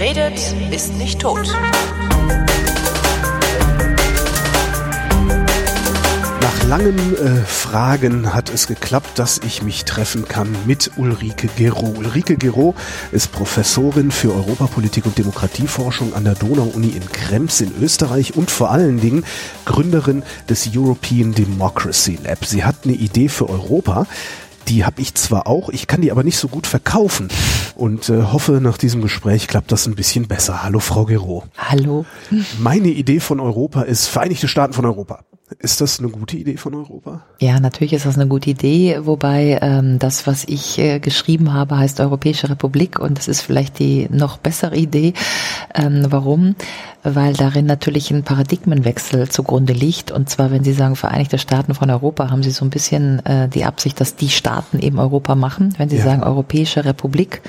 Redet, ist nicht tot. Nach langen äh, Fragen hat es geklappt, dass ich mich treffen kann mit Ulrike Gero. Ulrike Gero ist Professorin für Europapolitik und Demokratieforschung an der Donau-Uni in Krems in Österreich und vor allen Dingen Gründerin des European Democracy Lab. Sie hat eine Idee für Europa, die habe ich zwar auch, ich kann die aber nicht so gut verkaufen und äh, hoffe, nach diesem Gespräch klappt das ein bisschen besser. Hallo, Frau Gero. Hallo. Meine Idee von Europa ist Vereinigte Staaten von Europa. Ist das eine gute Idee von Europa? Ja, natürlich ist das eine gute Idee, wobei ähm, das, was ich äh, geschrieben habe, heißt Europäische Republik und das ist vielleicht die noch bessere Idee. Ähm, warum? Weil darin natürlich ein Paradigmenwechsel zugrunde liegt und zwar, wenn Sie sagen Vereinigte Staaten von Europa, haben Sie so ein bisschen äh, die Absicht, dass die Staaten eben Europa machen. Wenn Sie ja. sagen Europäische Republik,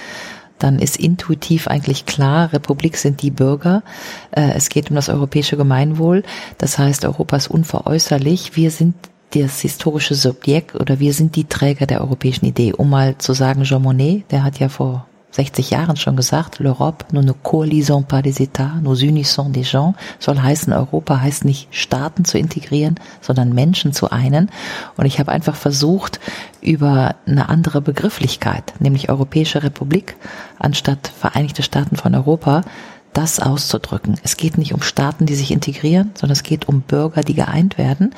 dann ist intuitiv eigentlich klar, Republik sind die Bürger. Äh, es geht um das europäische Gemeinwohl. Das heißt, Europa ist unveräußerlich. Wir sind das historische Subjekt oder wir sind die Träger der europäischen Idee. Um mal zu sagen, Jean Monnet, der hat ja vor 60 Jahren schon gesagt, l'Europe, nous ne coalisons pas des États, nous unissons des gens, soll heißen, Europa heißt nicht Staaten zu integrieren, sondern Menschen zu einen. Und ich habe einfach versucht, über eine andere Begrifflichkeit, nämlich Europäische Republik, anstatt Vereinigte Staaten von Europa, das auszudrücken. Es geht nicht um Staaten, die sich integrieren, sondern es geht um Bürger, die geeint werden.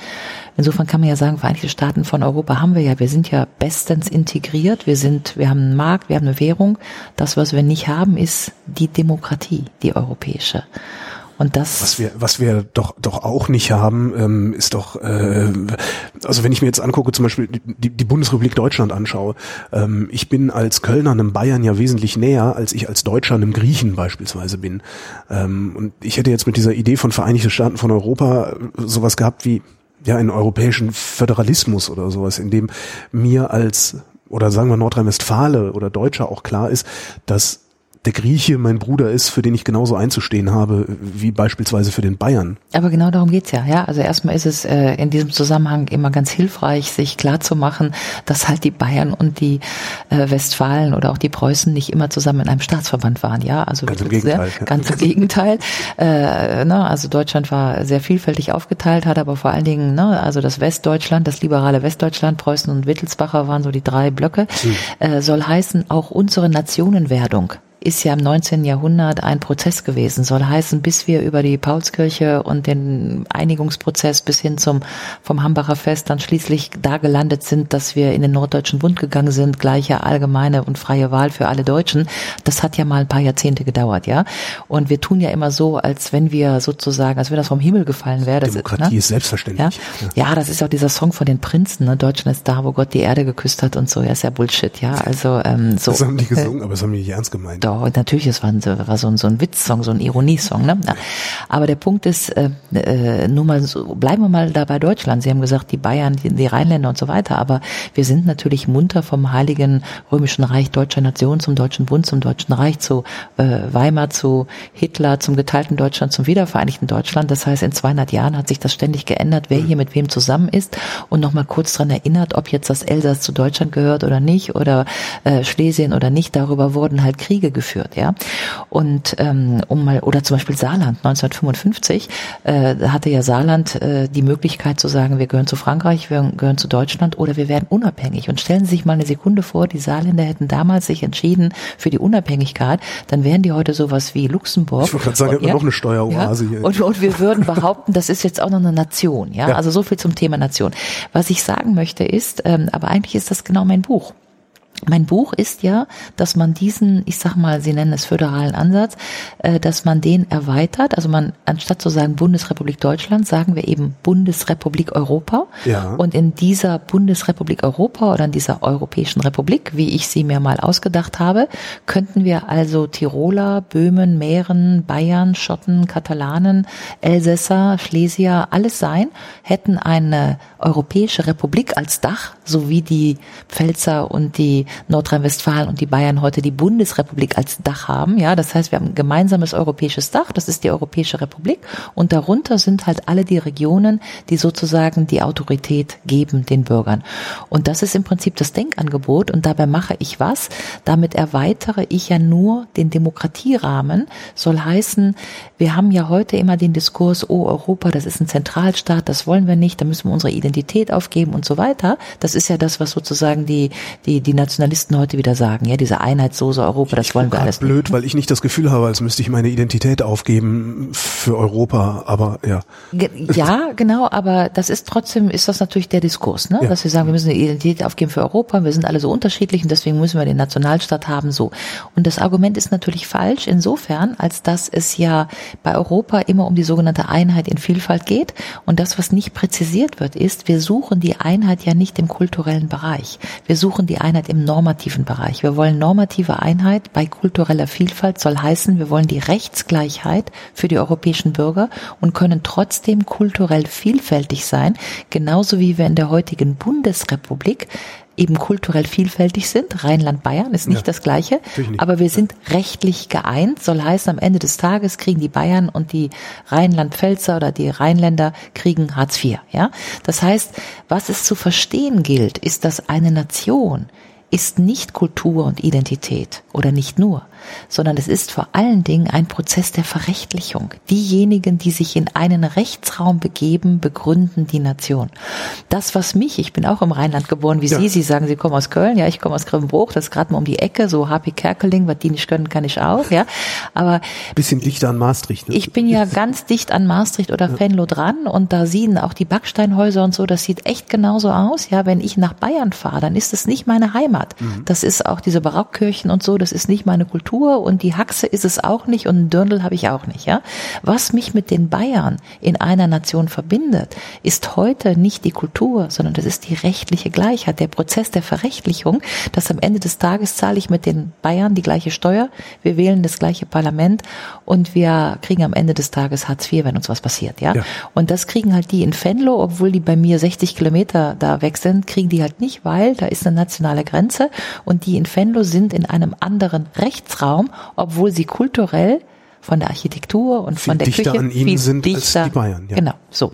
Insofern kann man ja sagen, Vereinigte Staaten von Europa haben wir ja. Wir sind ja bestens integriert. Wir sind, wir haben einen Markt, wir haben eine Währung. Das, was wir nicht haben, ist die Demokratie, die europäische. Und das was wir was wir doch doch auch nicht haben, ähm, ist doch äh, also wenn ich mir jetzt angucke, zum Beispiel die, die Bundesrepublik Deutschland anschaue, ähm, ich bin als Kölner einem Bayern ja wesentlich näher, als ich als Deutscher einem Griechen beispielsweise bin. Ähm, und ich hätte jetzt mit dieser Idee von Vereinigte Staaten von Europa sowas gehabt wie ja einen europäischen Föderalismus oder sowas, in dem mir als oder sagen wir Nordrhein-Westfale oder Deutscher auch klar ist, dass der Grieche mein Bruder ist, für den ich genauso einzustehen habe, wie beispielsweise für den Bayern. Aber genau darum geht's ja. Ja, also erstmal ist es äh, in diesem Zusammenhang immer ganz hilfreich, sich klarzumachen, dass halt die Bayern und die äh, Westfalen oder auch die Preußen nicht immer zusammen in einem Staatsverband waren. Ja, also ganz im Gegenteil. Sehr, ganz im Gegenteil. Äh, ne, also Deutschland war sehr vielfältig aufgeteilt, hat aber vor allen Dingen, ne, also das Westdeutschland, das liberale Westdeutschland, Preußen und Wittelsbacher waren so die drei Blöcke, hm. äh, soll heißen auch unsere Nationenwerdung ist ja im 19. Jahrhundert ein Prozess gewesen. Soll heißen, bis wir über die Paulskirche und den Einigungsprozess bis hin zum vom Hambacher Fest dann schließlich da gelandet sind, dass wir in den Norddeutschen Bund gegangen sind, gleiche allgemeine und freie Wahl für alle Deutschen. Das hat ja mal ein paar Jahrzehnte gedauert, ja. Und wir tun ja immer so, als wenn wir sozusagen, als wenn das vom Himmel gefallen wäre. Demokratie ist, ne? ist selbstverständlich. Ja? ja, das ist auch dieser Song von den Prinzen. Ne? Deutschland ist da, wo Gott die Erde geküsst hat und so. Ja, ist ja Bullshit, ja. Also ähm, so. Das haben die gesungen, aber das haben die nicht ernst gemeint. Doch ja, natürlich, es war, ein, war so ein, so ein Witzsong, so ein Ironiesong. Ne? Aber der Punkt ist, äh, äh, nur mal so, bleiben wir mal da bei Deutschland. Sie haben gesagt, die Bayern, die, die Rheinländer und so weiter, aber wir sind natürlich munter vom Heiligen Römischen Reich deutscher Nation zum Deutschen Bund, zum Deutschen Reich, zu äh, Weimar, zu Hitler, zum geteilten Deutschland, zum wiedervereinigten Deutschland. Das heißt, in 200 Jahren hat sich das ständig geändert, wer hier mit wem zusammen ist und nochmal kurz dran erinnert, ob jetzt das Elsass zu Deutschland gehört oder nicht oder äh, Schlesien oder nicht. Darüber wurden halt Kriege geführt geführt, ja. Und ähm, um mal oder zum Beispiel Saarland 1955 äh, hatte ja Saarland äh, die Möglichkeit zu sagen, wir gehören zu Frankreich, wir gehören zu Deutschland oder wir werden unabhängig. Und stellen Sie sich mal eine Sekunde vor, die Saarländer hätten damals sich entschieden für die Unabhängigkeit, dann wären die heute sowas wie Luxemburg. Ich wollte gerade sagen, und, ja, noch eine Steueroase ja, hier. Und, und wir würden behaupten, das ist jetzt auch noch eine Nation, ja? ja. Also so viel zum Thema Nation. Was ich sagen möchte ist, ähm, aber eigentlich ist das genau mein Buch. Mein Buch ist ja, dass man diesen, ich sag mal, Sie nennen es föderalen Ansatz, äh, dass man den erweitert. Also man, anstatt zu sagen Bundesrepublik Deutschland, sagen wir eben Bundesrepublik Europa. Ja. Und in dieser Bundesrepublik Europa oder in dieser Europäischen Republik, wie ich sie mir mal ausgedacht habe, könnten wir also Tiroler, Böhmen, Mähren, Bayern, Schotten, Katalanen, Elsässer, Schlesier, alles sein, hätten eine Europäische Republik als Dach so wie die Pfälzer und die Nordrhein-Westfalen und die Bayern heute die Bundesrepublik als Dach haben. Ja, das heißt, wir haben ein gemeinsames europäisches Dach, das ist die Europäische Republik und darunter sind halt alle die Regionen, die sozusagen die Autorität geben den Bürgern. Und das ist im Prinzip das Denkangebot und dabei mache ich was? Damit erweitere ich ja nur den Demokratierahmen, soll heißen, wir haben ja heute immer den Diskurs, oh Europa, das ist ein Zentralstaat, das wollen wir nicht, da müssen wir unsere Identität aufgeben und so weiter. Das ist ja das, was sozusagen die, die, die Nationalisten heute wieder sagen, ja, diese Einheitssoße Europa, das wollen wir alles blöd, nicht. weil ich nicht das Gefühl habe, als müsste ich meine Identität aufgeben für Europa, aber ja. Ja, genau, aber das ist trotzdem, ist das natürlich der Diskurs, ne? Ja. dass wir sagen, wir müssen eine Identität aufgeben für Europa, wir sind alle so unterschiedlich und deswegen müssen wir den Nationalstaat haben, so. Und das Argument ist natürlich falsch insofern, als dass es ja bei Europa immer um die sogenannte Einheit in Vielfalt geht und das, was nicht präzisiert wird, ist, wir suchen die Einheit ja nicht im kulturellen Bereich. Wir suchen die Einheit im normativen Bereich. Wir wollen normative Einheit bei kultureller Vielfalt soll heißen, wir wollen die Rechtsgleichheit für die europäischen Bürger und können trotzdem kulturell vielfältig sein, genauso wie wir in der heutigen Bundesrepublik eben kulturell vielfältig sind. Rheinland-Bayern ist nicht ja, das gleiche, nicht. aber wir sind rechtlich geeint. Soll heißen, am Ende des Tages kriegen die Bayern und die Rheinland-Pfälzer oder die Rheinländer kriegen Hartz IV. Ja, das heißt, was es zu verstehen gilt, ist, dass eine Nation ist nicht Kultur und Identität oder nicht nur, sondern es ist vor allen Dingen ein Prozess der Verrechtlichung. Diejenigen, die sich in einen Rechtsraum begeben, begründen die Nation. Das, was mich, ich bin auch im Rheinland geboren, wie ja. Sie, Sie sagen, Sie kommen aus Köln, ja, ich komme aus Grevenbruch, das ist gerade mal um die Ecke, so Happy Kerkeling, was die nicht können, kann ich auch, ja. Aber bisschen dichter an Maastricht. Ne? Ich bin ja ganz dicht an Maastricht oder ja. Venlo dran und da sehen auch die Backsteinhäuser und so, das sieht echt genauso aus, ja. Wenn ich nach Bayern fahre, dann ist das nicht meine Heimat. Mhm. Das ist auch diese Barockkirchen und so, das ist nicht meine Kultur und die Haxe ist es auch nicht und ein Dirndl habe ich auch nicht, ja. Was mich mit den Bayern in einer Nation verbindet, ist heute nicht die Kultur, sondern das ist die rechtliche Gleichheit, der Prozess der Verrechtlichung, dass am Ende des Tages zahle ich mit den Bayern die gleiche Steuer, wir wählen das gleiche Parlament und wir kriegen am Ende des Tages Hartz IV, wenn uns was passiert, ja. ja. Und das kriegen halt die in Venlo, obwohl die bei mir 60 Kilometer da weg sind, kriegen die halt nicht, weil da ist eine nationale Grenze und die in Venlo sind in einem anderen Rechtsraum Raum, obwohl sie kulturell von der Architektur und viel von der dichter Küche an ihnen viel sind dichter. als die Bayern. Ja. Genau, so.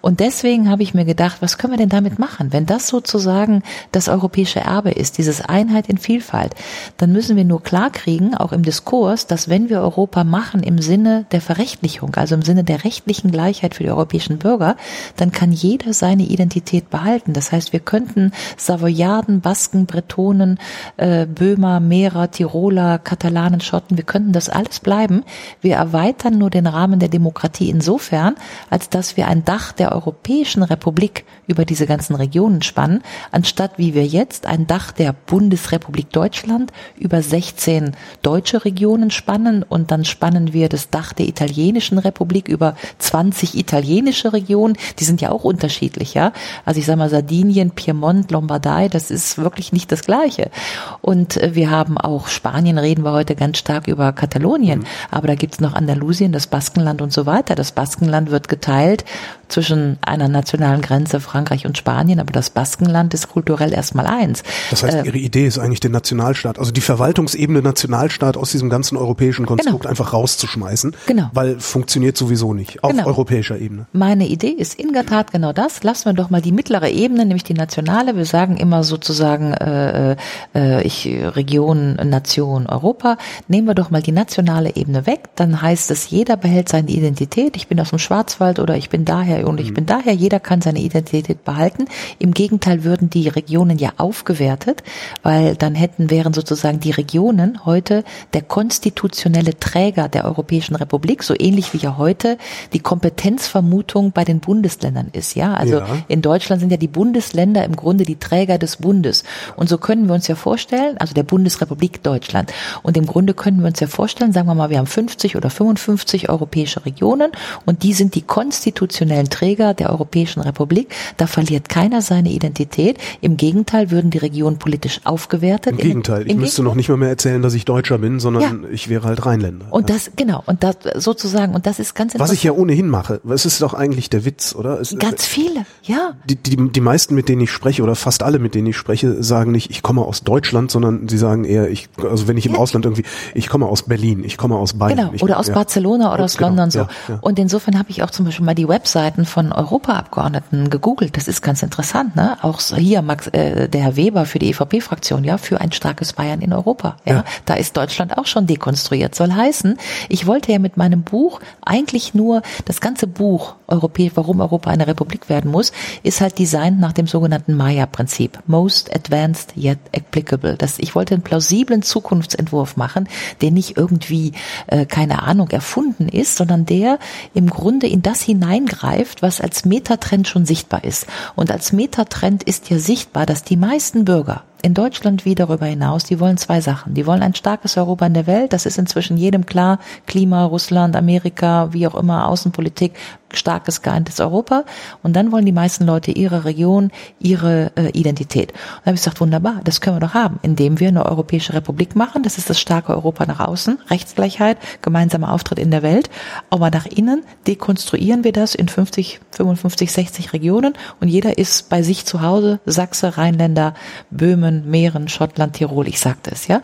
Und deswegen habe ich mir gedacht, was können wir denn damit machen? Wenn das sozusagen das europäische Erbe ist, dieses Einheit in Vielfalt, dann müssen wir nur klarkriegen, auch im Diskurs, dass wenn wir Europa machen im Sinne der Verrechtlichung, also im Sinne der rechtlichen Gleichheit für die europäischen Bürger, dann kann jeder seine Identität behalten. Das heißt, wir könnten Savoyarden, Basken, Bretonen, äh, Böhmer, Mehrer, Tiroler, Katalanen, Schotten, wir könnten das alles bleiben. Wir erweitern nur den Rahmen der Demokratie insofern, als dass wir ein Dach der Europäischen Republik über diese ganzen Regionen spannen, anstatt wie wir jetzt ein Dach der Bundesrepublik Deutschland über 16 deutsche Regionen spannen und dann spannen wir das Dach der italienischen Republik über 20 italienische Regionen. Die sind ja auch unterschiedlich, ja. Also ich sage mal Sardinien, Piemont, Lombardei, das ist wirklich nicht das Gleiche. Und äh, wir haben auch Spanien, reden wir heute ganz stark über Katalonien, mhm. aber da gibt's noch Andalusien, das Baskenland und so weiter. Das Baskenland wird geteilt zwischen einer nationalen Grenze Frankreich und Spanien, aber das Baskenland ist kulturell erstmal eins. Das heißt, äh, Ihre Idee ist eigentlich den Nationalstaat, also die Verwaltungsebene Nationalstaat aus diesem ganzen europäischen Konstrukt genau. einfach rauszuschmeißen, genau. weil funktioniert sowieso nicht auf genau. europäischer Ebene. Meine Idee ist in der Tat genau das. Lassen wir doch mal die mittlere Ebene, nämlich die nationale. Wir sagen immer sozusagen äh, äh, ich Region, Nation, Europa. Nehmen wir doch mal die nationale Ebene weg dann heißt es, jeder behält seine Identität. Ich bin aus dem Schwarzwald oder ich bin daher und ich mhm. bin daher. Jeder kann seine Identität behalten. Im Gegenteil würden die Regionen ja aufgewertet, weil dann hätten, wären sozusagen die Regionen heute der konstitutionelle Träger der Europäischen Republik, so ähnlich wie ja heute die Kompetenzvermutung bei den Bundesländern ist. Ja, also ja. in Deutschland sind ja die Bundesländer im Grunde die Träger des Bundes. Und so können wir uns ja vorstellen, also der Bundesrepublik Deutschland. Und im Grunde können wir uns ja vorstellen, sagen wir mal, wir haben fünf 50 oder 55 europäische Regionen und die sind die konstitutionellen Träger der Europäischen Republik. Da verliert keiner seine Identität. Im Gegenteil würden die Regionen politisch aufgewertet. Im Gegenteil, ich müsste noch nicht mal mehr erzählen, dass ich Deutscher bin, sondern ja. ich wäre halt Rheinländer. Und das, genau, und das sozusagen, und das ist ganz interessant. Was ich ja ohnehin mache, was ist doch eigentlich der Witz, oder? Es, ganz viele, ja. Die, die, die meisten, mit denen ich spreche, oder fast alle, mit denen ich spreche, sagen nicht, ich komme aus Deutschland, sondern sie sagen eher, ich, also wenn ich im ja. Ausland irgendwie, ich komme aus Berlin, ich komme aus Bayern. Genau, ich, oder aus ja. Barcelona oder aus genau, London so. Und insofern habe ich auch zum Beispiel mal die Webseiten von Europaabgeordneten gegoogelt. Das ist ganz interessant, ne? Auch hier Max, äh, der Herr Weber für die EVP-Fraktion, ja, für ein starkes Bayern in Europa. Ja, da ist Deutschland auch schon dekonstruiert. Soll heißen, ich wollte ja mit meinem Buch eigentlich nur das ganze Buch Europä warum Europa eine Republik werden muss, ist halt designt nach dem sogenannten Maya-Prinzip. Most advanced yet applicable. Das, ich wollte einen plausiblen Zukunftsentwurf machen, der nicht irgendwie, äh, keine Ahnung, erfunden ist, sondern der im Grunde in das hineingreift, was als Metatrend schon sichtbar ist. Und als Metatrend ist ja sichtbar, dass die meisten Bürger in Deutschland wie darüber hinaus, die wollen zwei Sachen. Die wollen ein starkes Europa in der Welt, das ist inzwischen jedem klar, Klima, Russland, Amerika, wie auch immer, Außenpolitik, starkes geeintes Europa. Und dann wollen die meisten Leute ihre Region, ihre äh, Identität. Und da habe ich gesagt, wunderbar, das können wir doch haben, indem wir eine Europäische Republik machen. Das ist das starke Europa nach außen, Rechtsgleichheit, gemeinsamer Auftritt in der Welt. Aber nach innen dekonstruieren wir das in 50, 55, 60 Regionen und jeder ist bei sich zu Hause, Sachse, Rheinländer, Böhmen, Böhmen, Mähren, Schottland, Tirol, ich sagte es, ja.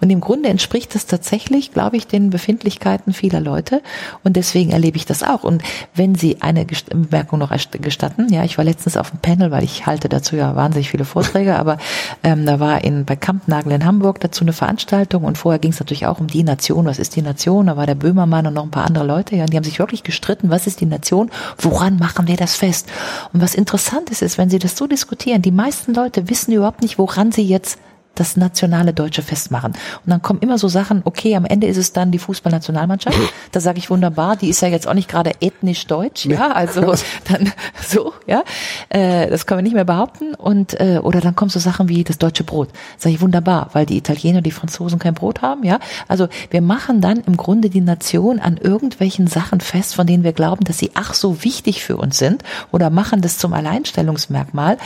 Und im Grunde entspricht das tatsächlich, glaube ich, den Befindlichkeiten vieler Leute. Und deswegen erlebe ich das auch. Und wenn Sie eine Bemerkung noch gestatten, ja, ich war letztens auf dem Panel, weil ich halte dazu ja wahnsinnig viele Vorträge, aber ähm, da war in, bei Kampnagel in Hamburg dazu eine Veranstaltung und vorher ging es natürlich auch um die Nation, was ist die Nation? Da war der Böhmermann und noch ein paar andere Leute, ja, und die haben sich wirklich gestritten, was ist die Nation? Woran machen wir das fest? Und was interessant ist, ist, wenn Sie das so diskutieren, die meisten Leute wissen überhaupt nicht, woran sie jetzt das nationale deutsche Fest machen. Und dann kommen immer so Sachen, okay, am Ende ist es dann die Fußballnationalmannschaft. Da sage ich wunderbar, die ist ja jetzt auch nicht gerade ethnisch deutsch, ja, also dann so, ja, äh, das können wir nicht mehr behaupten. Und äh, oder dann kommen so Sachen wie das deutsche Brot. Sage ich wunderbar, weil die Italiener, die Franzosen kein Brot haben, ja. Also wir machen dann im Grunde die Nation an irgendwelchen Sachen fest, von denen wir glauben, dass sie ach so wichtig für uns sind oder machen das zum Alleinstellungsmerkmal,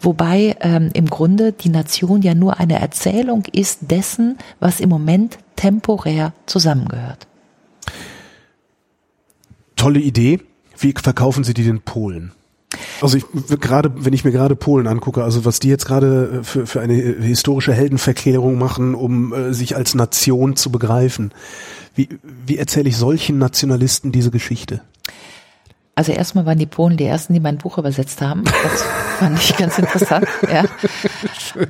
wobei ähm, im Grunde die Nation ja nur eine Erzählung ist dessen, was im Moment temporär zusammengehört. Tolle Idee. Wie verkaufen Sie die den Polen? Also ich gerade, wenn ich mir gerade Polen angucke, also was die jetzt gerade äh, für, für eine historische Heldenverklärung machen, um äh, sich als Nation zu begreifen. Wie, wie erzähle ich solchen Nationalisten diese Geschichte? Also erstmal waren die Polen die ersten, die mein Buch übersetzt haben. Das fand ich ganz interessant. Ja.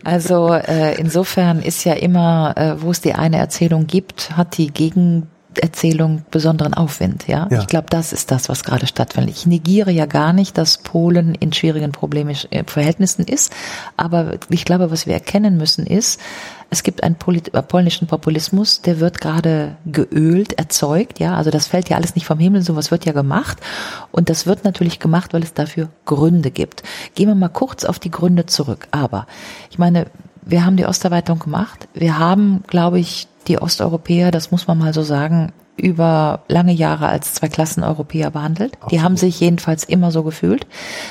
Also äh, insofern ist ja immer, äh, wo es die eine Erzählung gibt, hat die Gegen Erzählung besonderen Aufwind. Ja, ja. ich glaube, das ist das, was gerade stattfindet. Ich negiere ja gar nicht, dass Polen in schwierigen problemischen äh, Verhältnissen ist, aber ich glaube, was wir erkennen müssen, ist, es gibt einen äh, polnischen Populismus, der wird gerade geölt, erzeugt. Ja, also das fällt ja alles nicht vom Himmel, sowas wird ja gemacht. Und das wird natürlich gemacht, weil es dafür Gründe gibt. Gehen wir mal kurz auf die Gründe zurück. Aber ich meine, wir haben die Osterweiterung gemacht. Wir haben, glaube ich, die Osteuropäer, das muss man mal so sagen, über lange Jahre als zwei Klassen Europäer behandelt. Absolut. Die haben sich jedenfalls immer so gefühlt.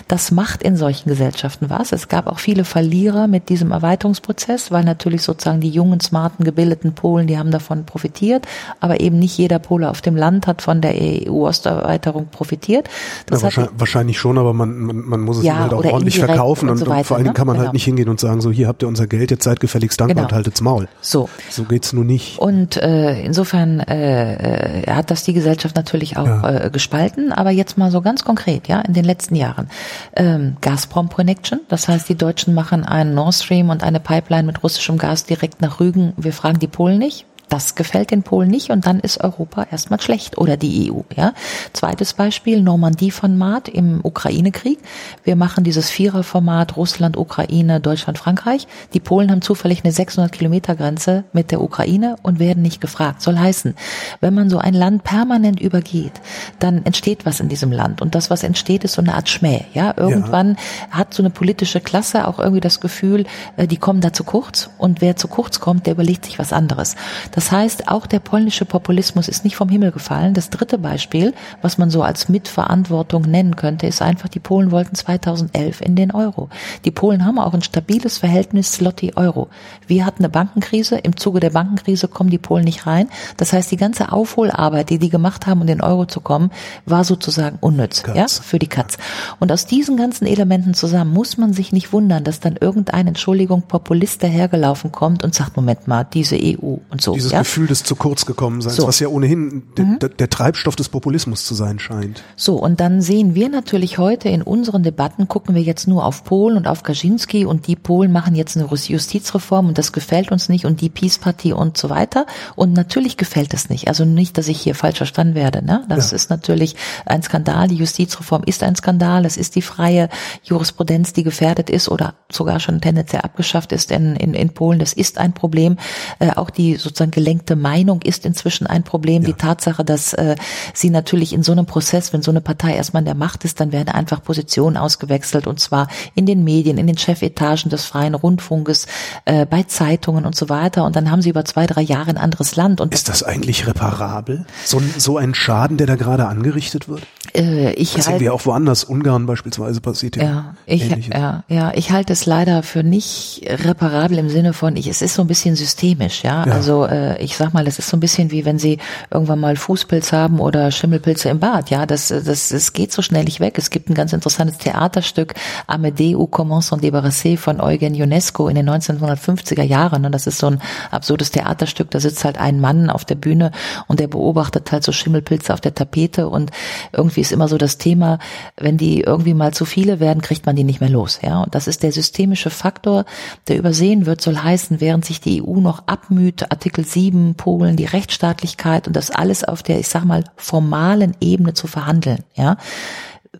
Das macht in solchen Gesellschaften was. Es gab auch viele Verlierer mit diesem Erweiterungsprozess, weil natürlich sozusagen die jungen, smarten, gebildeten Polen, die haben davon profitiert, aber eben nicht jeder Pole auf dem Land hat von der EU-Osterweiterung profitiert. Ja, wahrscheinlich, wahrscheinlich, schon, aber man, man, man muss es ja, halt auch ordentlich verkaufen und, so weiter, und, vor allen Dingen ne? kann man halt genau. halt nicht hingehen und sagen, so hier habt ihr unser Geld, jetzt seid gefälligst dankbar genau. und haltet's Maul. So. So geht's nur nicht. Und äh, insofern äh, äh, hat das die Gesellschaft natürlich auch ja. äh, gespalten. Aber jetzt mal so ganz konkret, ja, in den letzten Jahren. Ähm, Gazprom Connection, das heißt, die Deutschen machen einen Nord Stream und eine Pipeline mit russischem Gas direkt nach Rügen. Wir fragen die Polen nicht. Das gefällt den Polen nicht und dann ist Europa erstmal schlecht oder die EU. Ja. Zweites Beispiel Normandie-Format im Ukraine-Krieg. Wir machen dieses Vierer-Format Russland, Ukraine, Deutschland, Frankreich. Die Polen haben zufällig eine 600 Kilometer Grenze mit der Ukraine und werden nicht gefragt. Soll heißen, wenn man so ein Land permanent übergeht, dann entsteht was in diesem Land und das, was entsteht, ist so eine Art Schmäh. Ja, irgendwann ja. hat so eine politische Klasse auch irgendwie das Gefühl, äh, die kommen da zu kurz und wer zu kurz kommt, der überlegt sich was anderes. Das heißt, auch der polnische Populismus ist nicht vom Himmel gefallen. Das dritte Beispiel, was man so als Mitverantwortung nennen könnte, ist einfach, die Polen wollten 2011 in den Euro. Die Polen haben auch ein stabiles Verhältnis Slotty-Euro. Wir hatten eine Bankenkrise. Im Zuge der Bankenkrise kommen die Polen nicht rein. Das heißt, die ganze Aufholarbeit, die die gemacht haben, um in den Euro zu kommen, war sozusagen unnütz, Katz. ja, für die Katz. Und aus diesen ganzen Elementen zusammen muss man sich nicht wundern, dass dann irgendein, Entschuldigung, Populist dahergelaufen kommt und sagt, Moment mal, diese EU und so. Dieses ja? Gefühl des zu kurz gekommen Seins, so. was ja ohnehin mhm. der, der Treibstoff des Populismus zu sein scheint. So, und dann sehen wir natürlich heute in unseren Debatten, gucken wir jetzt nur auf Polen und auf Kaczynski und die Polen machen jetzt eine Justizreform und das gefällt uns nicht und die Peace-Partie und so weiter. Und natürlich gefällt es nicht. Also nicht, dass ich hier falsch verstanden werde. Ne? Das ja. ist natürlich ein Skandal. Die Justizreform ist ein Skandal. Es ist die freie Jurisprudenz, die gefährdet ist oder sogar schon tendenziell abgeschafft ist in, in, in Polen. Das ist ein Problem. Äh, auch die sozusagen gelenkte Meinung ist inzwischen ein Problem. Ja. Die Tatsache, dass äh, sie natürlich in so einem Prozess, wenn so eine Partei erstmal in der Macht ist, dann werden einfach Positionen ausgewechselt und zwar in den Medien, in den Chefetagen des freien Rundfunkes, äh, bei Zeitungen und so weiter. Und dann haben sie über zwei, drei Jahre ein anderes Land. Und ist das eigentlich reparabel? So, so ein Schaden, der da gerade angerichtet wird? Äh, ich das halt, sehen wir auch woanders, Ungarn beispielsweise passiert ja. Ich, ja, ja, ich halte es leider für nicht reparabel im Sinne von, ich, es ist so ein bisschen systemisch, ja. ja. Also äh, ich sag mal, es ist so ein bisschen wie wenn Sie irgendwann mal Fußpilz haben oder Schimmelpilze im Bad, ja. Das, das, das geht so schnell nicht weg. Es gibt ein ganz interessantes Theaterstück, Amédée comment s'en débarrasser von Eugen Ionesco in den 1950er Jahren. Und das ist so ein absurdes Theaterstück. Da sitzt halt ein Mann auf der Bühne und der beobachtet halt so Schimmelpilze auf der Tapete und irgendwie ist immer so das Thema, wenn die irgendwie mal zu viele werden, kriegt man die nicht mehr los. Ja, und das ist der systemische Faktor, der übersehen wird, soll heißen, während sich die EU noch abmüht, Artikel 7, Polen, die Rechtsstaatlichkeit und das alles auf der, ich sag mal, formalen Ebene zu verhandeln. Ja,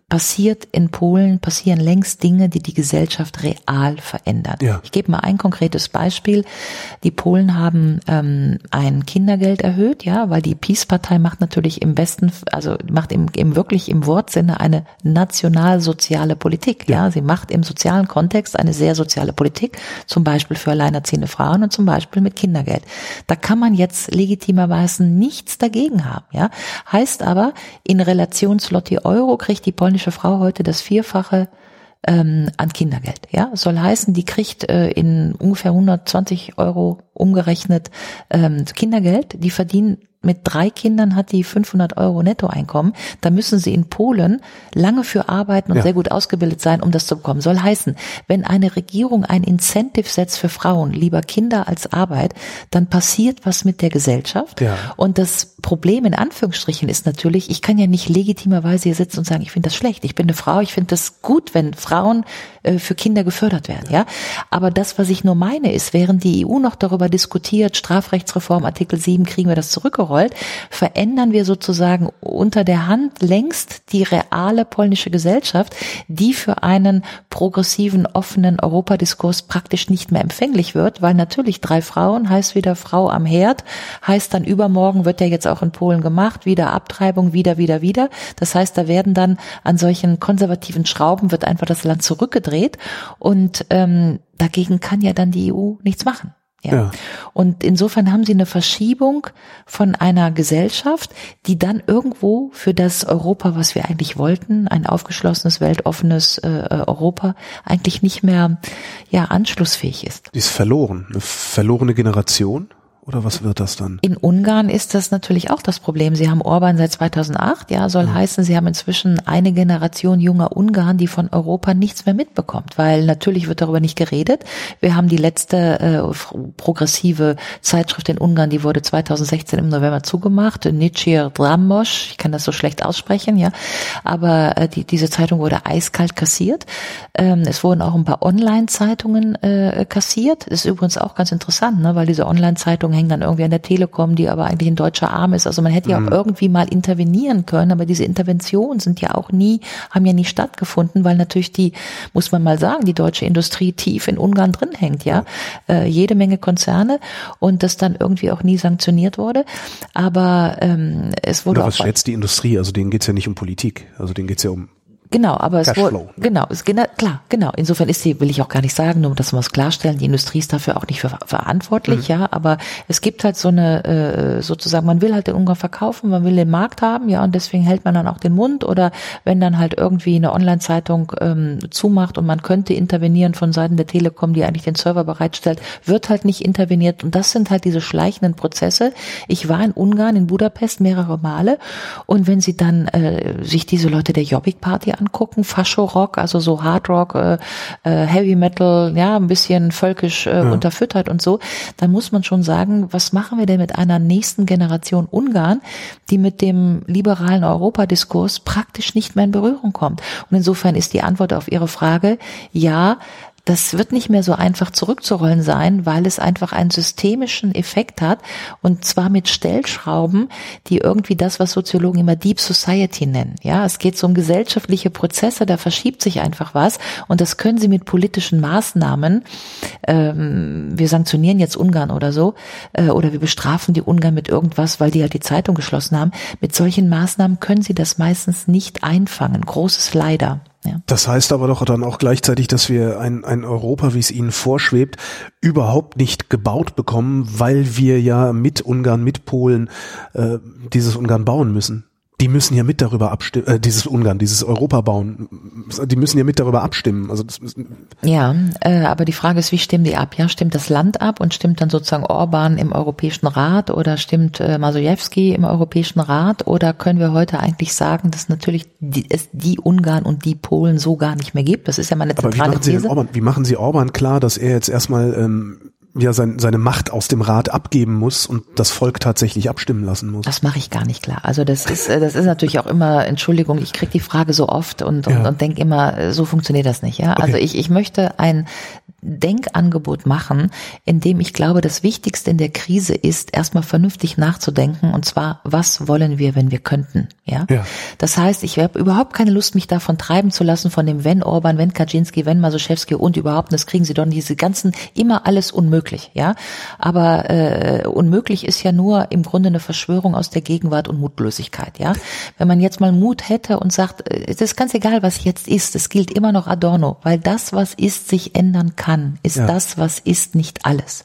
passiert in Polen, passieren längst Dinge, die die Gesellschaft real verändern. Ja. Ich gebe mal ein konkretes Beispiel. Die Polen haben ähm, ein Kindergeld erhöht, ja, weil die Peace-Partei macht natürlich im besten, also macht im, im wirklich im Wortsinne eine nationalsoziale Politik. Ja. ja, sie macht im sozialen Kontext eine sehr soziale Politik, zum Beispiel für alleinerziehende Frauen und zum Beispiel mit Kindergeld. Da kann man jetzt legitimerweise nichts dagegen haben. Ja, heißt aber in Relation Slotty Euro kriegt die polnische Frau heute das Vierfache ähm, an Kindergeld. Ja, soll heißen, die kriegt äh, in ungefähr 120 Euro umgerechnet ähm, Kindergeld. Die verdienen mit drei Kindern hat die 500 Euro Nettoeinkommen. Da müssen sie in Polen lange für arbeiten und ja. sehr gut ausgebildet sein, um das zu bekommen. Soll heißen, wenn eine Regierung ein Incentive setzt für Frauen, lieber Kinder als Arbeit, dann passiert was mit der Gesellschaft. Ja. Und das Problem in Anführungsstrichen ist natürlich, ich kann ja nicht legitimerweise hier sitzen und sagen, ich finde das schlecht. Ich bin eine Frau, ich finde das gut, wenn Frauen äh, für Kinder gefördert werden. Ja, aber das, was ich nur meine, ist, während die EU noch darüber diskutiert, Strafrechtsreform Artikel 7, kriegen wir das zurückgerollt, verändern wir sozusagen unter der Hand längst die reale polnische Gesellschaft, die für einen progressiven, offenen Europadiskurs praktisch nicht mehr empfänglich wird, weil natürlich drei Frauen heißt wieder Frau am Herd, heißt dann übermorgen wird ja jetzt auch in Polen gemacht, wieder Abtreibung, wieder, wieder, wieder. Das heißt, da werden dann an solchen konservativen Schrauben wird einfach das Land zurückgedreht gedreht und ähm, dagegen kann ja dann die EU nichts machen. Ja. ja. Und insofern haben sie eine Verschiebung von einer Gesellschaft, die dann irgendwo für das Europa, was wir eigentlich wollten, ein aufgeschlossenes, weltoffenes äh, Europa, eigentlich nicht mehr ja anschlussfähig ist. Die ist verloren, eine verlorene Generation. Oder was wird das dann? In Ungarn ist das natürlich auch das Problem. Sie haben Orban seit 2008, ja, soll mhm. heißen, sie haben inzwischen eine Generation junger Ungarn, die von Europa nichts mehr mitbekommt, weil natürlich wird darüber nicht geredet. Wir haben die letzte äh, progressive Zeitschrift in Ungarn, die wurde 2016 im November zugemacht, Nitsir Dramos, ich kann das so schlecht aussprechen, ja, aber äh, die, diese Zeitung wurde eiskalt kassiert. Ähm, es wurden auch ein paar Online-Zeitungen äh, kassiert. Das ist übrigens auch ganz interessant, ne, weil diese Online-Zeitungen hängen dann irgendwie an der Telekom, die aber eigentlich ein deutscher Arm ist. Also man hätte ja auch mhm. irgendwie mal intervenieren können, aber diese Interventionen sind ja auch nie, haben ja nie stattgefunden, weil natürlich die, muss man mal sagen, die deutsche Industrie tief in Ungarn drin hängt, ja. Äh, jede Menge Konzerne und das dann irgendwie auch nie sanktioniert wurde. Aber ähm, es wurde. Oder was schätzt die Industrie? Also denen geht's ja nicht um Politik, also denen geht's ja um Genau, aber es wurde, genau, es, genau, klar, genau. Insofern ist sie, will ich auch gar nicht sagen, nur dass wir es klarstellen, die Industrie ist dafür auch nicht für, verantwortlich, mhm. ja, aber es gibt halt so eine, äh, sozusagen, man will halt den Ungarn verkaufen, man will den Markt haben, ja, und deswegen hält man dann auch den Mund oder wenn dann halt irgendwie eine Online-Zeitung ähm, zumacht und man könnte intervenieren von Seiten der Telekom, die eigentlich den Server bereitstellt, wird halt nicht interveniert und das sind halt diese schleichenden Prozesse. Ich war in Ungarn, in Budapest mehrere Male und wenn sie dann äh, sich diese Leute der Jobbik Angucken, Fascho-Rock, also so Hard-Rock, äh, äh, Heavy Metal, ja, ein bisschen völkisch äh, ja. unterfüttert und so, dann muss man schon sagen, was machen wir denn mit einer nächsten Generation Ungarn, die mit dem liberalen Europadiskurs praktisch nicht mehr in Berührung kommt. Und insofern ist die Antwort auf Ihre Frage, ja, das wird nicht mehr so einfach zurückzurollen sein, weil es einfach einen systemischen Effekt hat und zwar mit Stellschrauben, die irgendwie das, was Soziologen immer Deep Society nennen. Ja, es geht so um gesellschaftliche Prozesse, da verschiebt sich einfach was und das können sie mit politischen Maßnahmen, ähm, wir sanktionieren jetzt Ungarn oder so, äh, oder wir bestrafen die Ungarn mit irgendwas, weil die halt die Zeitung geschlossen haben. Mit solchen Maßnahmen können sie das meistens nicht einfangen. Großes Leider. Das heißt aber doch dann auch gleichzeitig, dass wir ein, ein Europa, wie es Ihnen vorschwebt, überhaupt nicht gebaut bekommen, weil wir ja mit Ungarn, mit Polen äh, dieses Ungarn bauen müssen die müssen ja mit darüber abstimmen, äh, dieses Ungarn, dieses Europa bauen, die müssen ja mit darüber abstimmen. Also das ja, äh, aber die Frage ist, wie stimmen die ab? Ja, stimmt das Land ab und stimmt dann sozusagen Orban im Europäischen Rat oder stimmt äh, Masojewski im Europäischen Rat oder können wir heute eigentlich sagen, dass natürlich die, es die Ungarn und die Polen so gar nicht mehr gibt? Das ist ja meine zentrale aber wie machen Sie These. Orban, wie machen Sie Orban klar, dass er jetzt erstmal ähm, ja sein, seine Macht aus dem Rat abgeben muss und das Volk tatsächlich abstimmen lassen muss. Das mache ich gar nicht klar. Also das ist äh, das ist natürlich auch immer Entschuldigung, ich kriege die Frage so oft und und, ja. und denke immer, äh, so funktioniert das nicht. Ja, okay. also ich ich möchte ein Denkangebot machen, in dem ich glaube, das Wichtigste in der Krise ist, erstmal vernünftig nachzudenken und zwar, was wollen wir, wenn wir könnten? Ja. ja. Das heißt, ich habe überhaupt keine Lust, mich davon treiben zu lassen von dem wenn Orban, wenn Kaczynski, wenn Masuszewski und überhaupt, das kriegen sie doch nicht, diese ganzen immer alles unmöglich, ja. Aber äh, unmöglich ist ja nur im Grunde eine Verschwörung aus der Gegenwart und Mutlosigkeit, ja. Wenn man jetzt mal Mut hätte und sagt, äh, es ist ganz egal, was jetzt ist, es gilt immer noch Adorno, weil das, was ist, sich ändern kann kann, ist ja. das, was ist, nicht alles.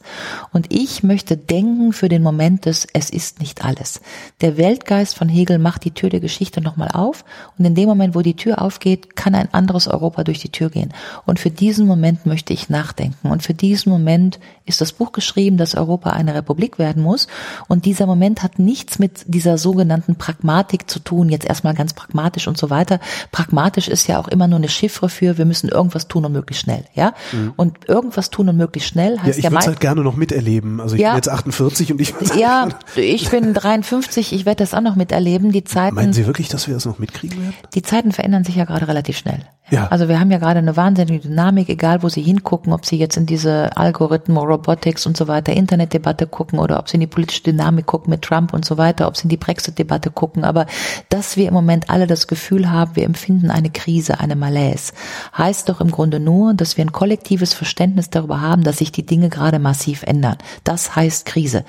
Und ich möchte denken für den Moment des Es ist nicht alles. Der Weltgeist von Hegel macht die Tür der Geschichte nochmal auf und in dem Moment, wo die Tür aufgeht, kann ein anderes Europa durch die Tür gehen. Und für diesen Moment möchte ich nachdenken. Und für diesen Moment ist das Buch geschrieben, dass Europa eine Republik werden muss. Und dieser Moment hat nichts mit dieser sogenannten Pragmatik zu tun, jetzt erstmal ganz pragmatisch und so weiter. Pragmatisch ist ja auch immer nur eine Chiffre für, wir müssen irgendwas tun und möglichst schnell, ja. Mhm. Und irgendwas tun und möglichst schnell heißt ja, ich ja würde halt gerne noch miterleben. Also ich ja, bin jetzt 48 und ich Ja, ich bin 53, ich werde das auch noch miterleben. Die Zeiten Meinen Sie wirklich, dass wir das noch mitkriegen werden? Die Zeiten verändern sich ja gerade relativ schnell. Ja. Also wir haben ja gerade eine wahnsinnige Dynamik, egal wo Sie hingucken, ob Sie jetzt in diese Algorithmen, Robotics und so weiter, Internetdebatte gucken oder ob Sie in die politische Dynamik gucken mit Trump und so weiter, ob Sie in die Brexit-Debatte gucken. Aber dass wir im Moment alle das Gefühl haben, wir empfinden eine Krise, eine Malaise, heißt doch im Grunde nur, dass wir ein kollektives Verständnis darüber haben, dass sich die Dinge gerade massiv ändern. Das heißt Krise.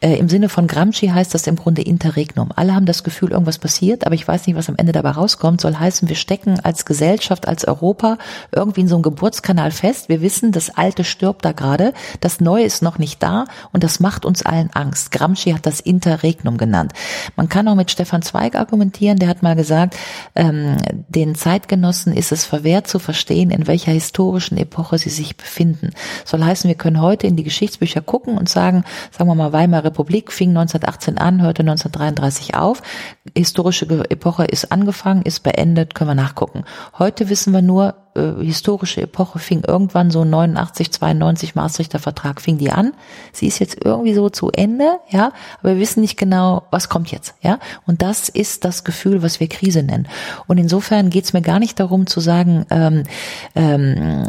Äh, Im Sinne von Gramsci heißt das im Grunde Interregnum. Alle haben das Gefühl, irgendwas passiert, aber ich weiß nicht, was am Ende dabei rauskommt. Soll heißen, wir stecken als Gesellschaft als Europa irgendwie in so einem Geburtskanal fest. Wir wissen, das Alte stirbt da gerade, das Neue ist noch nicht da und das macht uns allen Angst. Gramsci hat das Interregnum genannt. Man kann auch mit Stefan Zweig argumentieren, der hat mal gesagt, ähm, den Zeitgenossen ist es verwehrt zu verstehen, in welcher historischen Epoche sie sich befinden. Soll heißen, wir können heute in die Geschichtsbücher gucken und sagen, sagen wir mal, Weimarer Republik fing 1918 an, hörte 1933 auf. Historische Epoche ist angefangen, ist beendet, können wir nachgucken. Heute wissen wir nur, äh, historische Epoche fing irgendwann so 89, 92 Maastrichter Vertrag fing die an. Sie ist jetzt irgendwie so zu Ende, ja, aber wir wissen nicht genau, was kommt jetzt, ja. Und das ist das Gefühl, was wir Krise nennen. Und insofern geht es mir gar nicht darum zu sagen, ähm, ähm,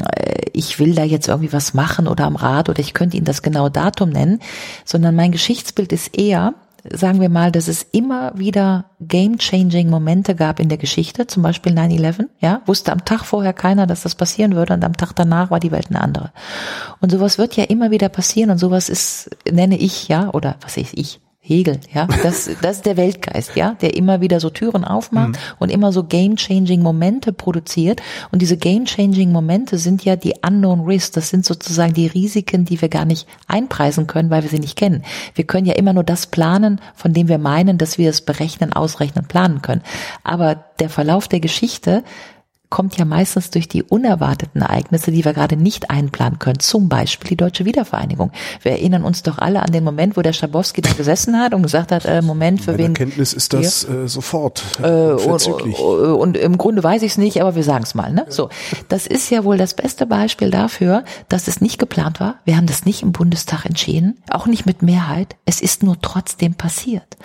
ich will da jetzt irgendwie was machen oder am Rat oder ich könnte Ihnen das genaue Datum nennen, sondern mein Geschichtsbild ist eher, sagen wir mal, dass es immer wieder game-changing Momente gab in der Geschichte, zum Beispiel 9-11, ja, wusste am Tag vorher keiner, dass das passieren würde und am Tag danach war die Welt eine andere. Und sowas wird ja immer wieder passieren und sowas ist, nenne ich, ja, oder was ist ich, Hegel, ja, das, das ist der Weltgeist, ja, der immer wieder so Türen aufmacht mhm. und immer so game-changing Momente produziert. Und diese game-changing Momente sind ja die unknown risks. Das sind sozusagen die Risiken, die wir gar nicht einpreisen können, weil wir sie nicht kennen. Wir können ja immer nur das planen, von dem wir meinen, dass wir es berechnen, ausrechnen, planen können. Aber der Verlauf der Geschichte kommt ja meistens durch die unerwarteten Ereignisse, die wir gerade nicht einplanen können. Zum Beispiel die deutsche Wiedervereinigung. Wir erinnern uns doch alle an den Moment, wo der Schabowski da gesessen hat und gesagt hat, äh, Moment, für Bei wen... Erkenntnis ist das äh, sofort äh, und, und, im Grunde weiß ich es nicht, aber wir sagen es mal. Ne? So, das ist ja wohl das beste Beispiel dafür, dass es nicht geplant war. Wir haben das nicht im Bundestag entschieden, auch nicht mit Mehrheit. Es ist nur trotzdem passiert.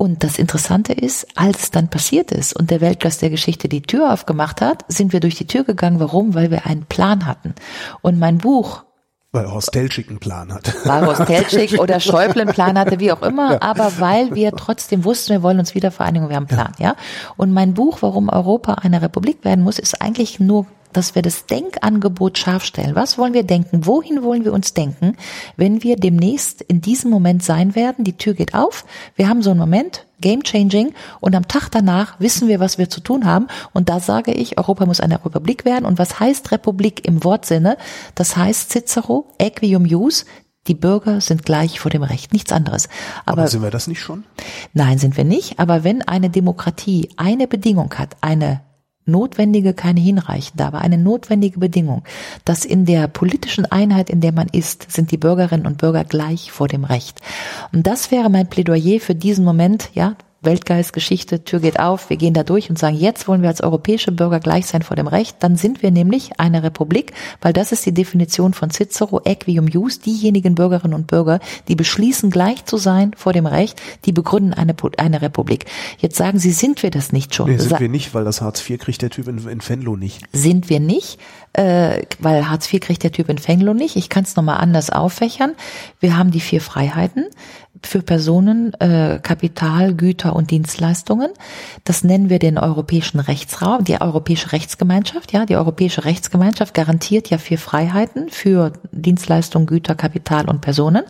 Und das Interessante ist, als es dann passiert ist und der Weltgeist der Geschichte die Tür aufgemacht hat, sind wir durch die Tür gegangen. Warum? Weil wir einen Plan hatten. Und mein Buch weil Horst Telschik einen Plan hat. Weil Horst Telschik oder Schäuble einen Plan hatte, wie auch immer, ja. aber weil wir trotzdem wussten, wir wollen uns wieder vereinigen, wir haben einen Plan, ja. ja. Und mein Buch, warum Europa eine Republik werden muss, ist eigentlich nur dass wir das Denkangebot scharf stellen. Was wollen wir denken? Wohin wollen wir uns denken, wenn wir demnächst in diesem Moment sein werden? Die Tür geht auf. Wir haben so einen Moment, game changing, und am Tag danach wissen wir, was wir zu tun haben. Und da sage ich, Europa muss eine Republik werden. Und was heißt Republik im Wortsinne? Das heißt Cicero, Equium Jus, die Bürger sind gleich vor dem Recht, nichts anderes. Aber, aber, sind wir das nicht schon? Nein, sind wir nicht. Aber wenn eine Demokratie eine Bedingung hat, eine notwendige, keine hinreichende, aber eine notwendige Bedingung, dass in der politischen Einheit, in der man ist, sind die Bürgerinnen und Bürger gleich vor dem Recht. Und das wäre mein Plädoyer für diesen Moment, ja, Weltgeistgeschichte, Tür geht auf, wir gehen da durch und sagen, jetzt wollen wir als europäische Bürger gleich sein vor dem Recht, dann sind wir nämlich eine Republik, weil das ist die Definition von Cicero, Equium Jus, diejenigen Bürgerinnen und Bürger, die beschließen, gleich zu sein vor dem Recht, die begründen eine, eine Republik. Jetzt sagen Sie, sind wir das nicht schon? Nee, sind wir nicht, weil das Hartz IV kriegt der Typ in, in Venlo nicht. Sind wir nicht, äh, weil Hartz IV kriegt der Typ in Venlo nicht. Ich kann es nochmal anders auffächern. Wir haben die vier Freiheiten für Personen, äh, Kapital, Güter und Dienstleistungen. Das nennen wir den europäischen Rechtsraum, die europäische Rechtsgemeinschaft. Ja, die europäische Rechtsgemeinschaft garantiert ja vier Freiheiten für Dienstleistungen, Güter, Kapital und Personen.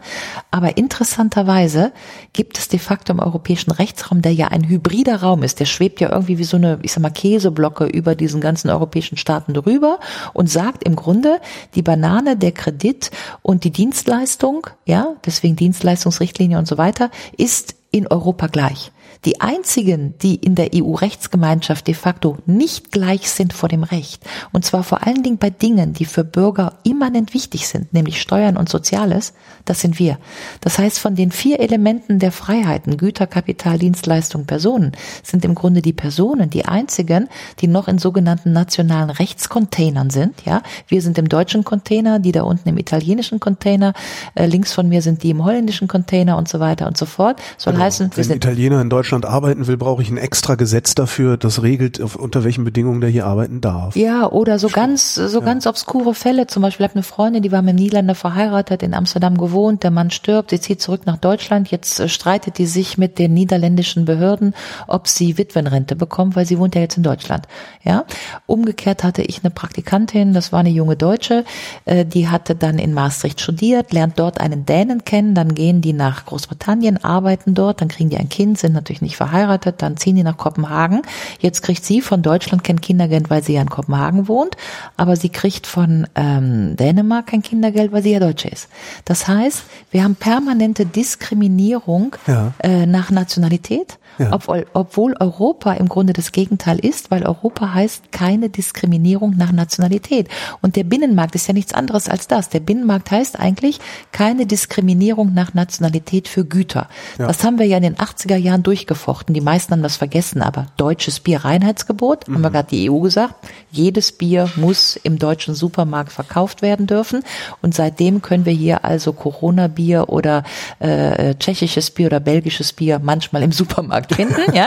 Aber interessanterweise gibt es de facto im europäischen Rechtsraum, der ja ein hybrider Raum ist, der schwebt ja irgendwie wie so eine, ich sag mal, Käseblocke über diesen ganzen europäischen Staaten drüber und sagt im Grunde, die Banane, der Kredit und die Dienstleistung, ja, deswegen Dienstleistungsrichtlinie und so weiter, ist in Europa gleich. Die einzigen, die in der EU-Rechtsgemeinschaft de facto nicht gleich sind vor dem Recht, und zwar vor allen Dingen bei Dingen, die für Bürger immanent wichtig sind, nämlich Steuern und Soziales, das sind wir. Das heißt, von den vier Elementen der Freiheiten, Güter, Kapital, Dienstleistung, Personen, sind im Grunde die Personen die einzigen, die noch in sogenannten nationalen Rechtscontainern sind. Ja, wir sind im deutschen Container, die da unten im italienischen Container, äh, links von mir sind die im holländischen Container und so weiter und so fort. Soll genau. heißen, wir sind Italiener in Deutschland Deutschland arbeiten will, brauche ich ein extra Gesetz dafür, das regelt, unter welchen Bedingungen der hier arbeiten darf. Ja, oder so ganz, so ja. ganz obskure Fälle. Zum Beispiel habe eine Freundin, die war mit einem Niederländer verheiratet, in Amsterdam gewohnt, der Mann stirbt, sie zieht zurück nach Deutschland. Jetzt äh, streitet die sich mit den niederländischen Behörden, ob sie Witwenrente bekommt, weil sie wohnt ja jetzt in Deutschland. Ja. Umgekehrt hatte ich eine Praktikantin, das war eine junge Deutsche, äh, die hatte dann in Maastricht studiert, lernt dort einen Dänen kennen, dann gehen die nach Großbritannien, arbeiten dort, dann kriegen die ein Kind, sind natürlich natürlich nicht verheiratet, dann ziehen die nach Kopenhagen. Jetzt kriegt sie von Deutschland kein Kindergeld, weil sie ja in Kopenhagen wohnt, aber sie kriegt von ähm, Dänemark kein Kindergeld, weil sie ja Deutsche ist. Das heißt, wir haben permanente Diskriminierung ja. äh, nach Nationalität ja. Obwohl, obwohl Europa im Grunde das Gegenteil ist, weil Europa heißt keine Diskriminierung nach Nationalität. Und der Binnenmarkt ist ja nichts anderes als das. Der Binnenmarkt heißt eigentlich keine Diskriminierung nach Nationalität für Güter. Ja. Das haben wir ja in den 80er Jahren durchgefochten. Die meisten haben das vergessen, aber deutsches Bier Reinheitsgebot, mhm. haben wir gerade die EU gesagt. Jedes Bier muss im deutschen Supermarkt verkauft werden dürfen. Und seitdem können wir hier also Corona-Bier oder äh, tschechisches Bier oder belgisches Bier manchmal im Supermarkt finden. Ja,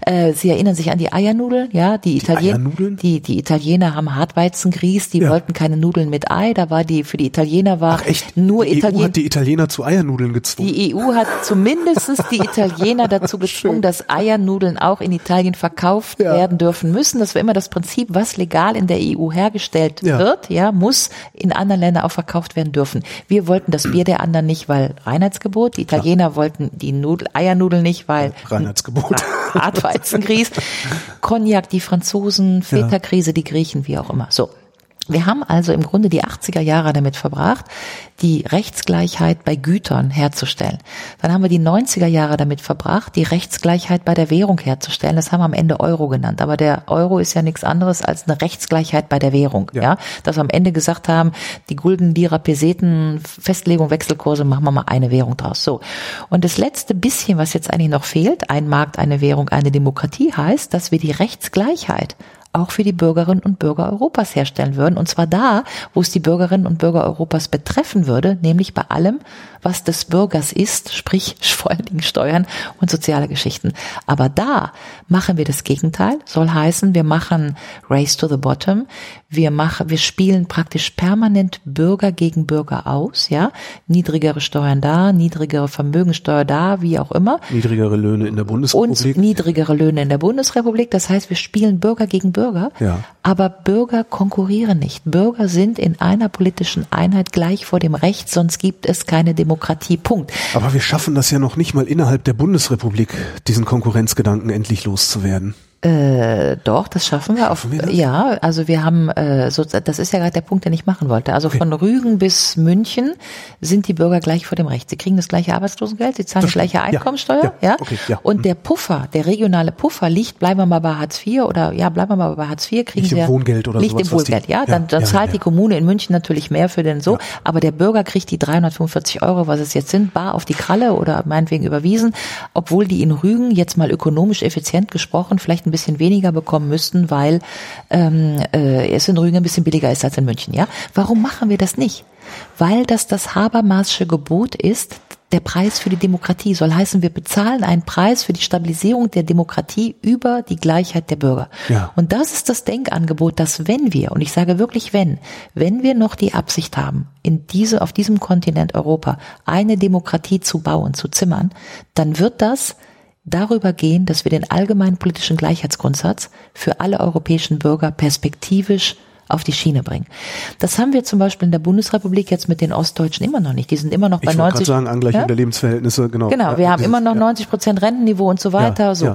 äh, Sie erinnern sich an die Eiernudeln. Ja, die, Italiener, die, die Italiener haben Hartweizengrieß. Die ja. wollten keine Nudeln mit Ei. Da war die für die Italiener war Ach nur die EU hat die Italiener zu Eiernudeln gezwungen. Die EU hat zumindestens die Italiener dazu gezwungen, dass Eiernudeln auch in Italien verkauft ja. werden dürfen müssen. Das war immer das Prinzip, was legal in der EU hergestellt ja. wird, ja, muss in anderen Ländern auch verkauft werden dürfen. Wir wollten das Bier der anderen nicht, weil Reinheitsgebot. Die Italiener ja. wollten die Nudel, Eiernudeln nicht, weil Reinheitsgebot. Hartweizengrieß. Cognac, die Franzosen, Feta-Krise, die Griechen, wie auch immer. So. Wir haben also im Grunde die 80er Jahre damit verbracht, die Rechtsgleichheit bei Gütern herzustellen. Dann haben wir die 90er Jahre damit verbracht, die Rechtsgleichheit bei der Währung herzustellen. Das haben wir am Ende Euro genannt. Aber der Euro ist ja nichts anderes als eine Rechtsgleichheit bei der Währung. Ja. ja? Dass wir am Ende gesagt haben, die Gulden, Lira, Peseten, Festlegung, Wechselkurse, machen wir mal eine Währung draus. So. Und das letzte bisschen, was jetzt eigentlich noch fehlt, ein Markt, eine Währung, eine Demokratie, heißt, dass wir die Rechtsgleichheit auch für die Bürgerinnen und Bürger Europas herstellen würden. Und zwar da, wo es die Bürgerinnen und Bürger Europas betreffen würde, nämlich bei allem, was des Bürgers ist, sprich vor allen Dingen Steuern und soziale Geschichten. Aber da machen wir das Gegenteil, soll heißen, wir machen Race to the Bottom, wir machen, wir spielen praktisch permanent Bürger gegen Bürger aus, ja, niedrigere Steuern da, niedrigere Vermögensteuer da, wie auch immer. Niedrigere Löhne in der Bundesrepublik. Und niedrigere Löhne in der Bundesrepublik. Das heißt, wir spielen Bürger gegen Bürger, ja. aber Bürger konkurrieren nicht. Bürger sind in einer politischen Einheit gleich vor dem Recht, sonst gibt es keine Demokratie. Demokratie. Punkt. Aber wir schaffen das ja noch nicht mal innerhalb der Bundesrepublik, diesen Konkurrenzgedanken endlich loszuwerden. Äh, doch, das schaffen wir. Schaffen auf, wir ja, also wir haben, äh, so, das ist ja gerade der Punkt, den ich machen wollte. Also okay. von Rügen bis München sind die Bürger gleich vor dem Recht. Sie kriegen das gleiche Arbeitslosengeld, sie zahlen das, die gleiche Einkommensteuer, ja. ja? Okay, ja. Und der Puffer, der regionale Puffer liegt, bleiben wir mal bei Hartz IV oder ja, bleiben wir mal bei Hartz IV, kriegen nicht sie im Wohngeld oder nicht sowas, im Wohngeld, die, ja. Dann, dann zahlt die Kommune in München natürlich mehr für den so, aber der Bürger kriegt die 345 Euro, was es jetzt sind, bar auf die Kralle oder meinetwegen überwiesen, obwohl die in Rügen jetzt mal ökonomisch effizient gesprochen vielleicht ein bisschen weniger bekommen müssten, weil ähm, äh, es in Rügen ein bisschen billiger ist als in München. Ja, warum machen wir das nicht? Weil das das Habermasche Gebot ist, der Preis für die Demokratie soll heißen, wir bezahlen einen Preis für die Stabilisierung der Demokratie über die Gleichheit der Bürger. Ja. Und das ist das Denkangebot, dass wenn wir, und ich sage wirklich wenn, wenn wir noch die Absicht haben, in diese, auf diesem Kontinent Europa eine Demokratie zu bauen, zu zimmern, dann wird das darüber gehen, dass wir den allgemeinen politischen Gleichheitsgrundsatz für alle europäischen Bürger perspektivisch auf die Schiene bringen. Das haben wir zum Beispiel in der Bundesrepublik jetzt mit den Ostdeutschen immer noch nicht. Die sind immer noch bei ich 90. Ich sagen, Angleichung ja? der Lebensverhältnisse, genau. Genau, wir ja, haben immer noch 90 Prozent Rentenniveau und so weiter. Ja, so.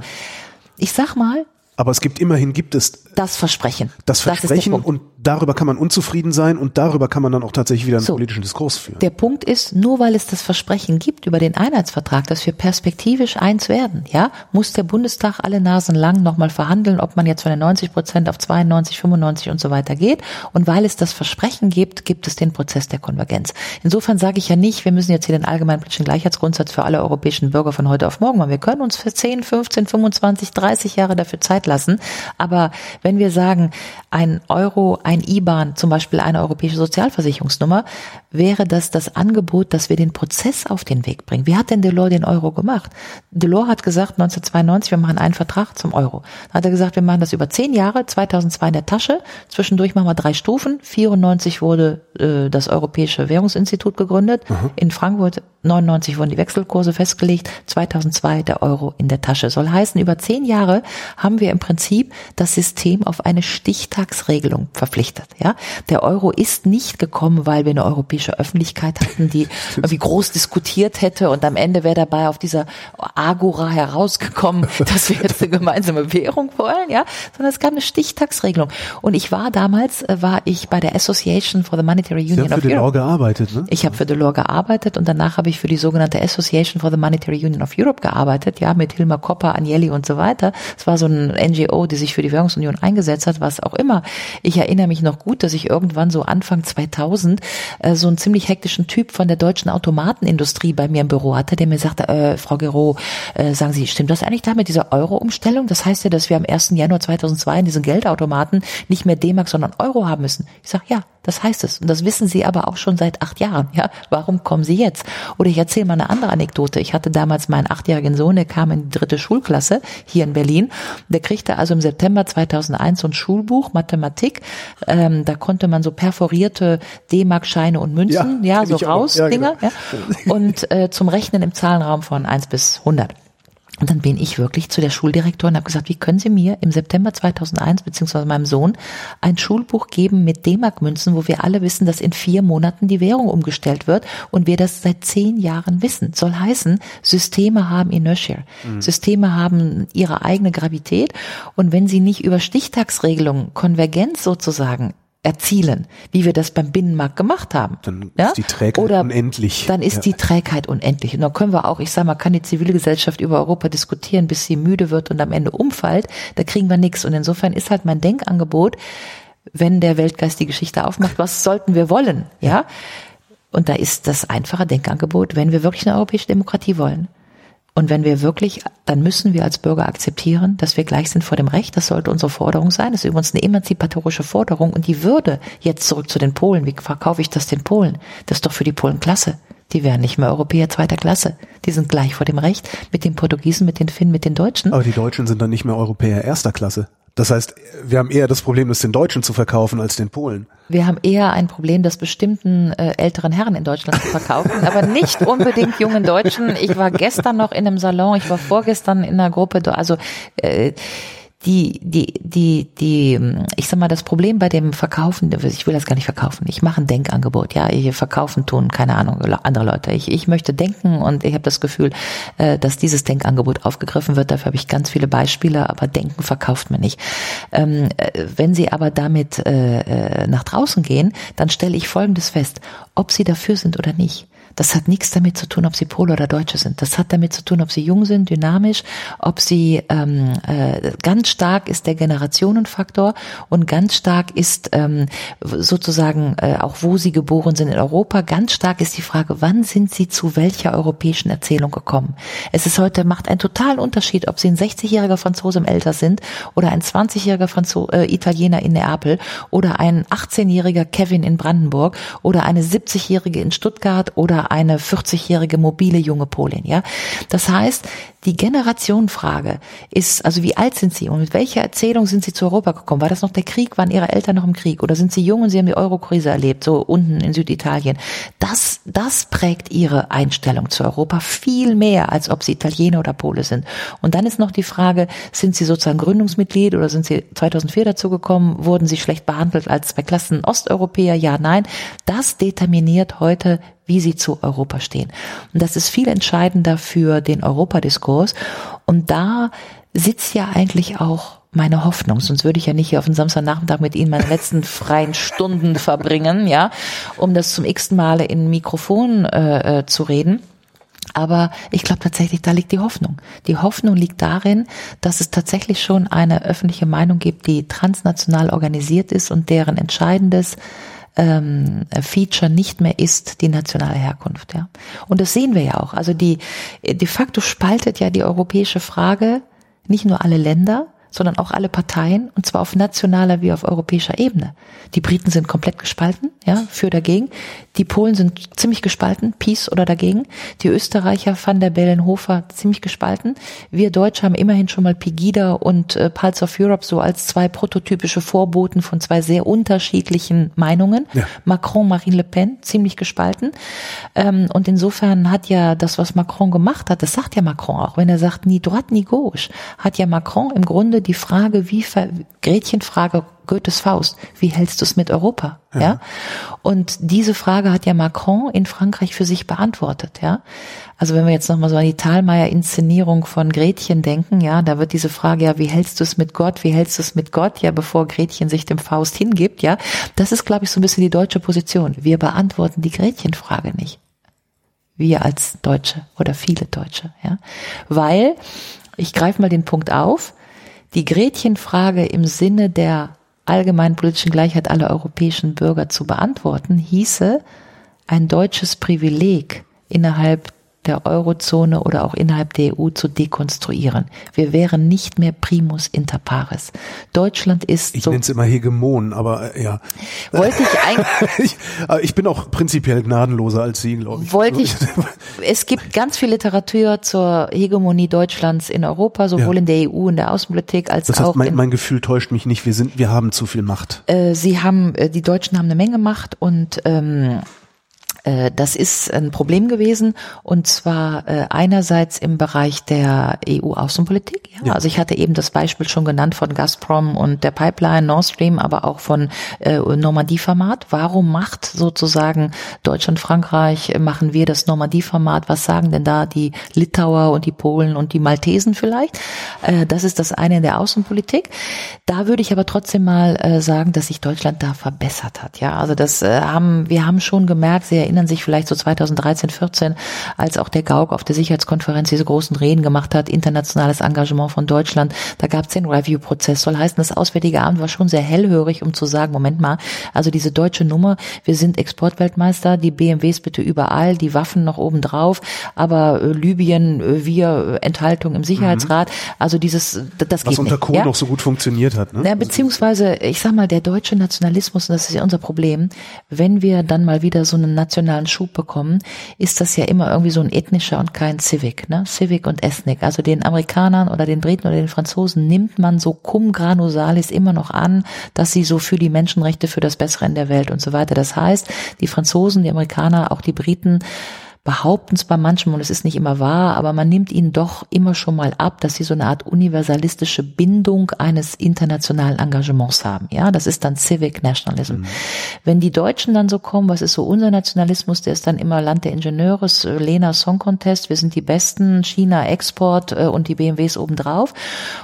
Ich sag mal, aber es gibt immerhin gibt es das Versprechen. Das Versprechen das und darüber kann man unzufrieden sein und darüber kann man dann auch tatsächlich wieder einen so, politischen Diskurs führen. Der Punkt ist, nur weil es das Versprechen gibt über den Einheitsvertrag, dass wir perspektivisch eins werden, ja, muss der Bundestag alle Nasen lang nochmal verhandeln, ob man jetzt von den 90 Prozent auf 92, 95 und so weiter geht. Und weil es das Versprechen gibt, gibt es den Prozess der Konvergenz. Insofern sage ich ja nicht, wir müssen jetzt hier den allgemeinen politischen Gleichheitsgrundsatz für alle europäischen Bürger von heute auf morgen machen. Wir können uns für 10, 15, 25, 30 Jahre dafür Zeit Zeit lassen. Aber wenn wir sagen, ein Euro, ein IBAN, zum Beispiel eine europäische Sozialversicherungsnummer, wäre das das Angebot, dass wir den Prozess auf den Weg bringen. Wie hat denn Delors den Euro gemacht? Delors hat gesagt 1992, wir machen einen Vertrag zum Euro. Dann hat er gesagt, wir machen das über zehn Jahre, 2002 in der Tasche, zwischendurch machen wir drei Stufen. 94 wurde äh, das Europäische Währungsinstitut gegründet. Mhm. In Frankfurt 99 wurden die Wechselkurse festgelegt, 2002 der Euro in der Tasche. Soll heißen, über zehn Jahre haben wir im Prinzip das System auf eine Stichtagsregelung verpflichtet. Ja, der Euro ist nicht gekommen, weil wir eine europäische Öffentlichkeit hatten, die irgendwie groß diskutiert hätte und am Ende wäre dabei auf dieser Agora herausgekommen, dass wir jetzt eine gemeinsame Währung wollen. Ja, sondern es gab eine Stichtagsregelung. Und ich war damals äh, war ich bei der Association for the Monetary Union Sie haben für Delors gearbeitet, ne? Ich habe für Delors gearbeitet und danach habe ich für die sogenannte Association for the Monetary Union of Europe gearbeitet, ja, mit Hilmar Kopper, Agnelli und so weiter. Es war so ein NGO, die sich für die Währungsunion eingesetzt hat, was auch immer. Ich erinnere mich noch gut, dass ich irgendwann so Anfang 2000 äh, so einen ziemlich hektischen Typ von der deutschen Automatenindustrie bei mir im Büro hatte, der mir sagte, äh, Frau Gero, äh, sagen Sie, stimmt das eigentlich da mit dieser Euro-Umstellung? Das heißt ja, dass wir am 1. Januar 2002 in diesen Geldautomaten nicht mehr D-Mark, sondern Euro haben müssen. Ich sage, ja, das heißt es. Und das wissen Sie aber auch schon seit acht Jahren. Ja, warum kommen Sie jetzt? Oder ich erzähle mal eine andere Anekdote. Ich hatte damals meinen achtjährigen Sohn, der kam in die dritte Schulklasse hier in Berlin. Der kriegte also im September 2001 so ein Schulbuch Mathematik. Ähm, da konnte man so perforierte D-Mark-Scheine und Münzen, ja, ja so raus, ja, Dinger, genau. ja. Und äh, zum Rechnen im Zahlenraum von eins bis hundert. Und dann bin ich wirklich zu der Schuldirektorin und habe gesagt, wie können Sie mir im September 2001 beziehungsweise meinem Sohn ein Schulbuch geben mit D-Mark-Münzen, wo wir alle wissen, dass in vier Monaten die Währung umgestellt wird und wir das seit zehn Jahren wissen. Soll heißen, Systeme haben Inertia. Mhm. Systeme haben ihre eigene Gravität und wenn sie nicht über Stichtagsregelungen Konvergenz sozusagen erzielen, wie wir das beim Binnenmarkt gemacht haben. Dann ja? ist die Trägheit Oder unendlich. Dann ist ja. die Trägheit unendlich. Und dann können wir auch, ich sage mal, kann die Zivilgesellschaft über Europa diskutieren, bis sie müde wird und am Ende umfällt. Da kriegen wir nichts. Und insofern ist halt mein Denkangebot, wenn der Weltgeist die Geschichte aufmacht, was sollten wir wollen? Ja. Und da ist das einfache Denkangebot, wenn wir wirklich eine europäische Demokratie wollen, und wenn wir wirklich, dann müssen wir als Bürger akzeptieren, dass wir gleich sind vor dem Recht. Das sollte unsere Forderung sein. Das ist übrigens eine emanzipatorische Forderung. Und die Würde, jetzt zurück zu den Polen, wie verkaufe ich das den Polen? Das ist doch für die Polen klasse. Die wären nicht mehr Europäer zweiter Klasse. Die sind gleich vor dem Recht mit den Portugiesen, mit den Finnen, mit den Deutschen. Aber die Deutschen sind dann nicht mehr Europäer erster Klasse. Das heißt, wir haben eher das Problem, das den Deutschen zu verkaufen als den Polen. Wir haben eher ein Problem, das bestimmten äh, älteren Herren in Deutschland zu verkaufen, aber nicht unbedingt jungen Deutschen. Ich war gestern noch in einem Salon, ich war vorgestern in einer Gruppe, also äh, die, die, die, die, ich sag mal, das Problem bei dem Verkaufen, ich will das gar nicht verkaufen, ich mache ein Denkangebot, ja, ich verkaufen tun, keine Ahnung, andere Leute. Ich, ich möchte denken und ich habe das Gefühl, äh, dass dieses Denkangebot aufgegriffen wird. Dafür habe ich ganz viele Beispiele, aber Denken verkauft mir nicht. Ähm, äh, wenn Sie aber damit äh, nach draußen gehen, dann stelle ich Folgendes fest, ob Sie dafür sind oder nicht. Das hat nichts damit zu tun, ob sie Pole oder Deutsche sind. Das hat damit zu tun, ob sie jung sind, dynamisch, ob sie ähm, äh, ganz stark ist der Generationenfaktor und ganz stark ist ähm, sozusagen äh, auch wo sie geboren sind in Europa. Ganz stark ist die Frage, wann sind sie zu welcher europäischen Erzählung gekommen? Es ist heute macht einen totalen Unterschied, ob sie ein 60-jähriger Franzose im Älter sind oder ein 20-jähriger Franzo äh, Italiener in Neapel oder ein 18-jähriger Kevin in Brandenburg oder eine 70-jährige in Stuttgart oder eine 40-jährige mobile junge Polin, ja. Das heißt, die Generationenfrage ist, also wie alt sind sie und mit welcher Erzählung sind sie zu Europa gekommen? War das noch der Krieg? Waren ihre Eltern noch im Krieg? Oder sind sie jung und sie haben die Eurokrise erlebt, so unten in Süditalien? Das, das prägt ihre Einstellung zu Europa viel mehr, als ob sie Italiener oder Pole sind. Und dann ist noch die Frage, sind sie sozusagen Gründungsmitglied oder sind sie 2004 dazugekommen? Wurden sie schlecht behandelt als zwei Klassen Osteuropäer? Ja, nein. Das determiniert heute, wie sie zu Europa stehen. Und das ist viel entscheidender für den Europadiskurs. Und da sitzt ja eigentlich auch meine Hoffnung, sonst würde ich ja nicht hier auf den Samstagnachmittag mit Ihnen meine letzten freien Stunden verbringen, ja, um das zum x Male in Mikrofon äh, äh, zu reden. Aber ich glaube tatsächlich, da liegt die Hoffnung. Die Hoffnung liegt darin, dass es tatsächlich schon eine öffentliche Meinung gibt, die transnational organisiert ist und deren entscheidendes ähm, Feature nicht mehr ist die nationale Herkunft. Ja. Und das sehen wir ja auch. Also die de facto spaltet ja die europäische Frage nicht nur alle Länder, sondern auch alle Parteien, und zwar auf nationaler wie auf europäischer Ebene. Die Briten sind komplett gespalten, ja, für dagegen. Die Polen sind ziemlich gespalten, Peace oder dagegen. Die Österreicher, Van der Bellen, Hofer, ziemlich gespalten. Wir Deutsche haben immerhin schon mal Pegida und äh, Pulse of Europe so als zwei prototypische Vorboten von zwei sehr unterschiedlichen Meinungen. Ja. Macron, Marine Le Pen, ziemlich gespalten. Ähm, und insofern hat ja das, was Macron gemacht hat, das sagt ja Macron auch, wenn er sagt, ni droite ni gauche, hat ja Macron im Grunde die Frage, wie ver Gretchenfrage Goethes Faust, wie hältst du es mit Europa? Ja. ja. Und diese Frage hat ja Macron in Frankreich für sich beantwortet, ja. Also wenn wir jetzt nochmal so an die Thalmeier-Inszenierung von Gretchen denken, ja, da wird diese Frage, ja, wie hältst du es mit Gott, wie hältst du es mit Gott, ja, bevor Gretchen sich dem Faust hingibt, ja. Das ist, glaube ich, so ein bisschen die deutsche Position. Wir beantworten die Gretchenfrage nicht. Wir als Deutsche oder viele Deutsche, ja. Weil, ich greife mal den Punkt auf, die Gretchenfrage im Sinne der allgemeinen politischen Gleichheit aller europäischen Bürger zu beantworten, hieße, ein deutsches Privileg innerhalb der Eurozone oder auch innerhalb der EU zu dekonstruieren. Wir wären nicht mehr primus inter pares. Deutschland ist ich so. Ich nenne es immer Hegemon, aber äh, ja. Wollte ich eigentlich. ich, ich bin auch prinzipiell gnadenloser als Sie, glaube ich. Wollte ich. es gibt ganz viel Literatur zur Hegemonie Deutschlands in Europa, sowohl ja. in der EU, in der Außenpolitik als das heißt, auch. Mein, mein Gefühl täuscht mich nicht. Wir sind, wir haben zu viel Macht. Äh, Sie haben, äh, die Deutschen haben eine Menge Macht und ähm, Äh, das ist ein Problem gewesen und zwar äh, einerseits im Bereich der EU-Außenpolitik. Ja? ja? Also ich hatte eben das Beispiel schon genannt von Gazprom und der Pipeline Nord Stream, aber auch von äh, Normandie-Format. Warum macht sozusagen Deutschland, Frankreich, machen wir das Normandie-Format? Was sagen denn da die Litauer und die Polen und die Maltesen vielleicht? Äh, das ist das eine in der Außenpolitik. Da würde ich aber trotzdem mal äh, sagen, dass sich Deutschland da verbessert hat. Ja, also das äh, haben wir haben schon gemerkt, Sie erinnern sich vielleicht so 2013, 14, als auch der Gauck auf der Sicherheitskonferenz diese großen Reden gemacht hat, internationales Engagement von Deutschland. Da gab es den Review-Prozess. Soll heißen, das Auswärtige Amt war schon sehr hellhörig, um zu sagen, Moment mal, also diese deutsche Nummer, wir sind Exportweltmeister, die BMWs bitte überall, die Waffen noch oben drauf, aber äh, Libyen, äh, wir, äh, Enthaltung im Sicherheitsrat, mhm. also dieses, das Was geht unter. Kohl ja? noch so gut funktioniert hat. Ne? Ja, beziehungsweise, ich sag mal, der deutsche Nationalismus, und das ist ja unser Problem, wenn wir dann mal wieder so einen nationalen Schub bekommen, ist das ja immer irgendwie so ein ethnischer und kein Civic, ne? Civic und Ethnic. Also den Amerikanern oder den Briten oder den Franzosen nimmt man so cum granusalis immer noch an, dass sie so für die Menschenrechte, für das Bessere in der Welt und so weiter. Das heißt, die Franzosen, die Amerikaner, auch die Briten behaupten es bei manchen, und es ist nicht immer wahr, aber man nimmt ihnen doch immer schon mal ab, dass sie so eine Art universalistische Bindung eines internationalen Engagements haben. Ja, das ist dann Civic Nationalism. Mhm. Wenn die Deutschen dann so kommen, was ist so unser Nationalismus, der ist dann immer Land der Ingenieure, Lena Song Contest, wir sind die Besten, China Export äh, und die BMWs obendrauf.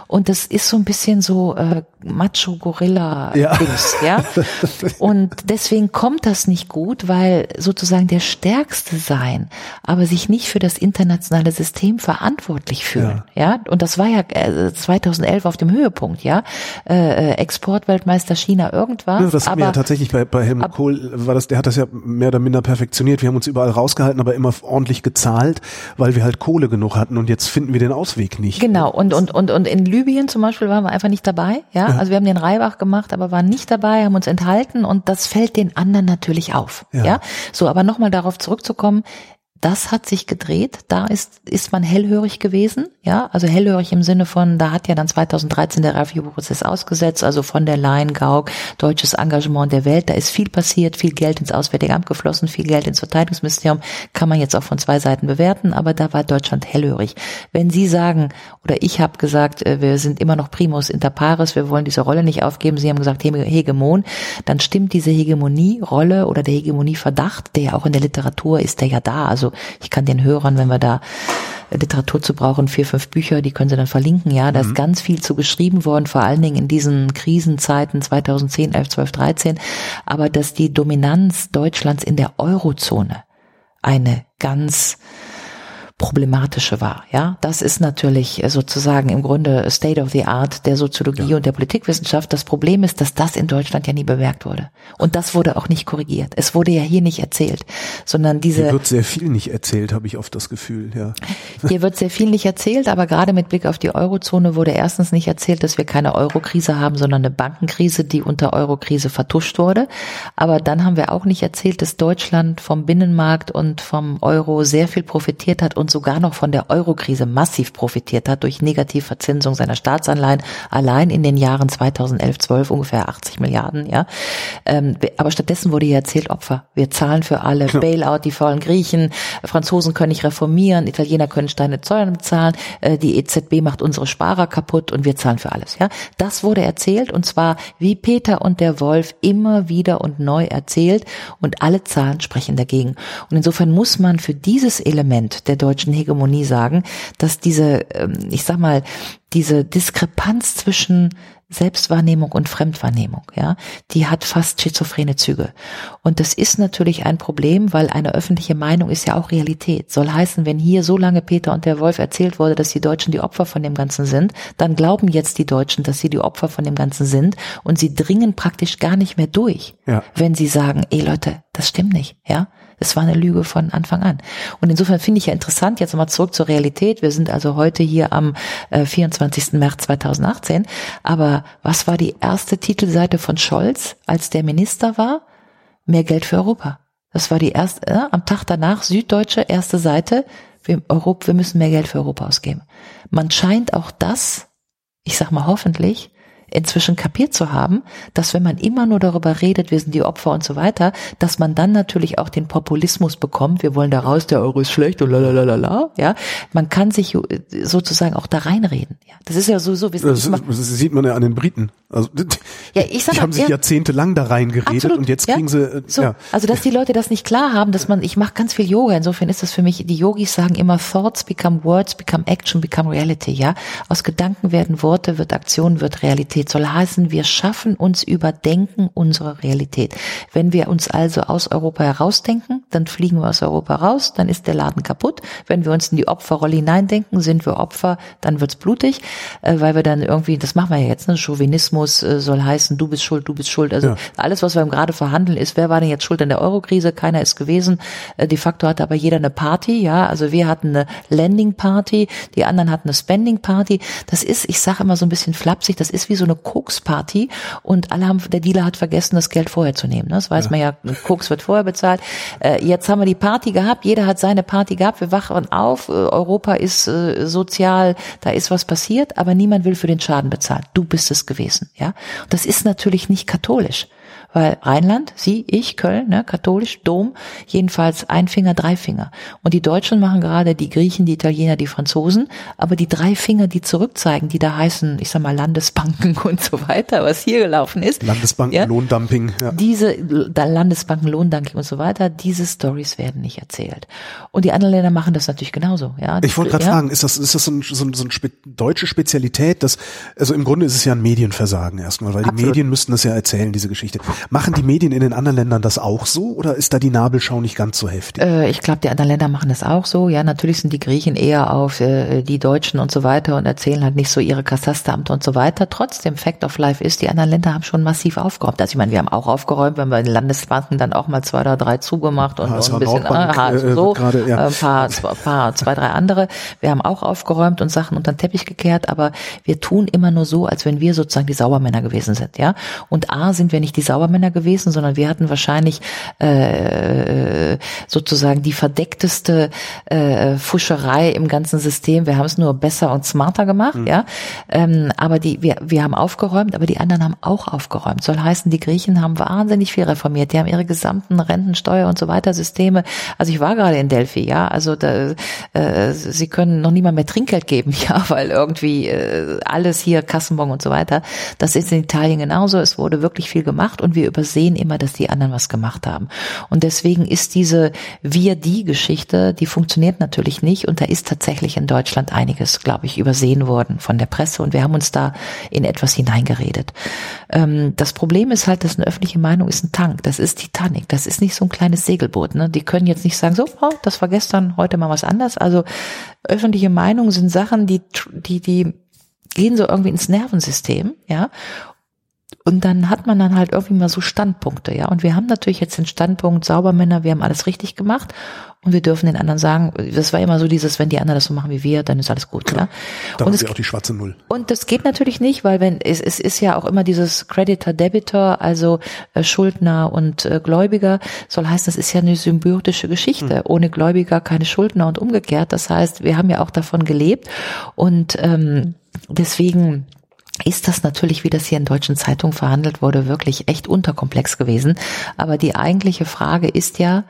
Und das ist so ein bisschen so äh, Macho-Gorilla-Dings, ja. ja. Und deswegen kommt das nicht gut, weil sozusagen der Stärkste sein aber sich nicht für das internationale System verantwortlich fühlen. Ja, ja? und das war ja 2011 äh, auf dem Höhepunkt, ja, äh, äh, Exportweltmeister China irgendwas. Ja, das aber, ja tatsächlich bei, bei Helmut ab, Kohl war das, der hat das ja mehr oder minder perfektioniert. Wir haben uns überall rausgehalten, aber immer ordentlich gezahlt, weil wir halt Kohle genug hatten und jetzt finden wir den Ausweg nicht. Genau und und und und in Libyen zum Beispiel waren wir einfach nicht dabei, ja. ja. Also wir haben den Reibach gemacht, aber waren nicht dabei, haben uns enthalten und das fällt den anderen natürlich auf, ja. ja? So, aber nochmal darauf zurückzukommen das hat sich gedreht. Da ist, ist man hellhörig gewesen. Ja, also hellhörig im Sinne von, da hat ja dann 2013 der Review-Prozess ausgesetzt, also von der Leyen, Gauck, deutsches Engagement der Welt. Da ist viel passiert, viel Geld ins Auswärtige Amt geflossen, viel Geld ins Verteidigungsministerium. Kann man jetzt auch von zwei Seiten bewerten, aber da war Deutschland hellhörig. Wenn Sie sagen, oder ich habe gesagt, äh, wir sind immer noch primus inter pares, wir wollen diese Rolle nicht aufgeben, Sie haben gesagt Hegemon, dann stimmt diese Hegemonie-Rolle oder der Hegemonie-Verdacht, der ja auch in der Literatur ist, der ja da. Also ich kann den Hörern, wenn wir da Literatur zu brauchen, vier, fünf Bücher, die können Sie dann verlinken. Ja, da mhm. ist ganz viel zu geschrieben worden, vor allen Dingen in diesen Krisenzeiten 2010, 11, 12, 13. Aber dass die Dominanz Deutschlands in der Eurozone eine ganz problematische war. Ja, das ist natürlich sozusagen im Grunde State of the Art der Soziologie ja. und der Politikwissenschaft. Das Problem ist, dass das in Deutschland ja nie bemerkt wurde. Und das wurde auch nicht korrigiert. Es wurde ja hier nicht erzählt, sondern diese. Hier wird sehr viel nicht erzählt, habe ich oft das Gefühl, ja. Hier wird sehr viel nicht erzählt, aber gerade mit Blick auf die Eurozone wurde erstens nicht erzählt, dass wir keine Eurokrise haben, sondern eine Bankenkrise, die unter Eurokrise vertuscht wurde. Aber dann haben wir auch nicht erzählt, dass Deutschland vom Binnenmarkt und vom Euro sehr viel profitiert hat und und sogar noch von der Eurokrise massiv profitiert hat durch Negativverzinsung seiner Staatsanleihen allein in den Jahren 2011, 12 ungefähr 80 Milliarden, ja. Ähm, aber stattdessen wurde hier erzählt, Opfer. Wir zahlen für alle, genau. Bailout, die faulen Griechen, Franzosen können nicht reformieren, Italiener können Steine Zeugen bezahlen, äh, die EZB macht unsere Sparer kaputt und wir zahlen für alles, ja. Das wurde erzählt und zwar wie Peter und der Wolf immer wieder und neu erzählt und alle Zahlen sprechen dagegen. Und insofern muss man für dieses Element der deutschen deutschen Hegemonie sagen, dass diese, ähm, ich sag mal, diese Diskrepanz zwischen Selbstwahrnehmung und Fremdwahrnehmung, ja, die hat fast schizophrene Züge. Und das ist natürlich ein Problem, weil eine öffentliche Meinung ist ja auch Realität. Soll heißen, wenn hier so lange Peter und der Wolf erzählt wurde, dass die Deutschen die Opfer von dem Ganzen sind, dann glauben jetzt die Deutschen, dass sie die Opfer von dem Ganzen sind und sie dringen praktisch gar nicht mehr durch, ja. wenn sie sagen, ey Leute, das stimmt nicht, ja. Es war eine Lüge von Anfang an. Und insofern finde ich ja interessant, jetzt nochmal zurück zur Realität. Wir sind also heute hier am äh, 24. März 2018. Aber was war die erste Titelseite von Scholz, als der Minister war? Mehr Geld für Europa. Das war die erste, äh, am Tag danach, Süddeutsche, erste Seite. Wir, Europa, wir müssen mehr Geld für Europa ausgeben. Man scheint auch das, ich sag mal hoffentlich, inzwischen kapiert zu haben, dass wenn man immer nur darüber redet, wir sind die Opfer und so weiter, dass man dann natürlich auch den Populismus bekommt, wir wollen da raus, der Euro ist schlecht und lalalala, ja. Man kann sich sozusagen auch da reinreden, ja. Das ist ja sowieso, wissen das, das sieht man ja an den Briten. Also, ja, ich sag die mal, haben sich ja, jahrzehntelang da reingeredet absolut, und jetzt ja. kriegen sie, äh, so, ja. Also, dass die Leute das nicht klar haben, dass man, ich mache ganz viel Yoga, insofern ist das für mich, die Yogis sagen immer, Thoughts become Words, become Action, become Reality, ja. Aus Gedanken werden Worte, wird Aktion, wird Realität. Soll heißen, wir schaffen uns über Denken unsere Realität. Wenn wir uns also aus Europa herausdenken, dann fliegen wir aus Europa raus, dann ist der Laden kaputt. Wenn wir uns in die Opferrolle hineindenken, sind wir Opfer, dann wird's blutig, äh, weil wir dann irgendwie, das machen wir ja jetzt, ne? Chauvinismus äh, soll heißen, du bist schuld, du bist schuld. Also Ja. alles, was wir gerade verhandeln, ist, wer war denn jetzt schuld an der Eurokrise? Keiner ist gewesen. Äh, de facto hatte aber jeder eine Party, ja. Also wir hatten eine Landing Party, die anderen hatten eine Spending Party. Das ist, ich sage immer so ein bisschen flapsig, das ist wie so eine Koks-Party und alle haben, der Dealer hat vergessen, das Geld vorher zu nehmen. ne? Das weiß man ja, Koks wird vorher bezahlt. Äh, jetzt haben wir die Party gehabt, jeder hat seine Party gehabt, wir wachen auf, äh, Europa ist äh, sozial, da ist was passiert, aber niemand will für den Schaden bezahlen. Du bist es gewesen, ja. Und das ist natürlich nicht katholisch. Weil Rheinland, Sie, ich, Köln, ne, katholisch, Dom, jedenfalls ein Finger, drei Finger. Und die Deutschen machen gerade die Griechen, die Italiener, die Franzosen, aber die drei Finger, die zurückzeigen, die da heißen, ich sag mal Landesbanken und so weiter, was hier gelaufen ist. Landesbanken, Ja? Lohndumping, ja. Diese Landesbanken, Lohndumping und so weiter, diese Stories werden nicht erzählt. Und die anderen Länder machen das natürlich genauso. Ja, Ich wollte gerade ja? fragen, ist das, ist das so, ein, so, ein, so eine spe deutsche Spezialität? Das, also im Grunde ist es ja ein Medienversagen erstmal, weil die Absolut. Medien müssten das ja erzählen, diese Geschichte. Machen die Medien in den anderen Ländern das auch so oder ist da die Nabelschau nicht ganz so heftig? Äh, ich glaube, die anderen Länder machen das auch so. Ja, natürlich sind die Griechen eher auf äh, die Deutschen und so weiter und erzählen halt nicht so ihre Katasteramte und so weiter. Trotzdem, Fact of Life ist, die anderen Länder haben schon massiv aufgeräumt. Also ich meine, wir haben auch aufgeräumt, wenn wir in den Landesbanken dann auch mal zwei oder drei zugemacht und, HSH und ein bisschen Nordbank, ah, äh, so, gerade, ja. äh, ein paar, zwei, paar, zwei, drei andere. Wir haben auch aufgeräumt und Sachen unter den Teppich gekehrt, aber wir tun immer nur so, als wenn wir sozusagen die Saubermänner gewesen sind, ja. Und A sind wir nicht die Saubermänner gewesen, sondern wir hatten wahrscheinlich äh, sozusagen die verdeckteste äh, Fuscherei im ganzen System. Wir haben es nur besser und smarter gemacht, ja. Ähm, aber die, wir, wir haben aufgeräumt, aber die anderen haben auch aufgeräumt. Soll heißen, die Griechen haben wahnsinnig viel reformiert. Die haben ihre gesamten Rentensteuer und so weiter Systeme. Also ich war gerade in Delphi, ja. Also da, äh, sie können noch niemand mehr Trinkgeld geben, ja, weil irgendwie äh, alles hier Kassenbon und so weiter. Das ist in Italien genauso. Es wurde wirklich viel gemacht und wir übersehen immer, dass die anderen was gemacht haben. Und deswegen ist diese Wir-Die-Geschichte, die funktioniert natürlich nicht und da ist tatsächlich in Deutschland einiges, glaube ich, übersehen worden von der Presse und wir haben uns da in etwas hineingeredet. Ähm, das Problem ist halt, dass eine öffentliche Meinung ist ein Tank. Das ist Titanic. Das ist nicht so ein kleines Segelboot. Ne? Die können jetzt nicht sagen, so, oh, das war gestern, heute mal was anderes. Also öffentliche Meinung sind Sachen, die, die, die gehen so irgendwie ins Nervensystem, ja. Und dann hat man dann halt irgendwie mal so Standpunkte, ja. Und wir haben natürlich jetzt den Standpunkt, Saubermänner, wir haben alles richtig gemacht. Und wir dürfen den anderen sagen, das war immer so dieses, wenn die anderen das so machen wie wir, dann ist alles gut, ja. Da Und es auch die schwarze Null. und das geht natürlich nicht, weil wenn es, es ist ja auch immer dieses Creditor-Debitor, also äh, Schuldner und äh, Gläubiger, soll heißen, das ist ja eine symbiotische Geschichte. Ohne Gläubiger keine Schuldner und umgekehrt. Das heißt, wir haben ja auch davon gelebt und ähm, deswegen ist das natürlich, wie das hier in deutschen Zeitungen verhandelt wurde, wirklich echt unterkomplex gewesen. Aber die eigentliche Frage ist ja,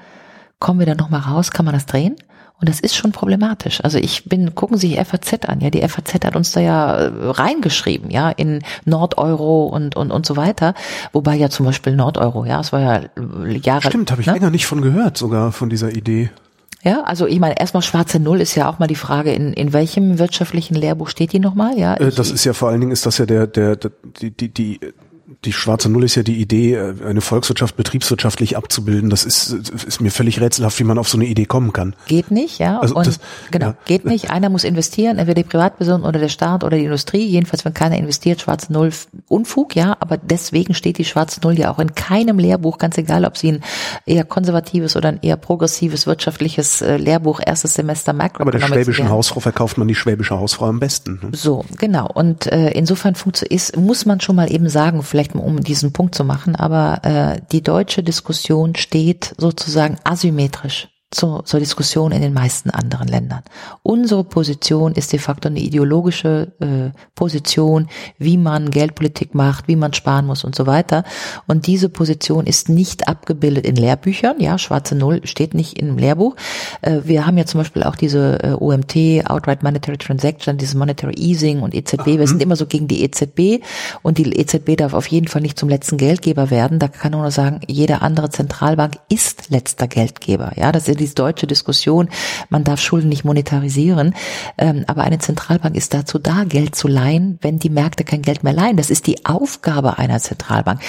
kommen wir da nochmal raus? Kann man das drehen? Und das ist schon problematisch. Also ich bin, gucken Sie die FAZ an, ja, die FAZ hat uns da ja äh, reingeschrieben, ja, in Nordeuro und, und, und so weiter. Wobei ja zum Beispiel Nordeuro, ja, es war ja äh, Jahre. Stimmt, habe ich ne? länger nicht von gehört, sogar von dieser Idee. Ja, also ich meine, erstmal schwarze Null ist ja auch mal die Frage, in, in welchem wirtschaftlichen Lehrbuch steht die nochmal? Ja, Äh, ich- das ist ja vor allen Dingen ist das ja der, der, der die, die, die, die schwarze Null ist ja die Idee, äh, eine Volkswirtschaft betriebswirtschaftlich abzubilden. Das ist, ist mir völlig rätselhaft, wie man auf so eine Idee kommen kann. Geht nicht, ja. Also und das- genau, ja. geht nicht. Einer muss investieren, entweder die Privatperson oder der Staat oder die Industrie. Jedenfalls, wenn keiner investiert, schwarze Null Unfug, ja. Aber deswegen steht die schwarze Null ja auch in keinem Lehrbuch, ganz egal, ob sie ein eher konservatives oder ein eher progressives wirtschaftliches äh, Lehrbuch erstes Semester Macro. Aber der schwäbischen Hausfrau verkauft man die schwäbische Hausfrau am besten. ne? So, genau. Und äh, insofern ist, muss man schon mal eben sagen, vielleicht mal um diesen Punkt zu machen, aber äh, die deutsche Diskussion steht sozusagen asymmetrisch zur, zur Diskussion in den meisten anderen Ländern. Unsere Position ist de facto eine ideologische äh, Position, wie man Geldpolitik macht, wie man sparen muss und so weiter. Und diese Position ist nicht abgebildet in Lehrbüchern. Ja, schwarze Null steht nicht im Lehrbuch. Äh, wir haben ja zum Beispiel auch diese äh, OMT, Outright Monetary Transaction, dieses Monetary Easing und EZB. Wir sind immer so gegen die EZB und die EZB darf auf jeden Fall nicht zum letzten Geldgeber werden. Da kann man nur sagen, jede andere Zentralbank ist letzter Geldgeber. Ja, das ist diese deutsche Diskussion, man darf Schulden nicht monetarisieren, ähm, aber eine Zentralbank ist dazu da, Geld zu leihen, wenn die Märkte kein Geld mehr leihen. Das ist die Aufgabe einer Zentralbank.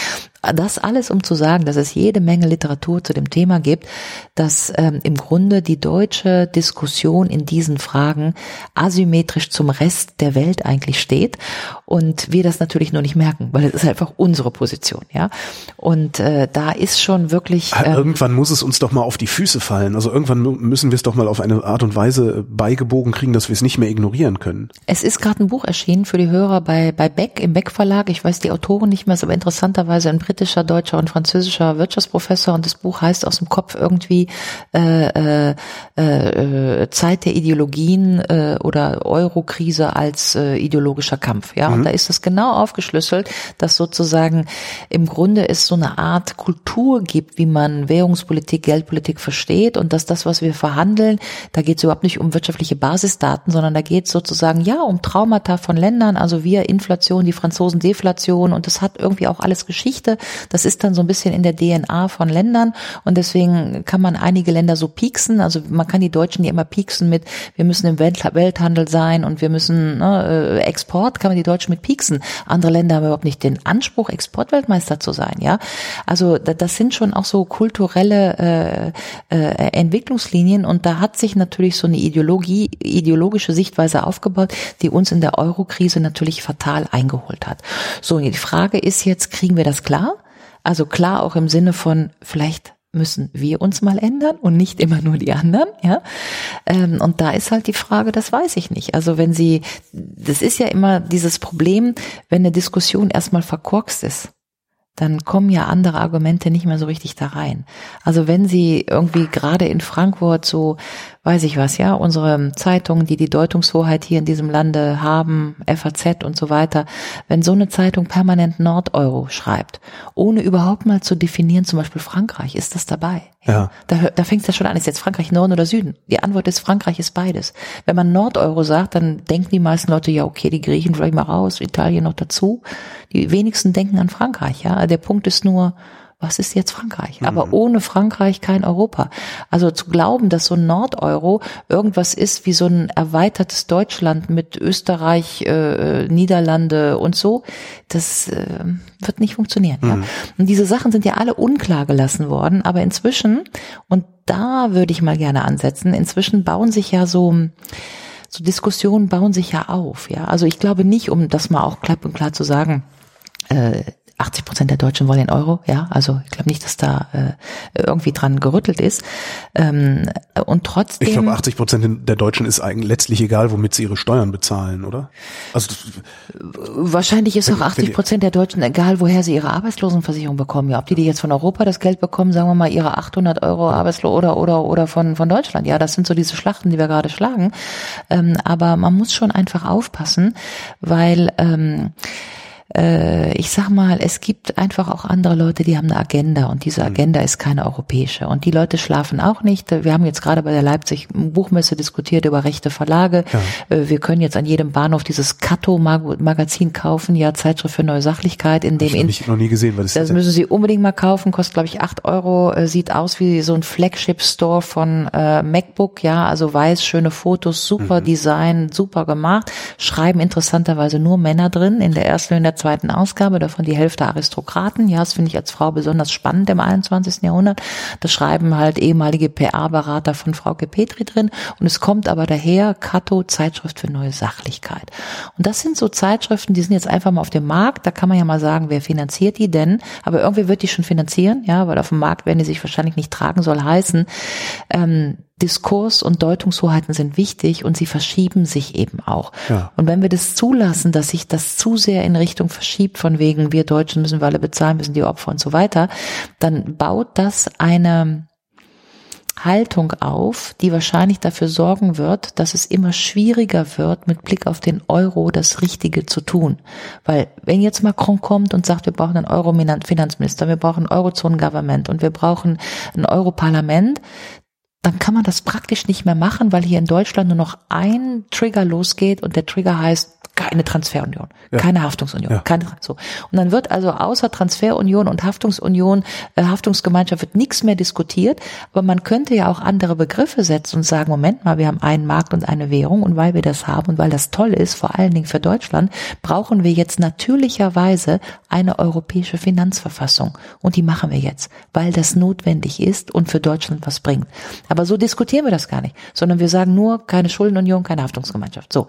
Das alles, um zu sagen, dass es jede Menge Literatur zu dem Thema gibt, dass ähm, im Grunde die deutsche Diskussion in diesen Fragen asymmetrisch zum Rest der Welt eigentlich steht und wir das natürlich nur nicht merken, weil es ist einfach unsere Position, ja. Und äh, da ist schon wirklich ähm, irgendwann muss es uns doch mal auf die Füße fallen. Also irgendwann müssen wir es doch mal auf eine Art und Weise beigebogen kriegen, dass wir es nicht mehr ignorieren können. Es ist gerade ein Buch erschienen für die Hörer bei bei Beck im Beck Verlag. Ich weiß die Autoren nicht mehr, ist aber interessanterweise ein britischer, deutscher und französischer Wirtschaftsprofessor und das Buch heißt aus dem Kopf irgendwie äh, äh, äh, Zeit der Ideologien äh, oder Eurokrise als äh, ideologischer Kampf. Ja, mhm. und da ist das genau aufgeschlüsselt, dass sozusagen im Grunde es so eine Art Kultur gibt, wie man Währungspolitik, Geldpolitik versteht und dass das, was wir verhandeln, da geht es überhaupt nicht um wirtschaftliche Basisdaten, sondern da geht es sozusagen ja um Traumata von Ländern, also wir Inflation, die Franzosen Deflation und das hat irgendwie auch alles Geschichte das ist dann so ein bisschen in der DNA von Ländern und deswegen kann man einige Länder so pieksen. Also man kann die Deutschen ja immer pieksen mit, wir müssen im Welthandel sein und wir müssen ne, äh, Export, kann man die Deutschen mit pieksen. Andere Länder haben überhaupt nicht den Anspruch, Exportweltmeister zu sein. Ja, also das sind schon auch so kulturelle äh, äh, Entwicklungslinien und da hat sich natürlich so eine Ideologie, ideologische Sichtweise aufgebaut, die uns in der Eurokrise natürlich fatal eingeholt hat. So, die Frage ist jetzt, kriegen wir das klar? Also klar auch im Sinne von, vielleicht müssen wir uns mal ändern und nicht immer nur die anderen, ja. Ähm, und da ist halt die Frage, das weiß ich nicht. Also wenn Sie, das ist ja immer dieses Problem, wenn eine Diskussion erstmal verkorkst ist, dann kommen ja andere Argumente nicht mehr so richtig da rein. Also wenn Sie irgendwie gerade in Frankfurt so weiß ich was, ja, unsere Zeitungen, die die Deutungshoheit hier in diesem Lande haben, FAZ und so weiter, wenn so eine Zeitung permanent Nordeuro schreibt, ohne überhaupt mal zu definieren, zum Beispiel Frankreich, ist das dabei? Ja. Da, da fängt es ja schon an, ist jetzt Frankreich Norden oder Süden? Die Antwort ist, Frankreich ist beides. Wenn man Nordeuro sagt, dann denken die meisten Leute, ja, okay, die Griechen vielleicht mal raus, Italien noch dazu. Die wenigsten denken an Frankreich, ja. Der Punkt ist nur, was ist jetzt Frankreich? Mhm. Aber ohne Frankreich kein Europa. Also zu glauben, dass so ein Nordeuro irgendwas ist wie so ein erweitertes Deutschland mit Österreich, äh, Niederlande und so, das äh, wird nicht funktionieren. Mhm. Ja? Und diese Sachen sind ja alle unklar gelassen worden, aber inzwischen, und da würde ich mal gerne ansetzen, inzwischen bauen sich ja so so Diskussionen bauen sich ja auf, ja. Also ich glaube nicht, um das mal auch klapp und klar zu sagen, äh, 80 Prozent der Deutschen wollen den Euro, ja. Also ich glaube nicht, dass da äh, irgendwie dran gerüttelt ist. Ähm, und trotzdem. Ich glaube, 80 Prozent der Deutschen ist eigentlich letztlich egal, womit sie ihre Steuern bezahlen, oder? Also wahrscheinlich ist auch 80 Prozent der Deutschen egal, woher sie ihre Arbeitslosenversicherung bekommen. Ja, ob die die jetzt von Europa das Geld bekommen, sagen wir mal ihre 800 Euro Arbeitslos oder oder oder von von Deutschland. Ja, das sind so diese Schlachten, die wir gerade schlagen. Ähm, aber man muss schon einfach aufpassen, weil ähm, äh, ich sag mal, es gibt einfach auch andere Leute, die haben eine Agenda und diese mhm. Agenda ist keine europäische. Und die Leute schlafen auch nicht. Wir haben jetzt gerade bei der Leipzig Buchmesse diskutiert über rechte Verlage. Ja. Äh, wir können jetzt an jedem Bahnhof dieses Kato-Magazin kaufen, ja, Zeitschrift für neue Sachlichkeit, in dem ich in, noch nie gesehen, was ist das? Das müssen Sie unbedingt mal kaufen, kostet glaube ich acht Euro, äh, sieht aus wie so ein Flagship-Store von äh, MacBook, ja, also weiß, schöne Fotos, super mhm. Design, super gemacht, schreiben interessanterweise nur Männer drin in der ersten und der zweiten Ausgabe, davon die Hälfte Aristokraten. Ja, das finde ich als Frau besonders spannend im 21. Jahrhundert. Das schreiben halt ehemalige PR-Berater von Frau Petri drin. Und es kommt aber daher, Kato, Zeitschrift für neue Sachlichkeit. Und das sind so Zeitschriften, die sind jetzt einfach mal auf dem Markt. Da kann man ja mal sagen, wer finanziert die denn? Aber irgendwie wird die schon finanzieren, ja, weil auf dem Markt werden die sich wahrscheinlich nicht tragen, soll heißen. Ähm, Diskurs und Deutungshoheiten sind wichtig und sie verschieben sich eben auch. Ja. Und wenn wir das zulassen, dass sich das zu sehr in Richtung verschiebt, von wegen wir Deutschen müssen wir alle bezahlen, müssen die Opfer und so weiter, dann baut das eine Haltung auf, die wahrscheinlich dafür sorgen wird, dass es immer schwieriger wird, mit Blick auf den Euro das Richtige zu tun. Weil wenn jetzt Macron kommt und sagt, wir brauchen einen Euro-Finanzminister, wir brauchen ein Eurozonen-Government und wir brauchen ein Europarlament, dann kann man das praktisch nicht mehr machen, weil hier in Deutschland nur noch ein Trigger losgeht und der Trigger heißt keine Transferunion, ja. keine Haftungsunion, ja. keine so. Und dann wird also außer Transferunion und Haftungsunion, äh, Haftungsgemeinschaft wird nichts mehr diskutiert, aber man könnte ja auch andere Begriffe setzen und sagen, Moment mal, wir haben einen Markt und eine Währung und weil wir das haben und weil das toll ist, vor allen Dingen für Deutschland, brauchen wir jetzt natürlicherweise eine europäische Finanzverfassung und die machen wir jetzt, weil das notwendig ist und für Deutschland was bringt. Aber so diskutieren wir das gar nicht, sondern wir sagen nur keine Schuldenunion, keine Haftungsgemeinschaft. So.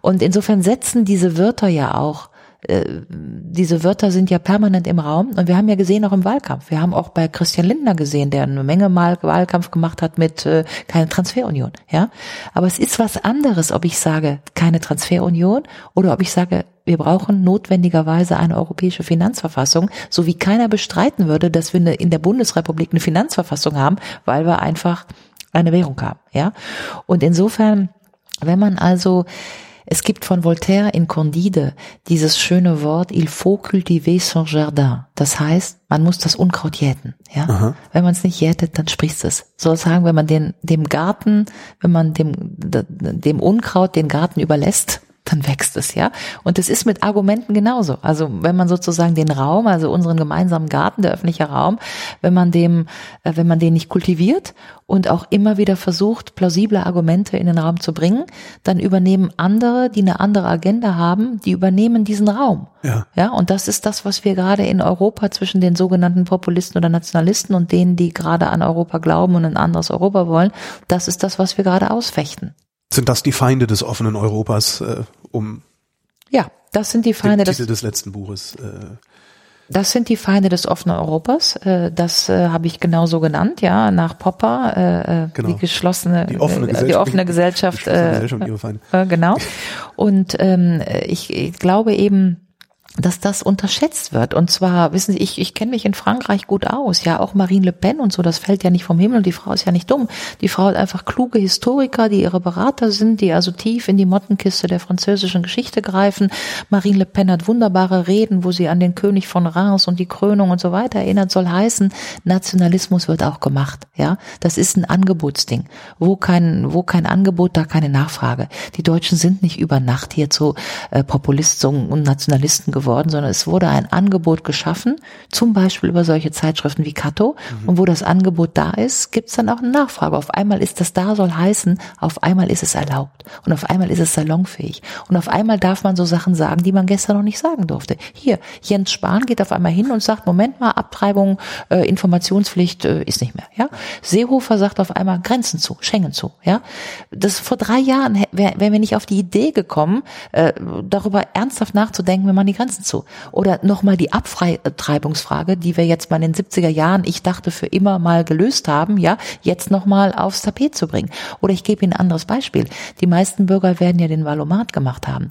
Und insofern setzen diese Wörter ja auch diese Wörter sind ja permanent im Raum und wir haben ja gesehen auch im Wahlkampf. Wir haben auch bei Christian Lindner gesehen, der eine Menge Mal Wahlkampf gemacht hat mit äh, keine Transferunion, ja. Aber es ist was anderes, ob ich sage keine Transferunion oder ob ich sage wir brauchen notwendigerweise eine europäische Finanzverfassung, so wie keiner bestreiten würde, dass wir in der Bundesrepublik eine Finanzverfassung haben, weil wir einfach eine Währung haben, ja. Und insofern, wenn man also es gibt von Voltaire in Candide dieses schöne Wort il faut cultiver son jardin. Das heißt, man muss das Unkraut jäten. Ja, Aha. wenn man es nicht jätet, dann sprießt es. Soll sagen, wenn man den dem Garten, wenn man dem dem Unkraut den Garten überlässt, dann wächst es, ja. Und es ist mit Argumenten genauso. Also wenn man sozusagen den Raum, also unseren gemeinsamen Garten, der öffentliche Raum, wenn man dem, äh, wenn man den nicht kultiviert und auch immer wieder versucht, plausible Argumente in den Raum zu bringen, dann übernehmen andere, die eine andere Agenda haben, die übernehmen diesen Raum. Ja. Ja. Und das ist das, was wir gerade in Europa zwischen den sogenannten Populisten oder Nationalisten und denen, die gerade an Europa glauben und ein anderes Europa wollen, das ist das, was wir gerade ausfechten. Sind das die Feinde des offenen Europas, äh, um ja, das sind die Feinde des, des letzten Buches. Äh, das sind die Feinde des offenen Europas. Äh, das äh, habe ich genauso genannt, ja, nach Popper, äh, äh genau. die geschlossene, die offene Gesellschaft, die offene Gesellschaft, die Gesellschaft ihre Feinde. Äh, genau. Und ähm, ich, ich glaube eben, dass das unterschätzt wird. Und zwar, wissen Sie, ich, ich kenne mich in Frankreich gut aus. Ja, auch Marine Le Pen und so, das fällt ja nicht vom Himmel und die Frau ist ja nicht dumm. Die Frau hat einfach kluge Historiker, die ihre Berater sind, die also tief in die Mottenkiste der französischen Geschichte greifen. Marine Le Pen hat wunderbare Reden, wo sie an den König von Reims und die Krönung und so weiter erinnert, soll heißen, Nationalismus wird auch gemacht. Ja, das ist ein Angebotsding. Wo kein, wo kein Angebot, da keine Nachfrage. Die Deutschen sind nicht über Nacht hier zu äh, Populisten und Nationalisten geworden geworden, sondern es wurde ein Angebot geschaffen, zum Beispiel über solche Zeitschriften wie Kato. Mhm. Und wo das Angebot da ist, gibt es dann auch eine Nachfrage. Auf einmal ist das da, soll heißen, auf einmal ist es erlaubt. Und auf einmal ist es salonfähig. Und auf einmal darf man so Sachen sagen, die man gestern noch nicht sagen durfte. Hier, Jens Spahn geht auf einmal hin und sagt, Moment mal, Abtreibung, äh, Informationspflicht äh, ist nicht mehr. Ja, Seehofer sagt auf einmal Grenzen zu, Schengen zu. Ja, das vor drei Jahren wären wär wir nicht auf die Idee gekommen, äh, darüber ernsthaft nachzudenken, wenn man die Grenzen Grenzen zu. Oder nochmal die Abtreibungsfrage, die wir jetzt mal in den 70er Jahren, ich dachte, für immer mal gelöst haben, ja, jetzt nochmal aufs Tapet zu bringen. Oder ich gebe Ihnen ein anderes Beispiel. Die meisten Bürger werden ja den Valomat gemacht haben.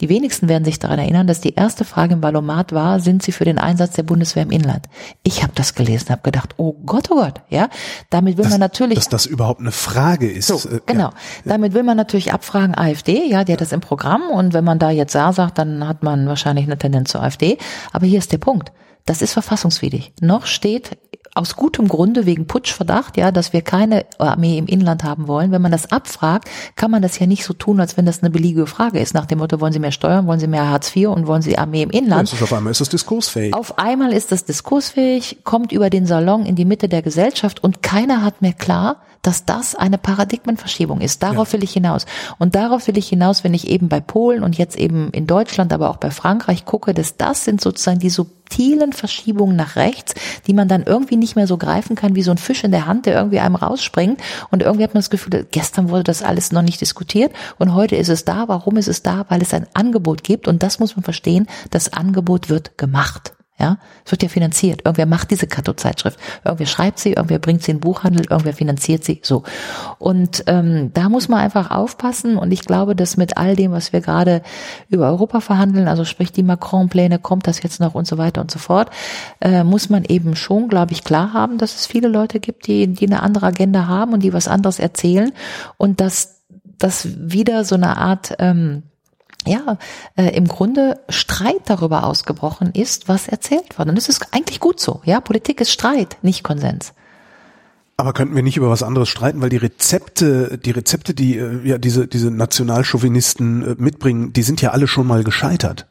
Die wenigsten werden sich daran erinnern, dass die erste Frage im Valomat war, sind Sie für den Einsatz der Bundeswehr im Inland? Ich habe das gelesen, habe gedacht, oh Gott, oh Gott, ja, damit will das, man natürlich, dass das überhaupt eine Frage ist. So, äh, genau, ja. damit will man natürlich abfragen AfD, ja, die hat das im Programm und wenn man da jetzt Ja sagt, dann hat man wahrscheinlich eine Tendenz zur AfD. Aber hier ist der Punkt. Das ist verfassungswidrig. Noch steht aus gutem Grunde wegen Putschverdacht, ja, dass wir keine Armee im Inland haben wollen. Wenn man das abfragt, kann man das ja nicht so tun, als wenn das eine beliebige Frage ist. Nach dem Motto, wollen Sie mehr Steuern, wollen Sie mehr Hartz IV und wollen Sie Armee im Inland? Ja, auf einmal ist das diskursfähig. Auf einmal ist das diskursfähig, kommt über den Salon in die Mitte der Gesellschaft und keiner hat mehr klar, dass das eine Paradigmenverschiebung ist. Darauf ja. will ich hinaus. Und darauf will ich hinaus, wenn ich eben bei Polen und jetzt eben in Deutschland, aber auch bei Frankreich gucke, dass das sind sozusagen die subtilen Verschiebungen nach rechts, die man dann irgendwie nicht mehr so greifen kann wie so ein Fisch in der Hand, der irgendwie einem rausspringt. Und irgendwie hat man das Gefühl, gestern wurde das alles noch nicht diskutiert und heute ist es da. Warum ist es da? Weil es ein Angebot gibt und das muss man verstehen. Das Angebot wird gemacht. Ja, es wird ja finanziert. Irgendwer macht diese Kato-Zeitschrift. Irgendwer schreibt sie, irgendwer bringt sie in den Buchhandel, irgendwer finanziert sie. So. Und ähm, da muss man einfach aufpassen. Und ich glaube, dass mit all dem, was wir gerade über Europa verhandeln, also sprich die Macron-Pläne, kommt das jetzt noch und so weiter und so fort, äh, muss man eben schon, glaube ich, klar haben, dass es viele Leute gibt, die, die eine andere Agenda haben und die was anderes erzählen. Und dass das wieder so eine Art ähm, ja, äh, im Grunde Streit darüber ausgebrochen ist, was erzählt wurde. Und das ist eigentlich gut so. Ja, Politik ist Streit, nicht Konsens. Aber könnten wir nicht über was anderes streiten, weil die Rezepte, die Rezepte, die äh, ja diese diese Nationalchauvinisten äh, mitbringen, die sind ja alle schon mal gescheitert.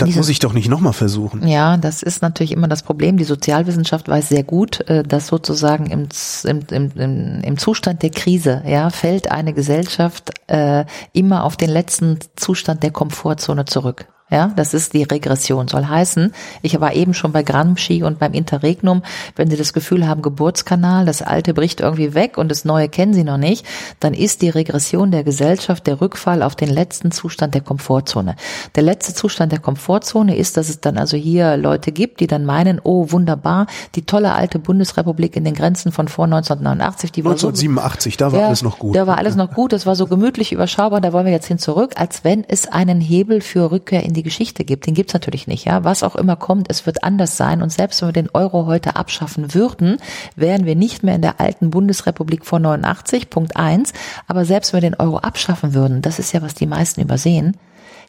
Das Diese, muss ich doch nicht nochmal versuchen. Ja, das ist natürlich immer das Problem. Die Sozialwissenschaft weiß sehr gut, äh, dass sozusagen im, im, im, im Zustand der Krise ja, fällt eine Gesellschaft äh, immer auf den letzten Zustand der Komfortzone zurück. Ja, das ist die Regression. Soll heißen, ich war eben schon bei Gramsci und beim Interregnum, wenn Sie das Gefühl haben, Geburtskanal, das alte bricht irgendwie weg und das neue kennen Sie noch nicht, dann ist die Regression der Gesellschaft der Rückfall auf den letzten Zustand der Komfortzone. Der letzte Zustand der Komfortzone ist, dass es dann also hier Leute gibt, die dann meinen, oh wunderbar, die tolle alte Bundesrepublik in den Grenzen von vor 1989, die war 1987, so, da war ja, alles noch gut. Da war alles noch gut, das war so gemütlich überschaubar, da wollen wir jetzt hin zurück, als wenn es einen Hebel für Rückkehr in die die Geschichte gibt, den gibt's natürlich nicht, ja. Was auch immer kommt, es wird anders sein. Und selbst wenn wir den Euro heute abschaffen würden, wären wir nicht mehr in der alten Bundesrepublik vor 89, Punkt eins. Aber selbst wenn wir den Euro abschaffen würden, das ist ja, was die meisten übersehen,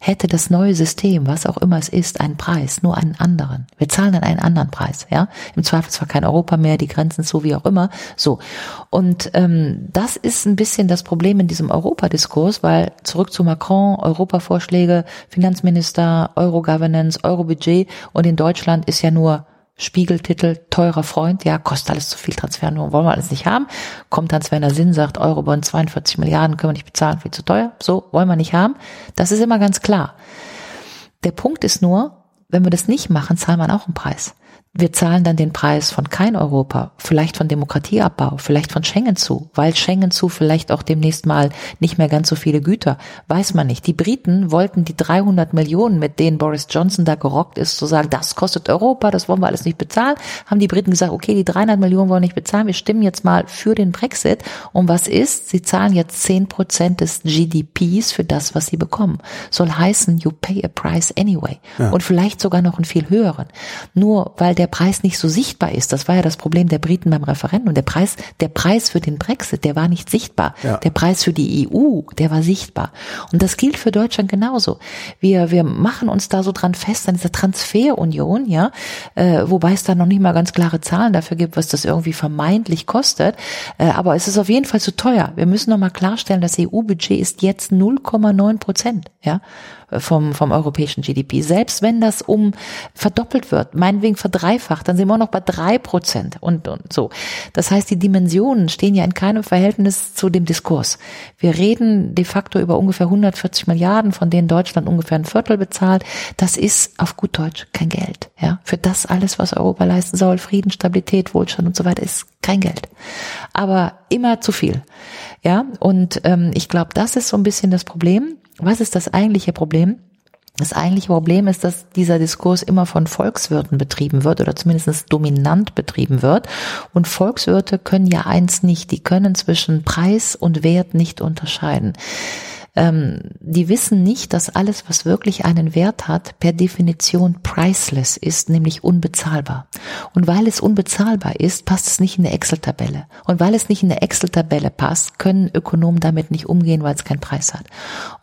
hätte das neue System, was auch immer es ist, einen Preis, nur einen anderen. Wir zahlen dann einen anderen Preis, ja. Im Zweifelsfall kein Europa mehr, die Grenzen so wie auch immer. So. Und ähm, das ist ein bisschen das Problem in diesem Europadiskurs, weil zurück zu Macron, Europavorschläge, Finanzminister, Euro-Governance, Euro-Budget und in Deutschland ist ja nur Spiegeltitel, teurer Freund, ja, kostet alles zu viel Transfer, nur wollen wir alles nicht haben. Kommt dann Sven Sinn, sagt, Eurobond 42 Milliarden können wir nicht bezahlen, viel zu teuer. So, wollen wir nicht haben. Das ist immer ganz klar. Der Punkt ist nur, wenn wir das nicht machen, zahlen wir auch einen Preis wir zahlen dann den Preis von kein Europa, vielleicht von Demokratieabbau, vielleicht von Schengen zu, weil Schengen zu vielleicht auch demnächst mal nicht mehr ganz so viele Güter, weiß man nicht. Die Briten wollten die 300 Millionen, mit denen Boris Johnson da gerockt ist, zu sagen, das kostet Europa, das wollen wir alles nicht bezahlen, haben die Briten gesagt, okay, die 300 Millionen wollen wir nicht bezahlen, wir stimmen jetzt mal für den Brexit. Und was ist? Sie zahlen jetzt 10 Prozent des GDPs für das, was sie bekommen. Soll heißen, you pay a price anyway. Ja. Und vielleicht sogar noch einen viel höheren. Nur weil der Preis nicht so sichtbar ist. Das war ja das Problem der Briten beim Referendum. Der Preis, der Preis für den Brexit, der war nicht sichtbar. Ja. Der Preis für die EU, der war sichtbar. Und das gilt für Deutschland genauso. Wir, wir machen uns da so dran fest an dieser Transferunion, ja, äh, wobei es da noch nicht mal ganz klare Zahlen dafür gibt, was das irgendwie vermeintlich kostet. Äh, aber es ist auf jeden Fall zu teuer. Wir müssen noch mal klarstellen, das EU-Budget ist jetzt 0,9 Prozent, ja vom, vom europäischen GDP. Selbst wenn das um verdoppelt wird, meinetwegen verdreifacht, dann sind wir noch bei drei Prozent und, und so. Das heißt, die Dimensionen stehen ja in keinem Verhältnis zu dem Diskurs. Wir reden de facto über ungefähr 140 Milliarden, von denen Deutschland ungefähr ein Viertel bezahlt. Das ist auf gut Deutsch kein Geld. Ja, für das alles, was Europa leisten soll, Frieden, Stabilität, Wohlstand und so weiter, ist kein Geld. Aber immer zu viel. Ja, und ähm, ich glaube, das ist so ein bisschen das Problem. Was ist das eigentliche Problem? Das eigentliche Problem ist, dass dieser Diskurs immer von Volkswirten betrieben wird oder zumindest dominant betrieben wird. Und Volkswirte können ja eins nicht, die können zwischen Preis und Wert nicht unterscheiden ähm, die wissen nicht, dass alles, was wirklich einen Wert hat, per Definition priceless ist, nämlich unbezahlbar. Und weil es unbezahlbar ist, passt es nicht in eine Excel-Tabelle. Und weil es nicht in eine Excel-Tabelle passt, können Ökonomen damit nicht umgehen, weil es keinen Preis hat.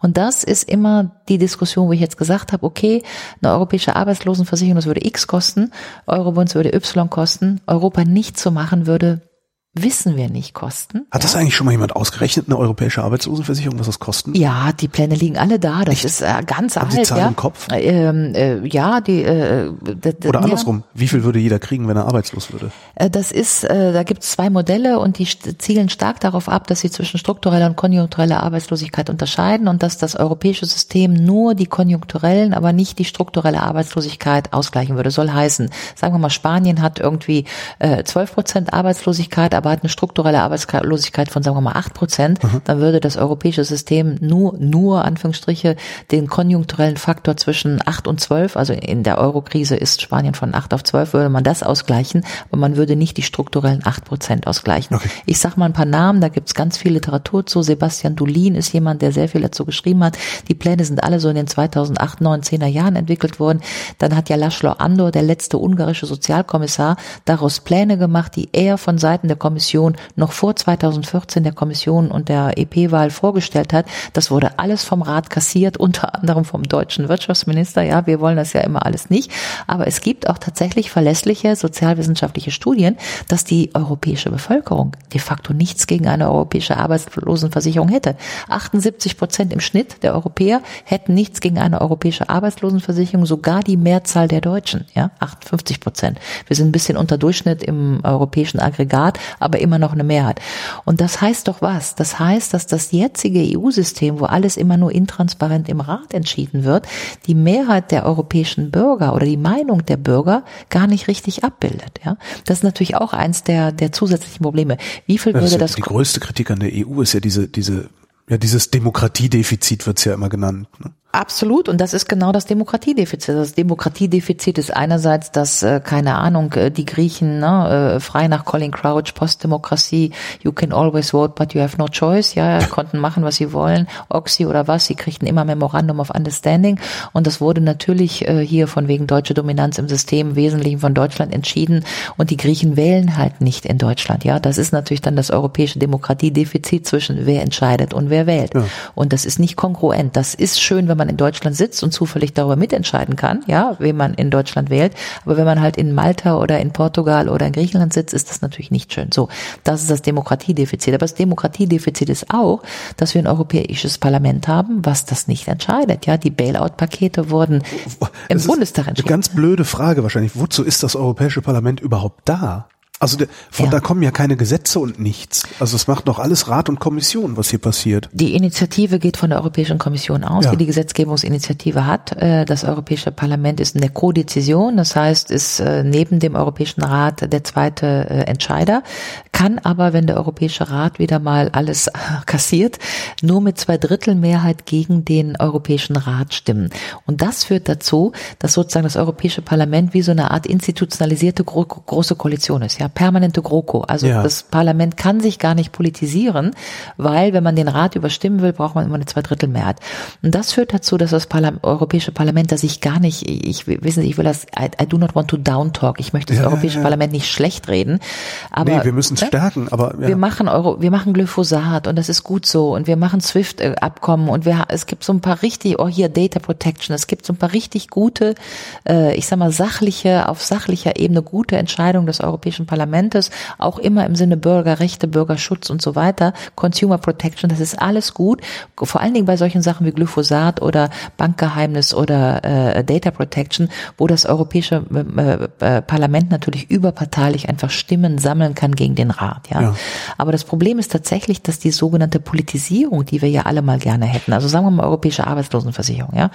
Und das ist immer die Diskussion, wo ich jetzt gesagt habe, okay, eine europäische Arbeitslosenversicherung, das würde X kosten, Eurobonds würde Y kosten, Europa nicht zu machen würde wissen wir nicht kosten. Hat das eigentlich schon mal jemand ausgerechnet, eine europäische Arbeitslosenversicherung, was das kosten? Ja, die Pläne liegen alle da. Das Echt? ist äh, ganz Haben alt. Sie Zahlen ja. im Kopf? Ähm, äh, ja, die. Äh, Oder andersrum, ja. wie viel würde jeder kriegen, wenn er arbeitslos würde? Äh, das ist, äh, da gibt es zwei Modelle und die zielen stark darauf ab, dass sie zwischen struktureller und konjunktureller Arbeitslosigkeit unterscheiden und dass das europäische System nur die konjunkturellen, aber nicht die strukturelle Arbeitslosigkeit ausgleichen würde. Soll heißen, sagen wir mal, Spanien hat irgendwie äh, 12 Prozent Arbeitslosigkeit, aber hat eine strukturelle Arbeitslosigkeit von, sagen wir mal, acht Prozent, mhm. dann würde das europäische System nur, nur, Anführungsstriche, den konjunkturellen Faktor zwischen acht und zwölf, also in der Eurokrise ist Spanien von acht auf zwölf, würde man das ausgleichen, aber man würde nicht die strukturellen acht Prozent ausgleichen. Okay. Ich sag mal ein paar Namen, da gibt's ganz viel Literatur zu. Sebastian Dulin ist jemand, der sehr viel dazu geschrieben hat. Die Pläne sind alle so in den 2008, 9, 10er Jahren entwickelt worden. Dann hat ja Laszlo Andor, der letzte ungarische Sozialkommissar, daraus Pläne gemacht, die er von Seiten der Kommission noch vor 2014 der Kommission und der EP-Wahl vorgestellt hat. Das wurde alles vom Rat kassiert, unter anderem vom deutschen Wirtschaftsminister. Ja, wir wollen das ja immer alles nicht. Aber es gibt auch tatsächlich verlässliche sozialwissenschaftliche Studien, dass die europäische Bevölkerung de facto nichts gegen eine europäische Arbeitslosenversicherung hätte. 78 Prozent im Schnitt der Europäer hätten nichts gegen eine europäische Arbeitslosenversicherung, sogar die Mehrzahl der Deutschen, ja, 58 Prozent. Wir sind ein bisschen unter Durchschnitt im europäischen Aggregat, aber immer noch eine Mehrheit. Und das heißt doch was? Das heißt, dass das jetzige EU-System, wo alles immer nur intransparent im Rat entschieden wird, die Mehrheit der europäischen Bürger oder die Meinung der Bürger gar nicht richtig abbildet, ja. Das ist natürlich auch eins der, der zusätzlichen Probleme. Wie viel würde das, das die größte Kritik an der EU ist ja diese, diese ja, dieses Demokratiedefizit wird's ja immer genannt. Ne? Absolut, und das ist genau das Demokratiedefizit. Das Demokratiedefizit ist einerseits, dass, äh, keine Ahnung, äh, die Griechen ne, äh, frei nach Colin Crouch, Postdemokratie, you can always vote, but you have no choice, ja, konnten machen, was sie wollen, Oxy oder was, sie kriegten immer Memorandum of Understanding. Und das wurde natürlich hier von wegen deutsche Dominanz im System im Wesentlichen von Deutschland entschieden. Und die Griechen wählen halt nicht in Deutschland, ja, das ist natürlich dann das europäische Demokratiedefizit zwischen wer entscheidet und wer wählt. Ja. und das ist nicht kongruent, das ist schön, wenn man in Deutschland sitzt und zufällig darüber mitentscheiden kann, ja, wen man in Deutschland wählt. Aber wenn man halt in Malta oder in Portugal oder in Griechenland sitzt, ist das natürlich nicht schön. So, das ist das Demokratiedefizit. Aber das Demokratiedefizit ist auch, dass wir ein europäisches Parlament haben, was das nicht entscheidet. Ja, die Bailout-Pakete wurden im das Bundestag entschieden. Eine ganz blöde Frage wahrscheinlich. Wozu ist das Europäische Parlament überhaupt da? Also der, von ja. da kommen ja keine Gesetze und nichts. Also es macht doch alles Rat und Kommission, was hier passiert. Die Initiative geht von der Europäischen Kommission aus, ja. die die Gesetzgebungsinitiative hat. Äh, das Europäische Parlament ist eine Kodezession, das heißt, ist äh, neben dem Europäischen Rat der zweite äh, Entscheider, kann aber, wenn der Europäische Rat wieder mal alles kassiert, nur mit zwei Drittel Mehrheit gegen den Europäischen Rat stimmen. Und das führt dazu, dass sozusagen das Europäische Parlament wie so eine Art institutionalisierte große Koalition ist. Ja, permanente GroKo. Also ja. das Parlament kann sich gar nicht politisieren, weil wenn man den Rat überstimmen will, braucht man immer eine Zweidrittelmehrheit. Und das führt dazu, dass das Parlam Europäische Parlament, dass ich gar nicht, ich wissen Sie, ich will das, I, I do not want to down talk. Ich möchte das ja, Europäische ja, Parlament nicht schlecht reden. Aber nee, wir müssen es? Stärken. Aber wir machen Euro, wir machen Glyphosat und das ist gut so und wir machen SWIFT-Abkommen und wir, es gibt so ein paar richtig, oh hier Data Protection. Es gibt so ein paar richtig gute, äh, ich sag mal sachliche, auf sachlicher Ebene gute Entscheidungen des Europäischen Parlamentes, auch immer im Sinne Bürgerrechte, Bürgerschutz und so weiter, Consumer Protection, das ist alles gut. Vor allen Dingen bei solchen Sachen wie Glyphosat oder Bankgeheimnis oder äh, Data Protection, wo das Europäische äh, äh, Parlament natürlich überparteilich einfach Stimmen sammeln kann gegen den Rat. Ja? ja. Aber das Problem ist tatsächlich, dass die sogenannte Politisierung, die wir ja alle mal gerne hätten, also sagen wir mal Europäische Arbeitslosenversicherung, ja,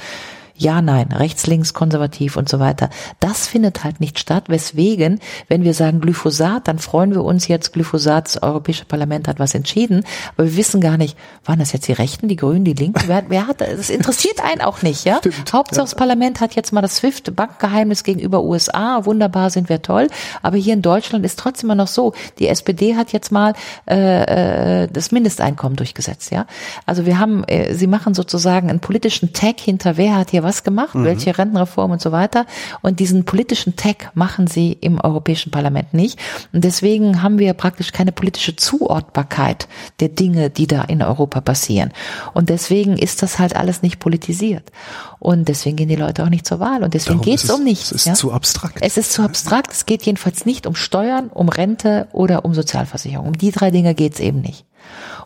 ja, nein, rechts, links, konservativ und so weiter. Das findet halt nicht statt. Weswegen, wenn wir sagen Glyphosat, dann freuen wir uns jetzt, Glyphosat, das Europäische Parlament hat was entschieden, aber wir wissen gar nicht, waren das jetzt die Rechten, die Grünen, die Linken? Wer, wer hat, das interessiert einen auch nicht, ja? Stimmt, Hauptsache ja. das Parlament hat jetzt mal das SWIFT-Bankgeheimnis gegenüber USA, wunderbar, sind wir toll, aber hier in Deutschland ist trotzdem immer noch so, die SPD hat jetzt mal äh, äh, das Mindesteinkommen durchgesetzt, ja? Also wir haben, äh, sie machen sozusagen einen politischen Tag hinter, wer hat hier was gemacht, mhm. welche Rentenreform und so weiter. Und diesen politischen Tag machen sie im Europäischen Parlament nicht. Und deswegen haben wir praktisch keine politische Zuordbarkeit der Dinge, die da in Europa passieren. Und deswegen ist das halt alles nicht politisiert. Und deswegen gehen die Leute auch nicht zur Wahl. Und deswegen geht es um nichts. Es ist ja? zu abstrakt. Es ist zu abstrakt. Es geht jedenfalls nicht um Steuern, um Rente oder um Sozialversicherung. Um die drei Dinge geht es eben nicht.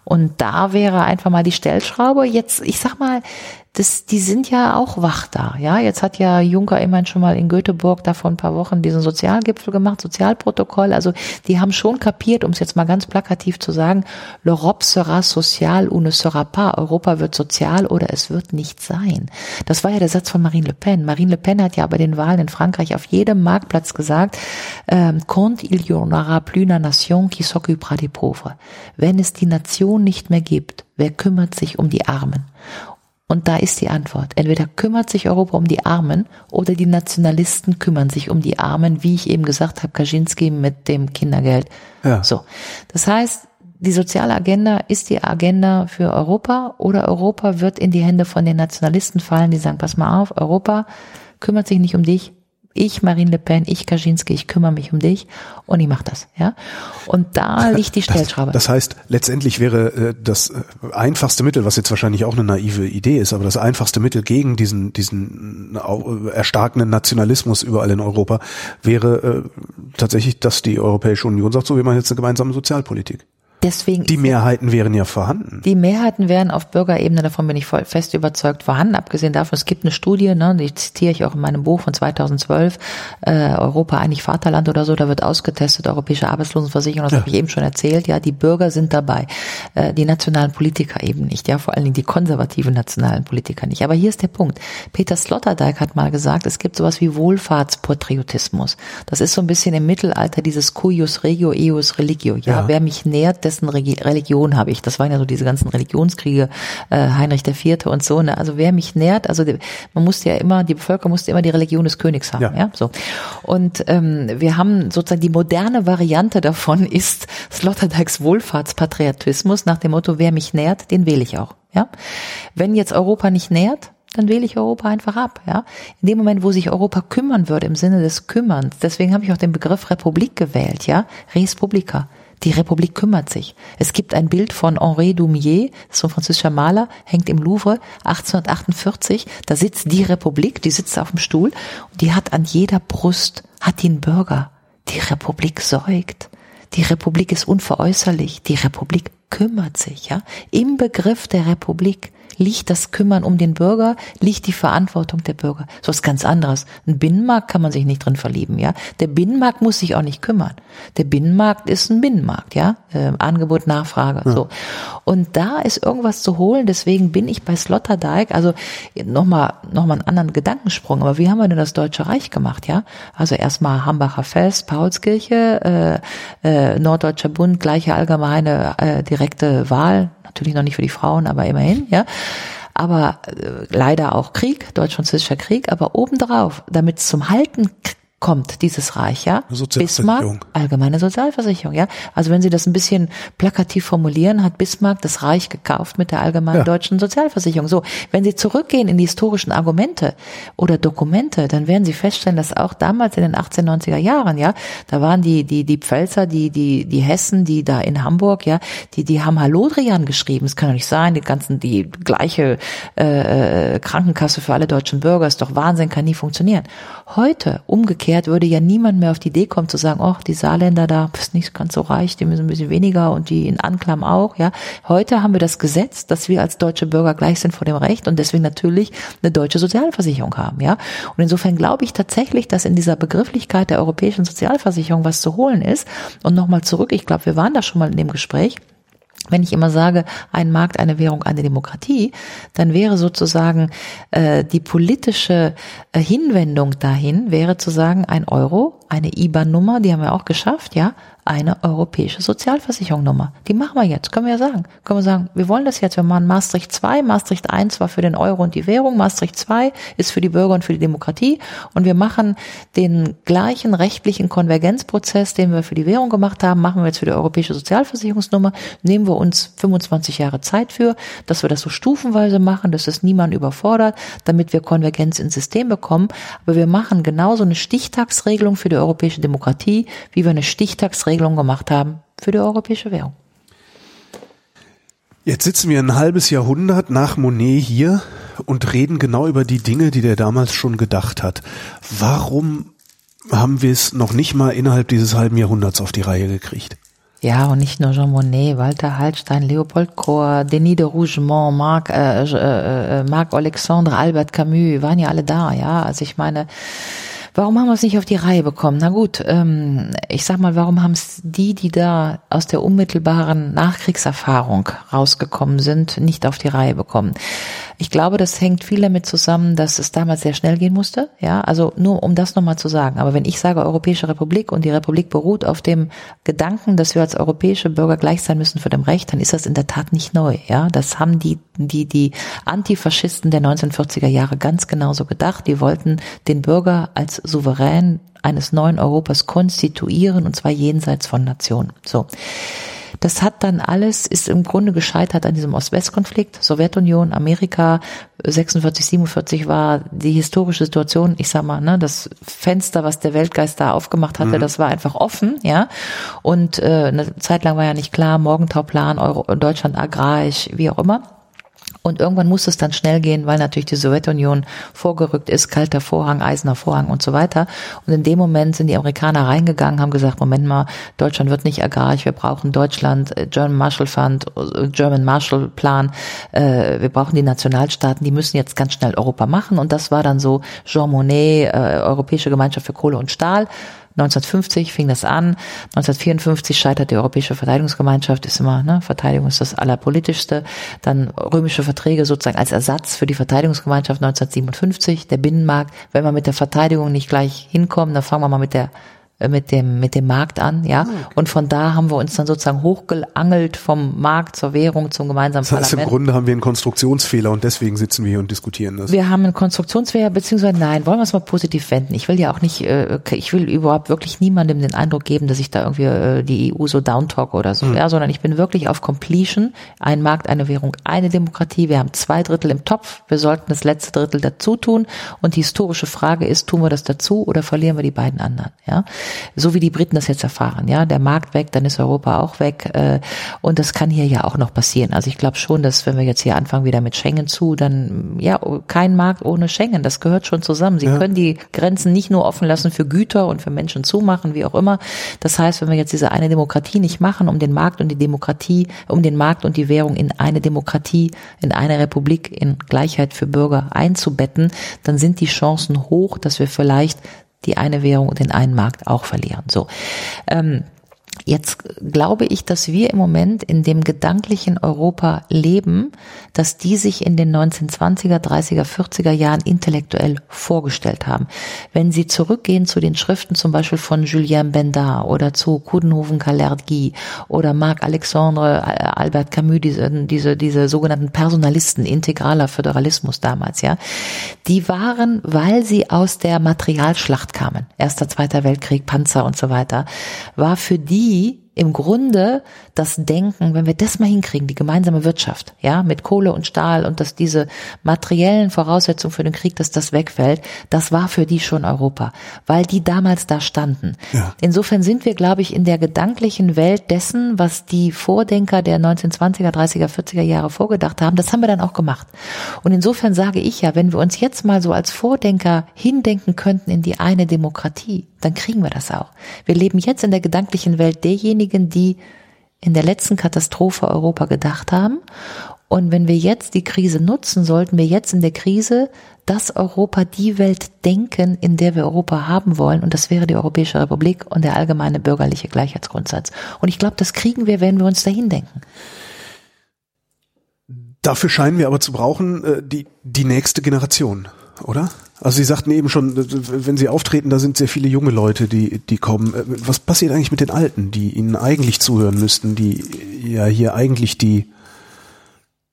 Und da wäre einfach mal die Stellschraube. Jetzt, ich sag mal, das, die sind ja auch wach da. Ja, jetzt hat ja Juncker immerhin schon mal in Göteborg da vor ein paar Wochen diesen Sozialgipfel gemacht, Sozialprotokoll. Also die haben schon kapiert, um es jetzt mal ganz plakativ zu sagen, l'Europe sera social ou ne sera pas. Europa wird sozial oder es wird nicht sein. Das war ja der Satz von Marine Le Pen. Marine Le Pen hat ja bei den Wahlen in Frankreich auf jedem Marktplatz gesagt, ähm, quand il y aura plus une nation qui s'occupera des pauvres. Wenn es die Nation nicht mehr gibt, wer kümmert sich um die Armen? Und da ist die Antwort. Entweder kümmert sich Europa um die Armen oder die Nationalisten kümmern sich um die Armen, wie ich eben gesagt habe, Kaczynski mit dem Kindergeld. Ja. So. Das heißt, die soziale Agenda ist die Agenda für Europa oder Europa wird in die Hände von den Nationalisten fallen, die sagen, pass mal auf, Europa kümmert sich nicht um dich, ich, Marine Le Pen, ich, Kaczynski, ich kümmere mich um dich und ich mache das, ja. Und da liegt die Stellschraube. Das, das heißt, letztendlich wäre äh, das äh, einfachste Mittel, was jetzt wahrscheinlich auch eine naive Idee ist, aber das einfachste Mittel gegen diesen diesen äh, erstarkenden Nationalismus überall in Europa wäre äh, tatsächlich, dass die Europäische Union sagt, so wie man jetzt eine gemeinsame Sozialpolitik. Deswegen die Mehrheiten wären ja vorhanden. Die Mehrheiten wären auf Bürgerebene, davon bin ich voll fest überzeugt, vorhanden. Abgesehen davon, es gibt eine Studie, ne, die zitiere ich auch in meinem Buch von 2012, äh, Europa eigentlich Vaterland oder so, da wird ausgetestet, europäische Arbeitslosenversicherung, das ja. habe ich eben schon erzählt, ja, die Bürger sind dabei, äh, die nationalen Politiker eben nicht, ja, vor allen Dingen die konservativen nationalen Politiker nicht. Aber hier ist der Punkt. Peter Sloterdijk hat mal gesagt, es gibt sowas wie Wohlfahrtspatriotismus. Das ist so ein bisschen im Mittelalter dieses cuius regio eus religio, ja, ja. wer mich nährt, dessen Religion habe ich. Das waren ja so diese ganzen Religionskriege, äh, Heinrich Vierte und so. Ne? Also wer mich nährt, also man musste ja immer, die Bevölkerung musste immer die Religion des Königs haben. Ja. ja? So. Und ähm, wir haben sozusagen die moderne Variante davon ist Sloterdijks Wohlfahrtspatriotismus nach dem Motto, wer mich nährt, den wähle ich auch. Ja? Wenn jetzt Europa nicht nährt, dann wähle ich Europa einfach ab, ja. In dem Moment, wo sich Europa kümmern würde, im Sinne des Kümmerns, deswegen habe ich auch den Begriff Republik gewählt, ja, Res Publica. Die Republik kümmert sich. Es gibt ein Bild von Henri Dumier, so ein französischer Maler, hängt im Louvre 1848. Da sitzt die Republik, die sitzt auf dem Stuhl und die hat an jeder Brust, hat einen Bürger. Die Republik säugt. Die Republik ist unveräußerlich. Die Republik kümmert sich, ja. Im Begriff der Republik liegt das Kümmern um den Bürger, liegt die Verantwortung der Bürger. So was ganz anderes. Ein Binnenmarkt kann man sich nicht drin verlieben, ja. Der Binnenmarkt muss sich auch nicht kümmern. Der Binnenmarkt ist ein Binnenmarkt, ja. Äh, Angebot, Nachfrage, ja. so. Und da ist irgendwas zu holen. Deswegen bin ich bei Sloterdijk, also nochmal, nochmal einen anderen Gedankensprung. Aber wie haben wir denn das Deutsche Reich gemacht, ja? Also erstmal Hambacher Fest, Paulskirche, äh, äh, Norddeutscher Bund, gleiche allgemeine äh, direkte Wahl, natürlich noch nicht für die Frauen, aber immerhin, ja. Aber äh, leider auch Krieg, deutsch-französischer Krieg, aber obendrauf, damit es zum Halten kommt dieses Reich, ja? Bismarck, allgemeine Sozialversicherung, ja? Also wenn Sie das ein bisschen plakativ formulieren, hat Bismarck das Reich gekauft mit der allgemeinen ja. deutschen Sozialversicherung. So, wenn Sie zurückgehen in die historischen Argumente oder Dokumente, dann werden Sie feststellen, dass auch damals in den 1890er Jahren, ja, da waren die die die Pfälzer, die die die Hessen, die da in Hamburg, ja, die die haben Halodrian geschrieben. Es kann doch nicht sein, die ganzen die gleiche äh, äh Krankenkasse für alle deutschen Bürger ist doch Wahnsinn, kann nie funktionieren. Heute umgekehrt würde ja niemand mehr auf die Idee kommen zu sagen, oh, die Saarländer da ist nicht ganz so reich, die müssen ein bisschen weniger und die in Anklam auch, ja. Heute haben wir das Gesetz, dass wir als deutsche Bürger gleich sind vor dem Recht und deswegen natürlich eine deutsche Sozialversicherung haben, ja. Und insofern glaube ich tatsächlich, dass in dieser Begrifflichkeit der europäischen Sozialversicherung was zu holen ist. Und nochmal zurück, ich glaube, wir waren da schon mal in dem Gespräch wenn ich immer sage, ein Markt, eine Währung, eine Demokratie, dann wäre sozusagen äh, die politische äh, Hinwendung dahin, wäre zu sagen, ein Euro, eine IBAN-Nummer, die haben wir auch geschafft, ja, eine europäische Sozialversicherungsnummer. Die machen wir jetzt, können wir ja sagen. Können wir sagen, wir wollen das jetzt, wir machen Maastricht 2, Maastricht 1 war für den Euro und die Währung, Maastricht 2 ist für die Bürger und für die Demokratie und wir machen den gleichen rechtlichen Konvergenzprozess, den wir für die Währung gemacht haben, machen wir jetzt für die europäische Sozialversicherungsnummer, nehmen wir uns 25 Jahre Zeit für, dass wir das so stufenweise machen, dass es niemand überfordert, damit wir Konvergenz ins System bekommen, aber wir machen genauso eine Stichtagsregelung für die europäische Demokratie, wie wir eine Stichtagsregelung Regelung gemacht haben für die europäische Währung. Jetzt sitzen wir ein halbes Jahrhundert nach Monet hier und reden genau über die Dinge, die der damals schon gedacht hat. Warum haben wir es noch nicht mal innerhalb dieses halben Jahrhunderts auf die Reihe gekriegt? Ja, und nicht nur Jean Monnet, Walter Hallstein, Leopold Kohr, Denis de Rougemont, Marc, äh, äh, äh, Marc Alexandre, Albert Camus, waren ja alle da, ja. Also ich meine, Warum haben wir es nicht auf die Reihe bekommen? Na gut, ähm, ich sag mal, warum haben es die, die da aus der unmittelbaren Nachkriegserfahrung rausgekommen sind, nicht auf die Reihe bekommen? Ich glaube, das hängt viel damit zusammen, dass es damals sehr schnell gehen musste. Ja, also nur um das nochmal zu sagen. Aber wenn ich sage Europäische Republik und die Republik beruht auf dem Gedanken, dass wir als europäische Bürger gleich sein müssen für dem Recht, dann ist das in der Tat nicht neu. Ja, das haben die, die, die Antifaschisten der 1940er Jahre ganz genauso gedacht. Die wollten den Bürger als Souverän eines neuen Europas konstituieren und zwar jenseits von Nationen. So. Das hat dann alles, ist im Grunde gescheitert an diesem Ost-West-Konflikt. Sowjetunion, Amerika, 46, 47 war die historische Situation, ich sag mal, ne, das Fenster, was der Weltgeist da aufgemacht hatte, mhm. das war einfach offen, ja. Und äh, eine Zeit lang war ja nicht klar, Morgentauplan, Euro, Deutschland agrarisch, wie auch immer. Und irgendwann muss es dann schnell gehen, weil natürlich die Sowjetunion vorgerückt ist, kalter Vorhang, eiserner Vorhang und so weiter. Und in dem Moment sind die Amerikaner reingegangen, haben gesagt, Moment mal, Deutschland wird nicht agrarisch, wir brauchen Deutschland, äh, German Marshall Fund, äh, German Marshall Plan, äh, wir brauchen die Nationalstaaten, die müssen jetzt ganz schnell Europa machen. Und das war dann so Jean Monnet, Europäische Gemeinschaft für Kohle und Stahl 1950 fing das an. 1954 scheitert die Europäische Verteidigungsgemeinschaft, ist immer, ne, Verteidigung ist das Allerpolitischste. Dann römische Verträge sozusagen als Ersatz für die Verteidigungsgemeinschaft 1957, der Binnenmarkt. Wenn wir mit der Verteidigung nicht gleich hinkommen, dann fangen wir mal mit der mit dem mit dem Markt an, ja. Ah, okay. Und von da haben wir uns dann sozusagen hochgeangelt vom Markt zur Währung zum gemeinsamen das heißt, Parlament. Im Grunde haben wir einen Konstruktionsfehler und deswegen sitzen wir hier und diskutieren das. Wir haben einen Konstruktionsfehler beziehungsweise nein, wollen wir es mal positiv wenden. Ich will ja auch nicht, äh, ich will überhaupt wirklich niemandem den Eindruck geben, dass ich da irgendwie äh, die EU so downtalk oder so, hm. ja, sondern ich bin wirklich auf Completion. Ein Markt, eine Währung, eine Demokratie. Wir haben zwei Drittel im Topf. Wir sollten das letzte Drittel dazu tun. Und die historische Frage ist, tun wir das dazu oder verlieren wir die beiden anderen, ja? So wie die Briten das jetzt erfahren, ja, der Markt weg, dann ist Europa auch weg äh, und das kann hier ja auch noch passieren. Also ich glaube schon, dass wenn wir jetzt hier anfangen wieder mit Schengen zu, dann ja kein Markt ohne Schengen, das gehört schon zusammen. Sie ja. können die Grenzen nicht nur offen lassen für Güter und für Menschen zumachen, wie auch immer. Das heißt, wenn wir jetzt diese eine Demokratie nicht machen, um den Markt und die Demokratie, um den Markt und die Währung in eine Demokratie, in eine Republik, in Gleichheit für Bürger einzubetten, dann sind die Chancen hoch, dass wir vielleicht die eine Währung und den einen Markt auch verlieren. So. Ähm, Jetzt glaube ich, dass wir im Moment in dem gedanklichen Europa leben, dass die sich in den 1920er, 30er, 40er Jahren intellektuell vorgestellt haben. Wenn Sie zurückgehen zu den Schriften zum Beispiel von Julien Bendard oder zu Coudenhoven Calergi oder Marc Alexandre, Albert Camus, diese, diese, diese sogenannten Personalisten, integraler Föderalismus damals, ja, die waren, weil sie aus der Materialschlacht kamen, Erster, Zweiter Weltkrieg, Panzer und so weiter, war für die im Grunde das Denken, wenn wir das mal hinkriegen, die gemeinsame Wirtschaft, ja, mit Kohle und Stahl und dass diese materiellen Voraussetzungen für den Krieg, dass das wegfällt, das war für die schon Europa, weil die damals da standen. Ja. Insofern sind wir, glaube ich, in der gedanklichen Welt dessen, was die Vordenker der 1920er, 30er, 40er Jahre vorgedacht haben, das haben wir dann auch gemacht. Und insofern sage ich ja, wenn wir uns jetzt mal so als Vordenker hindenken könnten in die eine Demokratie, dann kriegen wir das auch. Wir leben jetzt in der gedanklichen Welt derjenigen, die in der letzten Katastrophe Europa gedacht haben. Und wenn wir jetzt die Krise nutzen, sollten wir jetzt in der Krise das Europa, die Welt denken, in der wir Europa haben wollen. Und das wäre die Europäische Republik und der allgemeine bürgerliche Gleichheitsgrundsatz. Und ich glaube, das kriegen wir, wenn wir uns dahin denken. Dafür scheinen wir aber zu brauchen, äh, die, die nächste Generation, oder? Also Sie sagten eben schon, wenn Sie auftreten, da sind sehr viele junge Leute, die, die kommen. Äh, was passiert eigentlich mit den Alten, die Ihnen eigentlich zuhören müssten, die ja hier eigentlich die,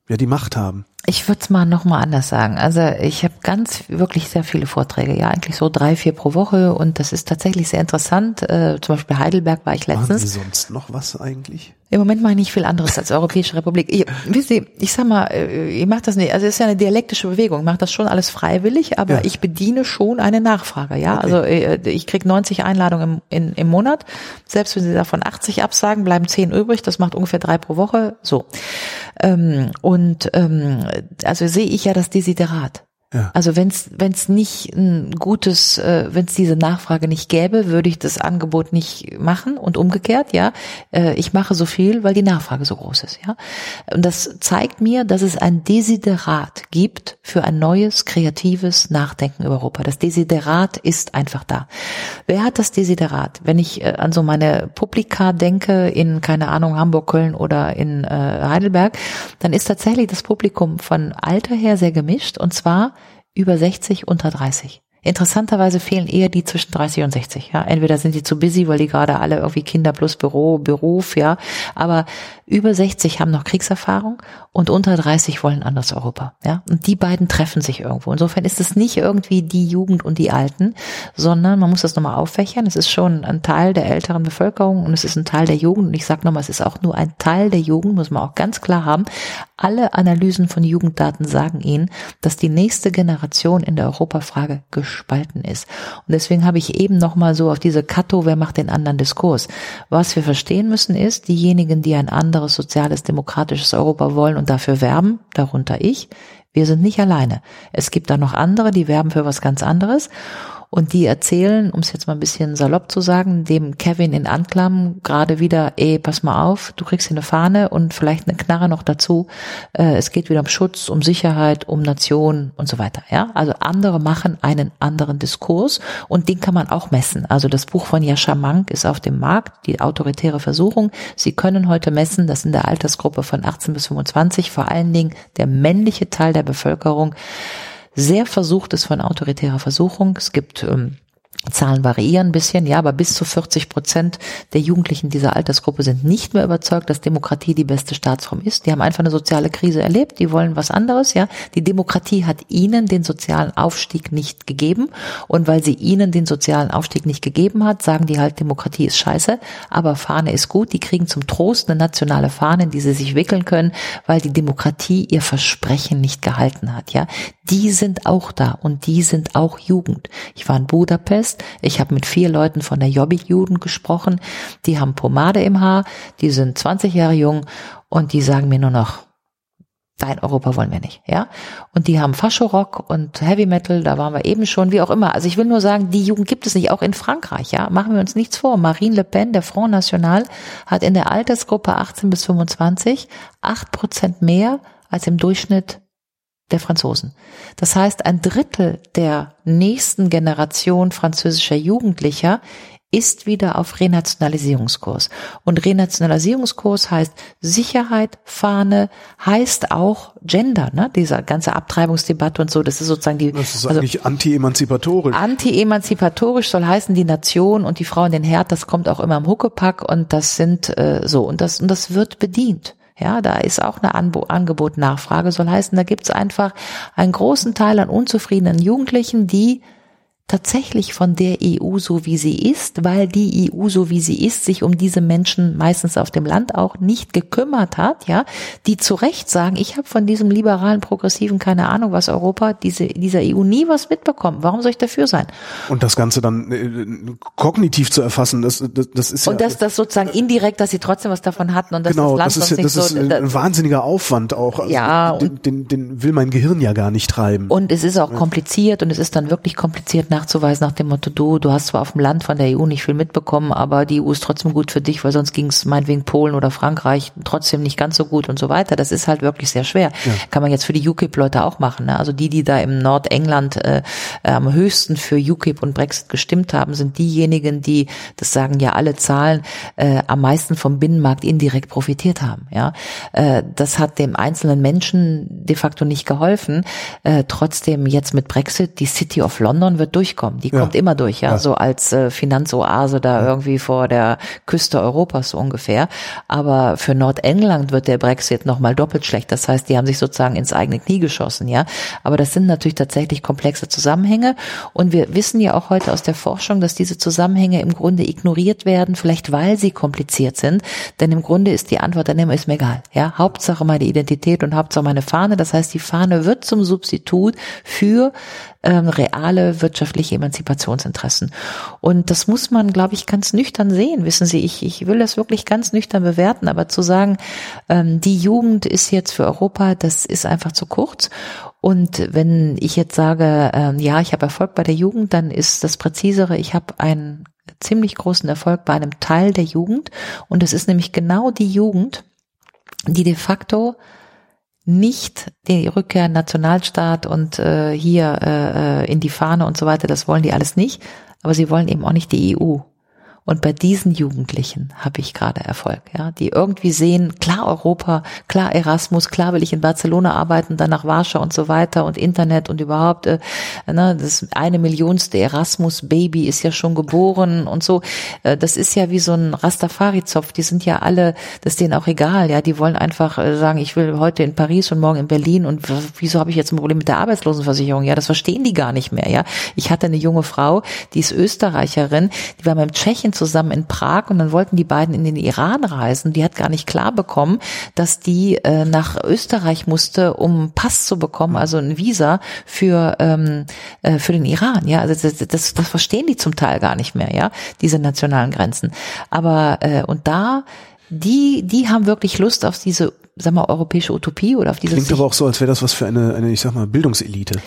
ja, die Macht haben? Ich würde es mal nochmal anders sagen. Also ich habe ganz wirklich sehr viele Vorträge, ja, eigentlich so drei, vier pro Woche und das ist tatsächlich sehr interessant. Äh, zum Beispiel Heidelberg war ich letztens. Machen Sie sonst noch was eigentlich? Im Moment mache ich nicht viel anderes als Europäische Republik. Ich, wisst ihr, ich sag mal, äh, ich mache das nicht, also es ist ja eine dialektische Bewegung, ich mache das schon alles freiwillig, aber ja. ich bediene schon eine Nachfrage, ja. Okay. Also äh, ich krieg 90 Einladungen im, in, im Monat, selbst wenn Sie davon 80 absagen, bleiben 10 übrig, das macht ungefähr drei pro Woche, so. Ähm, und ähm, also sehe ich ja das Desiderat. Also wenn es nicht ein gutes, äh, wenn es diese Nachfrage nicht gäbe, würde ich das Angebot nicht machen und umgekehrt, ja. Äh, ich mache so viel, weil die Nachfrage so groß ist, ja. Und das zeigt mir, dass es ein Desiderat gibt für ein neues, kreatives Nachdenken über Europa. Das Desiderat ist einfach da. Wer hat das Desiderat? Wenn ich äh, an so meine Publika denke, in, keine Ahnung, Hamburg, Köln oder in äh, Heidelberg, dann ist tatsächlich das Publikum von Alter her sehr gemischt und zwar über 60, unter 30. Interessanterweise fehlen eher die zwischen 30 und 60. Ja, entweder sind die zu busy, weil die gerade alle irgendwie Kinder plus Büro, Beruf, ja. Aber über 60 haben noch Kriegserfahrung und unter 30 wollen anderes Europa. Ja, und die beiden treffen sich irgendwo. Insofern ist es nicht irgendwie die Jugend und die Alten, sondern man muss das nochmal auffächern. Es ist schon ein Teil der älteren Bevölkerung und es ist ein Teil der Jugend. Und ich sage nochmal, es ist auch nur ein Teil der Jugend, muss man auch ganz klar haben. Alle Analysen von Jugenddaten sagen Ihnen, dass die nächste Generation in der Europafrage gespalten ist. Und deswegen habe ich eben nochmal so auf diese Kato, wer macht den anderen Diskurs. Was wir verstehen müssen ist, diejenigen, die ein anderes soziales, demokratisches Europa wollen und dafür werben, darunter ich, wir sind nicht alleine. Es gibt da noch andere, die werben für was ganz anderes. Und die erzählen, um es jetzt mal ein bisschen salopp zu sagen, dem Kevin in Anklam gerade wieder, ey, pass mal auf, du kriegst hier eine Fahne und vielleicht eine Knarre noch dazu. Äh, es geht wieder um Schutz, um Sicherheit, um Nation und so weiter. Ja, also andere machen einen anderen Diskurs und den kann man auch messen. Also das Buch von Jascha Mank ist auf dem Markt, die autoritäre Versuchung. Sie können heute messen, dass in der Altersgruppe von 18 bis 25 vor allen Dingen der männliche Teil der Bevölkerung sehr versucht ist von autoritärer Versuchung. Es gibt ähm, Zahlen variieren ein bisschen, ja, aber bis zu 40 Prozent der Jugendlichen dieser Altersgruppe sind nicht mehr überzeugt, dass Demokratie die beste Staatsform ist. Die haben einfach eine soziale Krise erlebt, die wollen was anderes, ja. Die Demokratie hat ihnen den sozialen Aufstieg nicht gegeben und weil sie ihnen den sozialen Aufstieg nicht gegeben hat, sagen die halt, Demokratie ist scheiße, aber Fahne ist gut. Die kriegen zum Trost eine nationale Fahne, in die sie sich wickeln können, weil die Demokratie ihr Versprechen nicht gehalten hat, ja. Die sind auch da und die sind auch Jugend. Ich war in Budapest, ist. Ich habe mit vier Leuten von der Jobbik-Juden gesprochen. Die haben Pomade im Haar, die sind 20 Jahre jung und die sagen mir nur noch, dein Europa wollen wir nicht, ja. Und die haben Fascho-Rock und Heavy Metal, da waren wir eben schon, wie auch immer. Also ich will nur sagen, die Jugend gibt es nicht, auch in Frankreich, ja. Machen wir uns nichts vor. Marine Le Pen, der Front National, hat in der Altersgruppe 18 bis 25 acht Prozent mehr als im Durchschnitt der Franzosen. Das heißt, ein Drittel der nächsten Generation französischer Jugendlicher ist wieder auf Renationalisierungskurs. Und Renationalisierungskurs heißt Sicherheit, Fahne, heißt auch Gender, ne? Dieser ganze Abtreibungsdebatte und so, das ist sozusagen die. Das ist also, eigentlich anti-emanzipatorisch. Anti-emanzipatorisch soll heißen, die Nation und die Frau in den Herd, das kommt auch immer im Huckepack und das sind äh, so und das und das wird bedient. Ja, da ist auch eine Angebot-Nachfrage, soll heißen, da gibt's einfach einen großen Teil an unzufriedenen Jugendlichen, die tatsächlich von der EU so wie sie ist, weil die EU so wie sie ist sich um diese Menschen meistens auf dem Land auch nicht gekümmert hat, ja, die zu Recht sagen, ich habe von diesem liberalen Progressiven keine Ahnung, was Europa diese dieser EU nie was mitbekommen. Warum soll ich dafür sein? Und das Ganze dann äh, kognitiv zu erfassen, das das, das ist und ja, dass das sozusagen indirekt, dass sie trotzdem was davon hatten und dass genau, das Land das ist, das ist so, ein, ein wahnsinniger Aufwand auch. Also ja, den, den, den will mein Gehirn ja gar nicht treiben. Und es ist auch kompliziert und es ist dann wirklich kompliziert nachzuweisen nach dem Motto, du, du hast zwar auf dem Land von der EU nicht viel mitbekommen, aber die EU ist trotzdem gut für dich, weil sonst ging es meinetwegen Polen oder Frankreich trotzdem nicht ganz so gut und so weiter. Das ist halt wirklich sehr schwer. Ja. Kann man jetzt für die UKIP-Leute auch machen. Ne? Also die, die da im Nordengland äh, am höchsten für UKIP und Brexit gestimmt haben, sind diejenigen, die, das sagen ja alle Zahlen, äh, am meisten vom Binnenmarkt indirekt profitiert haben. Ja, äh, Das hat dem einzelnen Menschen de facto nicht geholfen. Äh, trotzdem jetzt mit Brexit, die City of London wird durchkommen. Die ja. kommt immer durch, ja, ja. so als äh, Finanzoase da ja. irgendwie vor der Küste Europas so ungefähr. Aber für Nordengland wird der Brexit nochmal doppelt schlecht. Das heißt, die haben sich sozusagen ins eigene Knie geschossen, ja. Aber das sind natürlich tatsächlich komplexe Zusammenhänge. Und wir wissen ja auch heute aus der Forschung, dass diese Zusammenhänge im Grunde ignoriert werden, vielleicht weil sie kompliziert sind. Denn im Grunde ist die Antwort dann immer, ist mir egal. Ja, Hauptsache meine Identität und Hauptsache meine Fahne. Das heißt, die Fahne wird zum Substitut für ähm, reale wirtschaftliche unterschiedliche Emanzipationsinteressen. Und das muss man, glaube ich, ganz nüchtern sehen. Wissen Sie, ich, ich will das wirklich ganz nüchtern bewerten, aber zu sagen, ähm, die Jugend ist jetzt für Europa, das ist einfach zu kurz. Und wenn ich jetzt sage, äh, ja, ich habe Erfolg bei der Jugend, dann ist das präzisere, ich habe einen ziemlich großen Erfolg bei einem Teil der Jugend. Und es ist nämlich genau die Jugend, die de facto nicht die Rückkehr Nationalstaat und äh, hier äh, äh, in die Fahne und so weiter, das wollen die alles nicht, aber sie wollen eben auch nicht die EU. Und bei diesen Jugendlichen habe ich gerade Erfolg, ja, die irgendwie sehen, klar Europa, klar Erasmus, klar will ich in Barcelona arbeiten, dann nach Warschau und so weiter und Internet und überhaupt, äh, ne, das eine Millionste Erasmus-Baby ist ja schon geboren und so. Äh, das ist ja wie so ein Rastafari-Zopf, die sind ja alle, das ist denen auch egal, ja, die wollen einfach äh, sagen, ich will heute in Paris und morgen in Berlin und wieso habe ich jetzt ein Problem mit der Arbeitslosenversicherung? Ja, das verstehen die gar nicht mehr, ja. Ich hatte eine junge Frau, die ist Österreicherin, die war beim Tschechien zusammen in Prag und dann wollten die beiden in den Iran reisen. Die hat gar nicht klar bekommen, dass die äh, nach Österreich musste, um Pass zu bekommen, also ein Visa für ähm, äh, für den Iran. Ja, also das, das, das verstehen die zum Teil gar nicht mehr. Ja, diese nationalen Grenzen. Aber äh, und da die, die haben wirklich Lust auf diese, sag mal, europäische Utopie oder auf diese. Klingt aber auch so, als wäre das was für eine, eine, ich sag mal, Bildungselite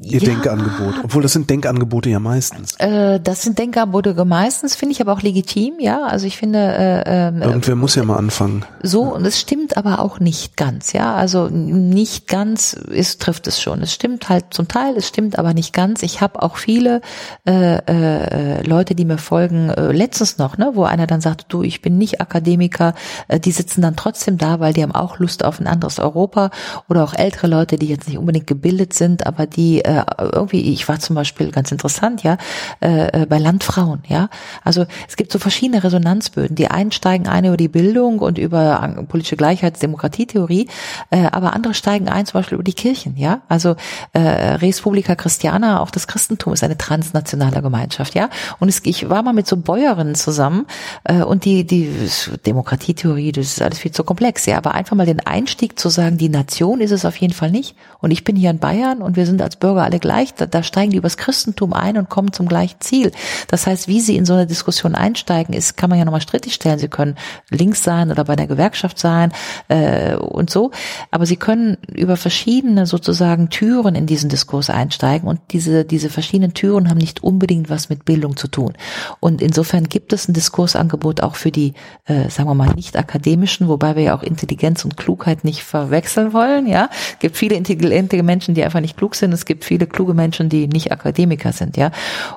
ihr ja. Denkangebot. Obwohl das sind Denkangebote ja meistens. Äh, das sind Denkangebote meistens, finde ich aber auch legitim, ja. Also ich finde. Äh, äh, Irgendwer muss ja mal anfangen. So, und es stimmt aber auch nicht ganz, ja. Also nicht ganz ist, trifft es schon. Es stimmt halt zum Teil, es stimmt aber nicht ganz. Ich habe auch viele äh, äh, Leute, die mir folgen, äh, letztens noch, ne, wo einer dann sagt, du, ich bin nicht Akademiker, äh, die sitzen dann trotzdem da, weil die haben auch Lust auf ein anderes Europa oder auch ältere Leute, die jetzt nicht unbedingt gebildet sind, aber die äh, irgendwie, ich war zum Beispiel ganz interessant, ja, äh, äh, bei Landfrauen, ja. Also es gibt so verschiedene Resonanzböden. Die einen steigen ein über die Bildung und über politische Gleichheits-, Demokratietheorie, äh, aber andere steigen ein zum Beispiel über die Kirchen, ja. Also äh, Res Publica Christiana, auch das Christentum ist eine transnationale Gemeinschaft, ja. Und es, ich war mal mit so Bäuerinnen zusammen äh, und die, die Demokratietheorie, das ist alles viel zu komplex, ja. Aber einfach mal den Einstieg zu sagen, die Nation ist es auf jeden Fall nicht. Und ich bin hier in Bayern und wir sind als Bürger alle gleich, da, da steigen die übers Christentum ein und kommen zum gleichen Ziel. Das heißt, wie sie in so eine Diskussion einsteigen, ist, kann man ja nochmal strittig stellen. Sie können links sein oder bei der Gewerkschaft sein äh, und so, aber sie können über verschiedene sozusagen Türen in diesen Diskurs einsteigen und diese, diese verschiedenen Türen haben nicht unbedingt was mit Bildung zu tun. Und insofern gibt es ein Diskursangebot auch für die, äh, sagen wir mal, nicht akademischen, wobei wir ja auch Intelligenz und Klugheit nicht verwechseln wollen. Ja, es gibt viele intelligente Menschen, die einfach nicht klug sind. Es gibt viele kluge Menschen, die nicht Akademiker sind, ja.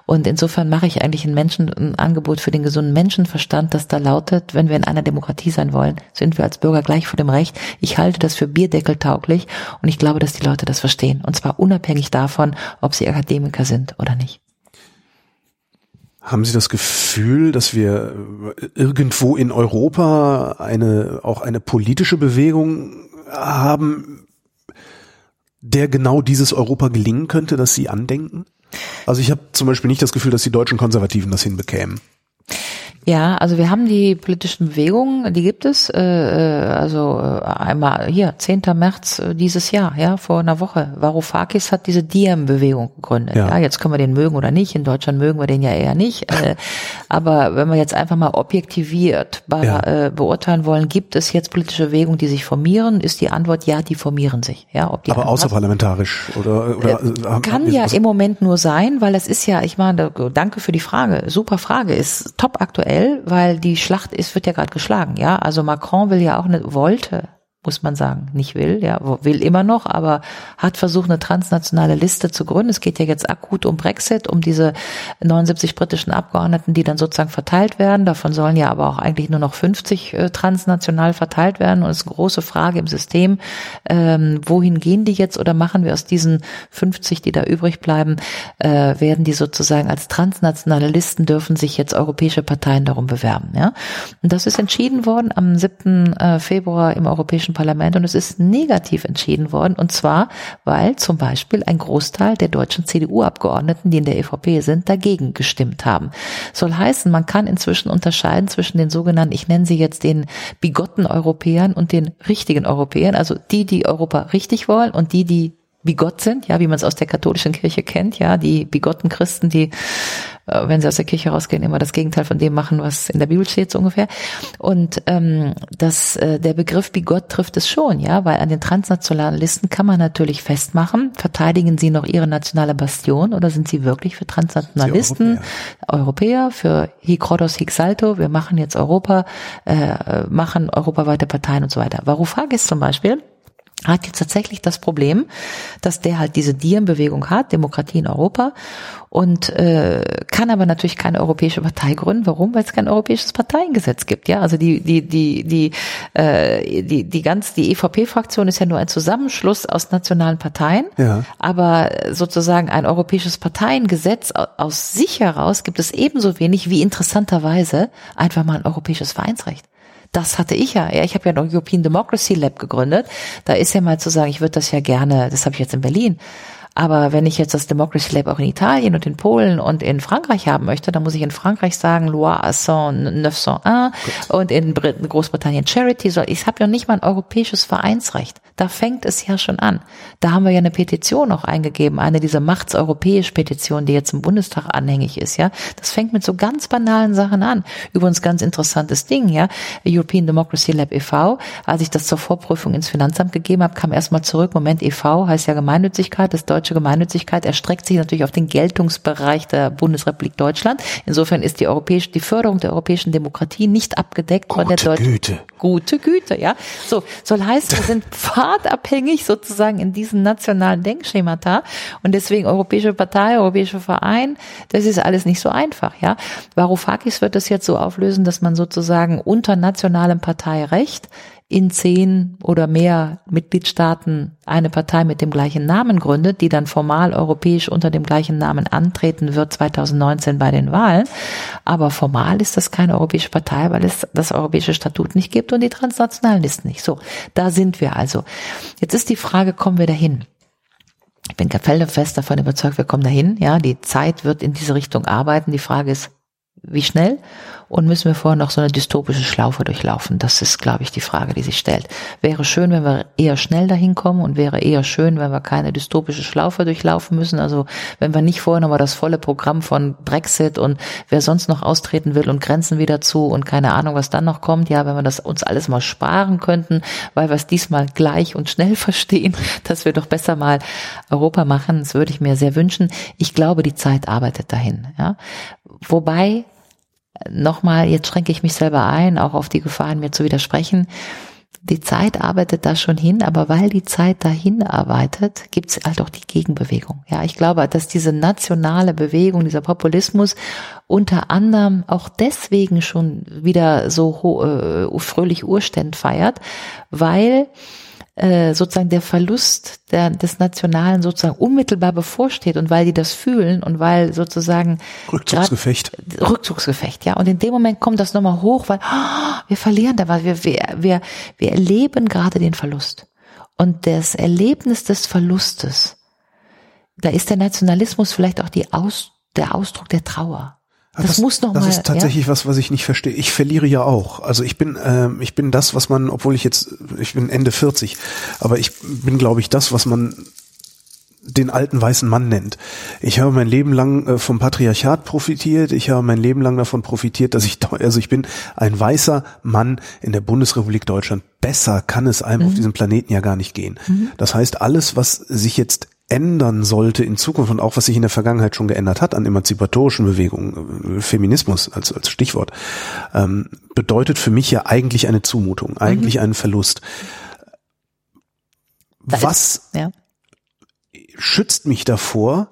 Und insofern mache ich eigentlich ein Menschen, ein Angebot für den gesunden Menschenverstand, das da lautet, wenn wir in einer Demokratie sein wollen, sind wir als Bürger gleich vor dem Recht. Ich halte das für bierdeckeltauglich und ich glaube, dass die Leute das verstehen. Und zwar unabhängig davon, ob sie Akademiker sind oder nicht. Haben Sie das Gefühl, dass wir irgendwo in Europa eine, auch eine politische Bewegung haben, der genau dieses Europa gelingen könnte, das Sie andenken? Also ich habe zum Beispiel nicht das Gefühl, dass die deutschen Konservativen das hinbekämen. Ja, also wir haben die politischen Bewegungen, die gibt es. Äh, äh also äh, einmal hier, 10. März äh, dieses Jahr, ja, vor einer Woche. Varoufakis hat diese Diem-Bewegung gegründet. Ja. ja. jetzt können wir den mögen oder nicht. In Deutschland mögen wir den ja eher nicht. Äh, aber wenn wir jetzt einfach mal objektiviert bei, ja. äh, beurteilen wollen, gibt es jetzt politische Bewegungen, die sich formieren? Ist die Antwort ja, die formieren sich. Ja, ob die aber außerparlamentarisch oder, oder äh, kann ja im Moment nur sein, weil es ist ja, ich meine, danke für die Frage, super Frage, ist top aktuell aktuell, weil die Schlacht ist, wird ja gerade geschlagen, ja. Also Macron will ja auch eine, wollte muss man sagen, nicht will, ja, will immer noch, aber hat versucht, eine transnationale Liste zu gründen. Es geht ja jetzt akut um Brexit, um diese 79 britischen Abgeordneten, die dann sozusagen verteilt werden. Davon sollen ja aber auch eigentlich nur noch 50 äh, transnational verteilt werden. Und es ist eine große Frage im System, ähm, wohin gehen die jetzt oder machen wir aus diesen 50, die da übrig bleiben, äh, werden die sozusagen als transnationale Listen dürfen sich jetzt europäische Parteien darum bewerben, ja. Und das ist entschieden worden am 7. Äh, Februar im Europäischen Parlament und es ist negativ entschieden worden. Und zwar, weil zum Beispiel ein Großteil der deutschen CDU-Abgeordneten, die in der EVP sind, dagegen gestimmt haben. Soll heißen, man kann inzwischen unterscheiden zwischen den sogenannten, ich nenne sie jetzt den bigotten Europäern und den richtigen Europäern, also die, die Europa richtig wollen und die, die bigott sind, ja, wie man es aus der katholischen Kirche kennt, ja, die bigotten Christen, die, äh, wenn sie aus der Kirche rausgehen, immer das Gegenteil von dem machen, was in der Bibel steht, so ungefähr. Und ähm, das, äh, der Begriff bigott trifft es schon, ja, weil an den transnationalen Listen kann man natürlich festmachen, verteidigen sie noch ihre nationale Bastion oder sind sie wirklich für Transnationalisten, Europäer. Europäer, für Hic Rhodos, Hic Salto, wir machen jetzt Europa, äh, machen europaweite Parteien und so weiter. Varoufakis zum Beispiel, hat jetzt tatsächlich das Problem, dass der halt diese Diem-Bewegung hat, Demokratie in Europa, und äh, kann aber natürlich keine europäische Partei gründen. Warum? Weil es kein europäisches Parteiengesetz gibt. Ja, also die die die die äh, die die ganz die EVP-Fraktion ist ja nur ein Zusammenschluss aus nationalen Parteien, ja. aber sozusagen ein europäisches Parteiengesetz aus sich heraus gibt es ebenso wenig wie interessanterweise einfach mal ein europäisches Vereinsrecht das hatte ich ja. ja ich habe ja noch European Democracy Lab gegründet. Da ist ja mal zu sagen, ich würde das ja gerne, das habe ich jetzt in Berlin. Aber wenn ich jetzt das Democracy Lab auch in Italien und in Polen und in Frankreich haben möchte, dann muss ich in Frankreich sagen Loi 901 und in Großbritannien Charity. Ich habe ja nicht mal ein europäisches Vereinsrecht. Da fängt es ja schon an. Da haben wir ja eine Petition auch eingegeben, eine dieser Machts-Europäisch Petitionen, die jetzt im Bundestag anhängig ist, ja. Das fängt mit so ganz banalen Sachen an. Übrigens ganz interessantes Ding, ja. European Democracy Lab e.V. Als ich das zur Vorprüfung ins Finanzamt gegeben habe, kam erstmal zurück, Moment, e.V. heißt ja Gemeinnützigkeit, das deutsche Gemeinnützigkeit erstreckt sich natürlich auf den Geltungsbereich der Bundesrepublik Deutschland. Insofern ist die europäische, die Förderung der europäischen Demokratie nicht abgedeckt Gute von der deutschen. Güte. Gute Güte, ja. So, soll heißen, wir sind pfadabhängig sozusagen in diesen nationalen Denkschemata und deswegen Europäische Partei, Europäischer Verein, das ist alles nicht so einfach, ja. Varoufakis wird das jetzt so auflösen, dass man sozusagen unter nationalem Parteirecht in zehn oder mehr Mitgliedstaaten eine Partei mit dem gleichen Namen gründet, die dann formal europäisch unter dem gleichen Namen antreten wird 2019 bei den Wahlen. Aber formal ist das keine europäische Partei, weil es das europäische Statut nicht gibt und die transnationalen Listen nicht. So, da sind wir also. Jetzt ist die Frage, kommen wir dahin? Ich bin felsenfest davon überzeugt, wir kommen dahin. Ja, die Zeit wird in diese Richtung arbeiten. Die Frage ist, wie schnell und müssen wir vorher noch so eine dystopische Schlaufe durchlaufen? Das ist, glaube ich, die Frage, die sich stellt. Wäre schön, wenn wir eher schnell dahin kommen und wäre eher schön, wenn wir keine dystopische Schlaufe durchlaufen müssen. Also wenn wir nicht vorher nochmal das volle Programm von Brexit und wer sonst noch austreten will und Grenzen wieder zu und keine Ahnung, was dann noch kommt. Ja, wenn wir das uns alles mal sparen könnten, weil wir es diesmal gleich und schnell verstehen, dass wir doch besser mal Europa machen. Das würde ich mir sehr wünschen. Ich glaube, die Zeit arbeitet dahin. Ja. Wobei nochmal, jetzt schränke ich mich selber ein, auch auf die Gefahren, mir zu widersprechen. Die Zeit arbeitet da schon hin, aber weil die Zeit dahin arbeitet, gibt es halt auch die Gegenbewegung. Ja, ich glaube, dass diese nationale Bewegung, dieser Populismus unter anderem auch deswegen schon wieder so äh, fröhlich Urständ feiert, weil äh, sozusagen der Verlust der, des Nationalen sozusagen unmittelbar bevorsteht und weil die das fühlen und weil sozusagen Rückzugsgefecht. Grad, Rückzugsgefecht, ja. Und in dem Moment kommt das nochmal hoch, weil oh, wir verlieren da was, wir, wir, wir, wir erleben gerade den Verlust. Und das Erlebnis des Verlustes, da ist der Nationalismus vielleicht auch die Aus, der Ausdruck der Trauer. Das, das muss noch das mal. Ist tatsächlich ja? was, was ich nicht verstehe. Ich verliere ja auch. Also ich bin, ähm, ich bin das, was man, obwohl ich jetzt, ich bin Ende 40, aber ich bin, glaube ich, das, was man den alten weißen Mann nennt. Ich habe mein Leben lang äh, vom Patriarchat profitiert. Ich habe mein Leben lang davon profitiert, dass ich, also ich bin ein weißer Mann in der Bundesrepublik Deutschland. Besser kann es einem mhm. auf diesem Planeten ja gar nicht gehen. Mhm. Das heißt, alles, was sich jetzt ändern sollte in Zukunft und auch was sich in der Vergangenheit schon geändert hat an emanzipatorischen Bewegungen, äh, Feminismus als, als Stichwort, ähm, bedeutet für mich ja eigentlich eine Zumutung, eigentlich mhm. einen Verlust. Da was ist, ja. schützt mich davor,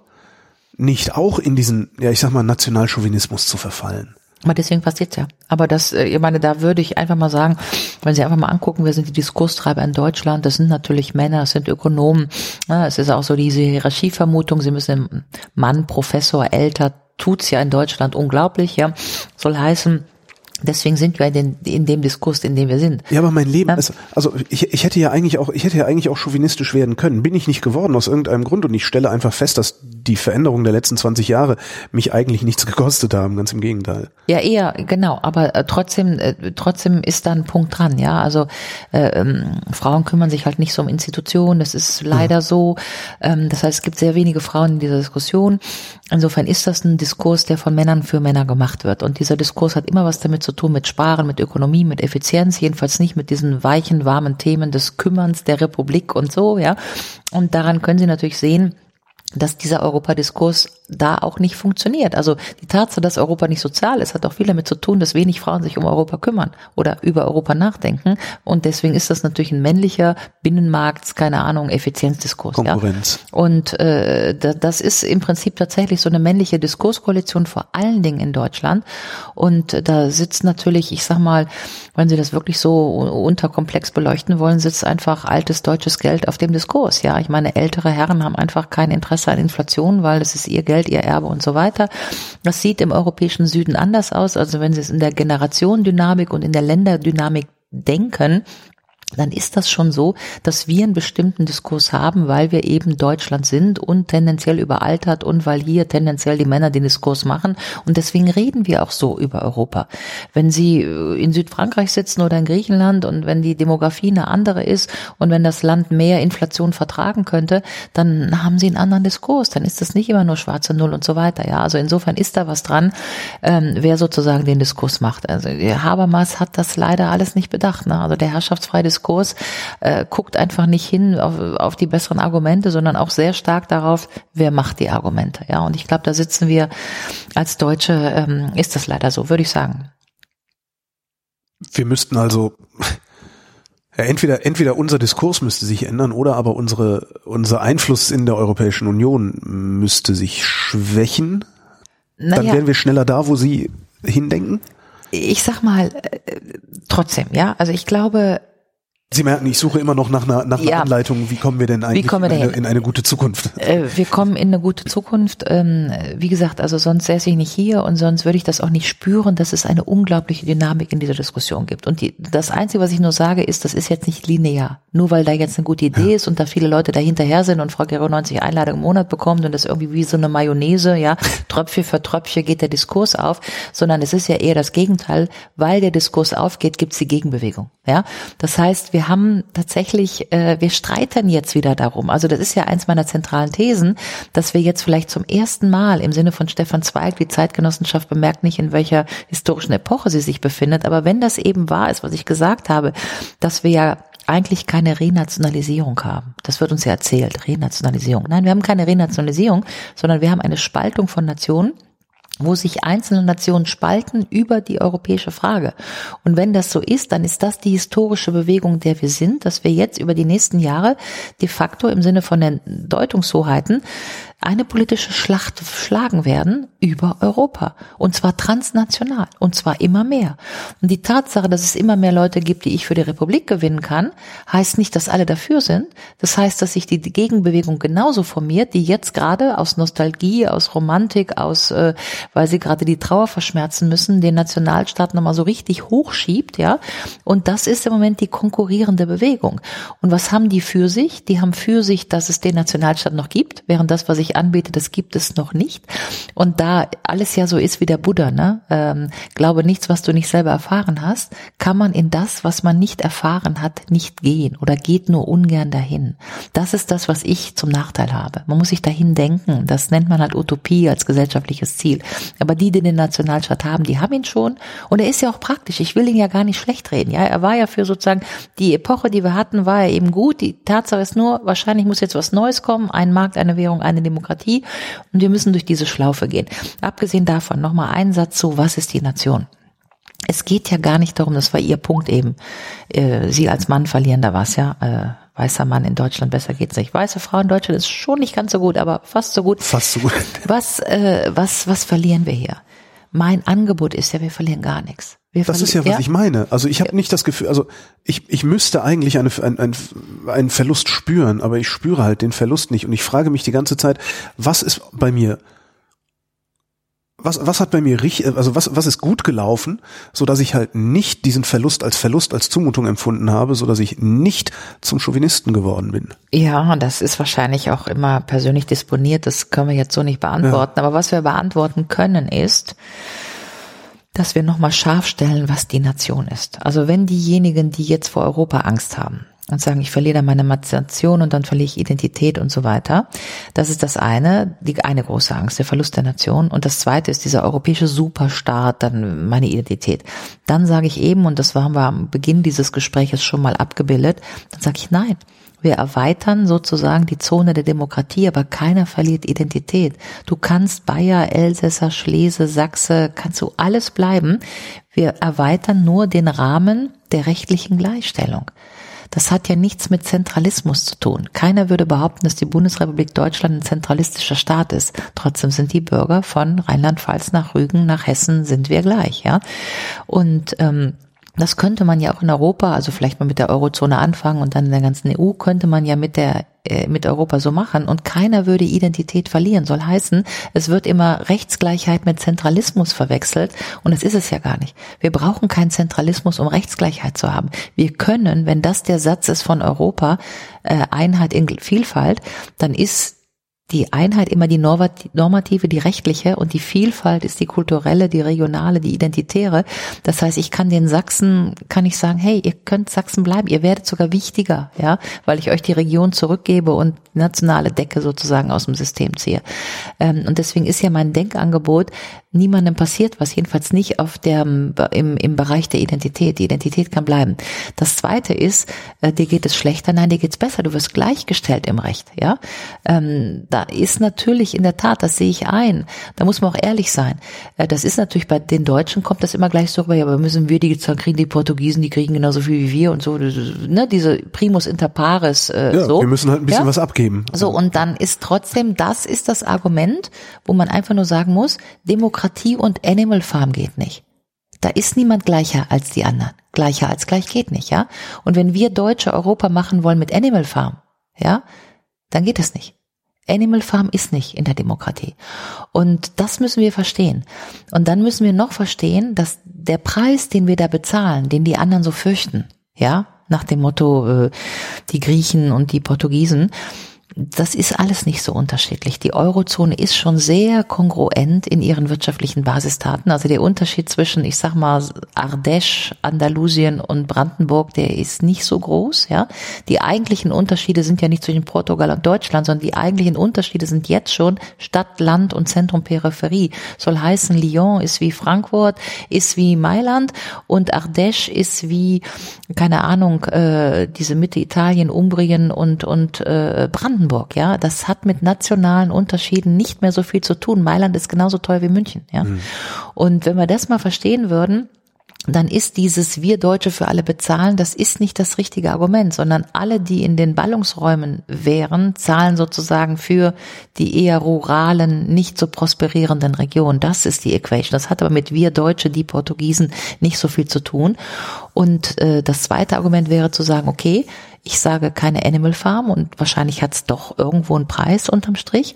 nicht auch in diesen, ja ich sag mal, Nationalchauvinismus zu verfallen? Aber deswegen passiert ja. Aber das, äh, ich meine, da würde ich einfach mal sagen, wenn Sie einfach mal angucken, wer sind die Diskurstreiber in Deutschland, das sind natürlich Männer, das sind Ökonomen. Ja, es ist auch so diese Hierarchievermutung, Sie müssen Mann, Professor, älter, tut's ja in Deutschland unglaublich, ja. Soll heißen, Deswegen sind wir in, in dem Diskurs, in dem wir sind. Ja, aber mein Leben ja. ist, also ich, ich hätte ja eigentlich auch, ich hätte ja eigentlich auch chauvinistisch werden können. Bin ich nicht geworden aus irgendeinem Grund und ich stelle einfach fest, dass die Veränderungen der letzten 20 Jahre mich eigentlich nichts gekostet haben, ganz im Gegenteil. Ja, eher, genau, aber äh, trotzdem, äh, trotzdem ist da ein Punkt dran, ja. Also äh, ähm, Frauen kümmern sich halt nicht so um Institutionen, das ist leider ja. so. Ähm, das heißt, es gibt sehr wenige Frauen in dieser Diskussion. Insofern ist das ein Diskurs, der von Männern für Männer gemacht wird. Und dieser Diskurs hat immer was damit zu tun mit Sparen, mit Ökonomie, mit Effizienz, jedenfalls nicht mit diesen weichen, warmen Themen des Kümmerns der Republik und so, ja. Und daran können Sie natürlich sehen, dass dieser Europadiskurs da auch nicht funktioniert. Also die Tatsache, dass Europa nicht sozial ist, hat auch viel damit zu tun, dass wenig Frauen sich um Europa kümmern oder über Europa nachdenken. Und deswegen ist das natürlich ein männlicher Binnenmarkt, keine Ahnung, Effizienzdiskurs. Konkurrenz. Ja? Und äh, das ist im Prinzip tatsächlich so eine männliche Diskurskoalition vor allen Dingen in Deutschland. Und da sitzt natürlich, ich sag mal, wenn Sie das wirklich so unterkomplex beleuchten wollen, sitzt einfach altes deutsches Geld auf dem Diskurs. Ja, ich meine, ältere Herren haben einfach kein Interesse an Inflation, weil es ist ihr Geld, ihr Erbe und so weiter. Das sieht im europäischen Süden anders aus. Also wenn Sie es in der Generationendynamik und in der Länderdynamik denken, dann ist das schon so, dass wir einen bestimmten Diskurs haben, weil wir eben Deutschland sind und tendenziell überaltert und weil hier tendenziell die Männer den Diskurs machen. Und deswegen reden wir auch so über Europa. Wenn Sie äh, in Südfrankreich sitzen oder in Griechenland und wenn die Demografie eine andere ist und wenn das Land mehr Inflation vertragen könnte, dann haben Sie einen anderen Diskurs. Dann ist das nicht immer nur schwarze Null und so weiter. Ja, also insofern ist da was dran, ähm, wer sozusagen den Diskurs macht. Also Habermas hat das leider alles nicht bedacht. Ne? Also der herrschaftsfreie Diskurs Diskurs äh, guckt einfach nicht hin auf, auf die besseren Argumente, sondern auch sehr stark darauf, wer macht die Argumente. Ja, und ich glaube, da sitzen wir als Deutsche, ähm, ist das leider so, würde ich sagen. Wir müssten also ja, entweder, entweder unser Diskurs müsste sich ändern oder aber unsere, unser Einfluss in der Europäischen Union müsste sich schwächen. Naja. Dann wären wir schneller da, wo Sie hindenken? Ich sag mal, äh, trotzdem, ja. Also ich glaube, Sie merken, ich suche immer noch nach einer, nach einer ja. Anleitung. Wie kommen wir denn eigentlich wir in, eine, in, eine, gute Zukunft? Äh, wir kommen in eine gute Zukunft. Ähm, wie gesagt, also sonst säße ich nicht hier und sonst würde ich das auch nicht spüren, dass es eine unglaubliche Dynamik in dieser Diskussion gibt. Und die, das Einzige, was ich nur sage, ist, das ist jetzt nicht linear. Nur weil da jetzt eine gute Idee ja. ist und da viele Leute dahinterher sind und Frau Gero 90 Einladungen im Monat bekommt und das irgendwie wie so eine Mayonnaise, ja, Tröpfchen für Tröpfchen geht der Diskurs auf, sondern es ist ja eher das Gegenteil. Weil der Diskurs aufgeht, gibt es die Gegenbewegung. Ja, das heißt, wir haben tatsächlich, äh, wir streiten jetzt wieder darum. Also das ist ja eins meiner zentralen Thesen, dass wir jetzt vielleicht zum ersten Mal im Sinne von Stefan Zweig, die Zeitgenossenschaft bemerkt nicht, in welcher historischen Epoche sie sich befindet, aber wenn das eben wahr ist, was ich gesagt habe, dass wir ja eigentlich keine Renationalisierung haben. Das wird uns ja erzählt, Renationalisierung. Nein, wir haben keine Renationalisierung, sondern wir haben eine Spaltung von Nationen wo sich einzelne Nationen spalten über die europäische Frage. Und wenn das so ist, dann ist das die historische Bewegung, der wir sind, dass wir jetzt über die nächsten Jahre de facto im Sinne von den Deutungshoheiten eine politische Schlacht schlagen werden über Europa. Und zwar transnational. Und zwar immer mehr. Und die Tatsache, dass es immer mehr Leute gibt, die ich für die Republik gewinnen kann, heißt nicht, dass alle dafür sind. Das heißt, dass sich die Gegenbewegung genauso formiert, die jetzt gerade aus Nostalgie, aus Romantik, aus, äh, weil sie gerade die Trauer verschmerzen müssen, den Nationalstaat nochmal so richtig hochschiebt, ja. Und das ist im Moment die konkurrierende Bewegung. Und was haben die für sich? Die haben für sich, dass es den Nationalstaat noch gibt, während das, was ich anbiete, das gibt es noch nicht. Und da alles ja so ist wie der Buddha, ne? Ähm, glaube nichts, was du nicht selber erfahren hast, kann man in das, was man nicht erfahren hat, nicht gehen oder geht nur ungern dahin. Das ist das, was ich zum Nachteil habe. Man muss sich dahin denken. Das nennt man halt Utopie als gesellschaftliches Ziel. Aber die, die den Nationalstaat haben, die haben ihn schon. Und er ist ja auch praktisch. Ich will ihn ja gar nicht schlecht reden. Ja, er war ja für sozusagen die Epoche, die wir hatten, war er eben gut. Die Tatsache ist nur, wahrscheinlich muss jetzt was Neues kommen. Ein Markt, eine Währung, eine Demokratie. Demokratie und wir müssen durch diese Schlaufe gehen. Abgesehen davon nochmal ein Satz zu, was ist die Nation? Es geht ja gar nicht darum, das war Ihr Punkt eben, äh, Sie als Mann verlieren da was, ja. Äh, weißer Mann in Deutschland, besser geht's nicht. Weiße Frau in Deutschland ist schon nicht ganz so gut, aber fast so gut. Fast so gut. Was, äh, was, was verlieren wir hier? Mein Angebot ist ja, wir verlieren gar nichts. Wir das ist ja, was ja? ich meine. Also ich habe nicht das Gefühl, also ich, ich müsste eigentlich eine, ein, ein, einen Verlust spüren, aber ich spüre halt den Verlust nicht. Und ich frage mich die ganze Zeit, was ist bei mir, was, was hat bei mir richtig, also was, was ist gut gelaufen, so dass ich halt nicht diesen Verlust als Verlust, als Zumutung empfunden habe, so dass ich nicht zum Chauvinisten geworden bin? Ja, das ist wahrscheinlich auch immer persönlich disponiert. Das können wir jetzt so nicht beantworten. Ja. Aber was wir beantworten können ist, dass wir nochmal scharf stellen, was die Nation ist. Also wenn diejenigen, die jetzt vor Europa Angst haben, und sagen, ich verliere dann meine Nation und dann verliere ich Identität und so weiter. Das ist das eine, die eine große Angst, der Verlust der Nation. Und das zweite ist dieser europäische Superstaat, dann meine Identität. Dann sage ich eben, und das haben wir am Beginn dieses Gespräches schon mal abgebildet, dann sage ich nein. Wir erweitern sozusagen die Zone der Demokratie, aber keiner verliert Identität. Du kannst Bayer, Elsässer, Schlese, Sachse, kannst du alles bleiben. Wir erweitern nur den Rahmen der rechtlichen Gleichstellung. Das hat ja nichts mit Zentralismus zu tun. Keiner würde behaupten, dass die Bundesrepublik Deutschland ein zentralistischer Staat ist. Trotzdem sind die Bürger von Rheinland-Pfalz nach Rügen, nach Hessen sind wir gleich, ja. Und ähm, das könnte man ja auch in Europa, also vielleicht mal mit der Eurozone anfangen und dann in der ganzen EU könnte man ja mit der äh, mit Europa so machen und keiner würde Identität verlieren. Soll heißen, es wird immer Rechtsgleichheit mit Zentralismus verwechselt und das ist es ja gar nicht. Wir brauchen keinen Zentralismus, um Rechtsgleichheit zu haben. Wir können, wenn das der Satz ist von Europa, äh, Einheit in Vielfalt, dann ist die Einheit immer die normative, die rechtliche und die Vielfalt ist die kulturelle, die regionale, die identitäre. Das heißt, ich kann den Sachsen, kann ich sagen, hey, ihr könnt Sachsen bleiben, ihr werdet sogar wichtiger, ja, weil ich euch die Region zurückgebe und nationale Decke sozusagen aus dem System ziehe. Ähm, und deswegen ist ja mein Denkangebot, niemandem passiert was, jedenfalls nicht auf der, im, im Bereich der Identität. Die Identität kann bleiben. Das zweite ist, äh, dir geht es schlechter, nein, dir geht's besser, du wirst gleichgestellt im Recht, ja. Ähm, da ist natürlich in der Tat, das sehe ich ein, da muss man auch ehrlich sein. Äh, das ist natürlich bei den Deutschen kommt das immer gleich so rüber, ja, aber müssen wir die kriegen die Portugiesen, die kriegen genauso viel wie wir und so, ne, diese Primus inter pares, äh, ja, so. Wir müssen halt ein bisschen ja? was abgeben. So, und dann ist trotzdem, das ist das Argument, wo man einfach nur sagen muss, Demokratie und Animal Farm geht nicht. Da ist niemand gleicher als die anderen. Gleicher als gleich geht nicht, ja? Und wenn wir Deutsche Europa machen wollen mit Animal Farm, ja, dann geht das nicht. Animal Farm ist nicht in der Demokratie. Und das müssen wir verstehen. Und dann müssen wir noch verstehen, dass der Preis, den wir da bezahlen, den die anderen so fürchten, ja, nach dem Motto, äh, die Griechen und die Portugiesen, das ist alles nicht so unterschiedlich. Die Eurozone ist schon sehr kongruent in ihren wirtschaftlichen Basistaten. Also der Unterschied zwischen, ich sag mal, Ardèche, Andalusien und Brandenburg, der ist nicht so groß, ja. Die eigentlichen Unterschiede sind ja nicht zwischen Portugal und Deutschland, sondern die eigentlichen Unterschiede sind jetzt schon Stadt, Land und Zentrum, Peripherie. Soll heißen, Lyon ist wie Frankfurt, ist wie Mailand und Ardèche ist wie, keine Ahnung, äh, diese Mitte Italien, Umbrien und, und äh, Brandenburg. Brandenburg, ja, das hat mit nationalen Unterschieden nicht mehr so viel zu tun. Mailand ist genauso teuer wie München, ja. Mhm. Und wenn wir das mal verstehen würden, dann ist dieses wir Deutsche für alle bezahlen, das ist nicht das richtige Argument, sondern alle, die in den Ballungsräumen wären, zahlen sozusagen für die eher ruralen, nicht so prosperierenden Regionen. Das ist die Equation. Das hat aber mit wir Deutsche, die Portugiesen nicht so viel zu tun. Und äh, das zweite Argument wäre zu sagen, okay, ich sage keine Animal Farm und wahrscheinlich hat es doch irgendwo einen Preis unterm Strich.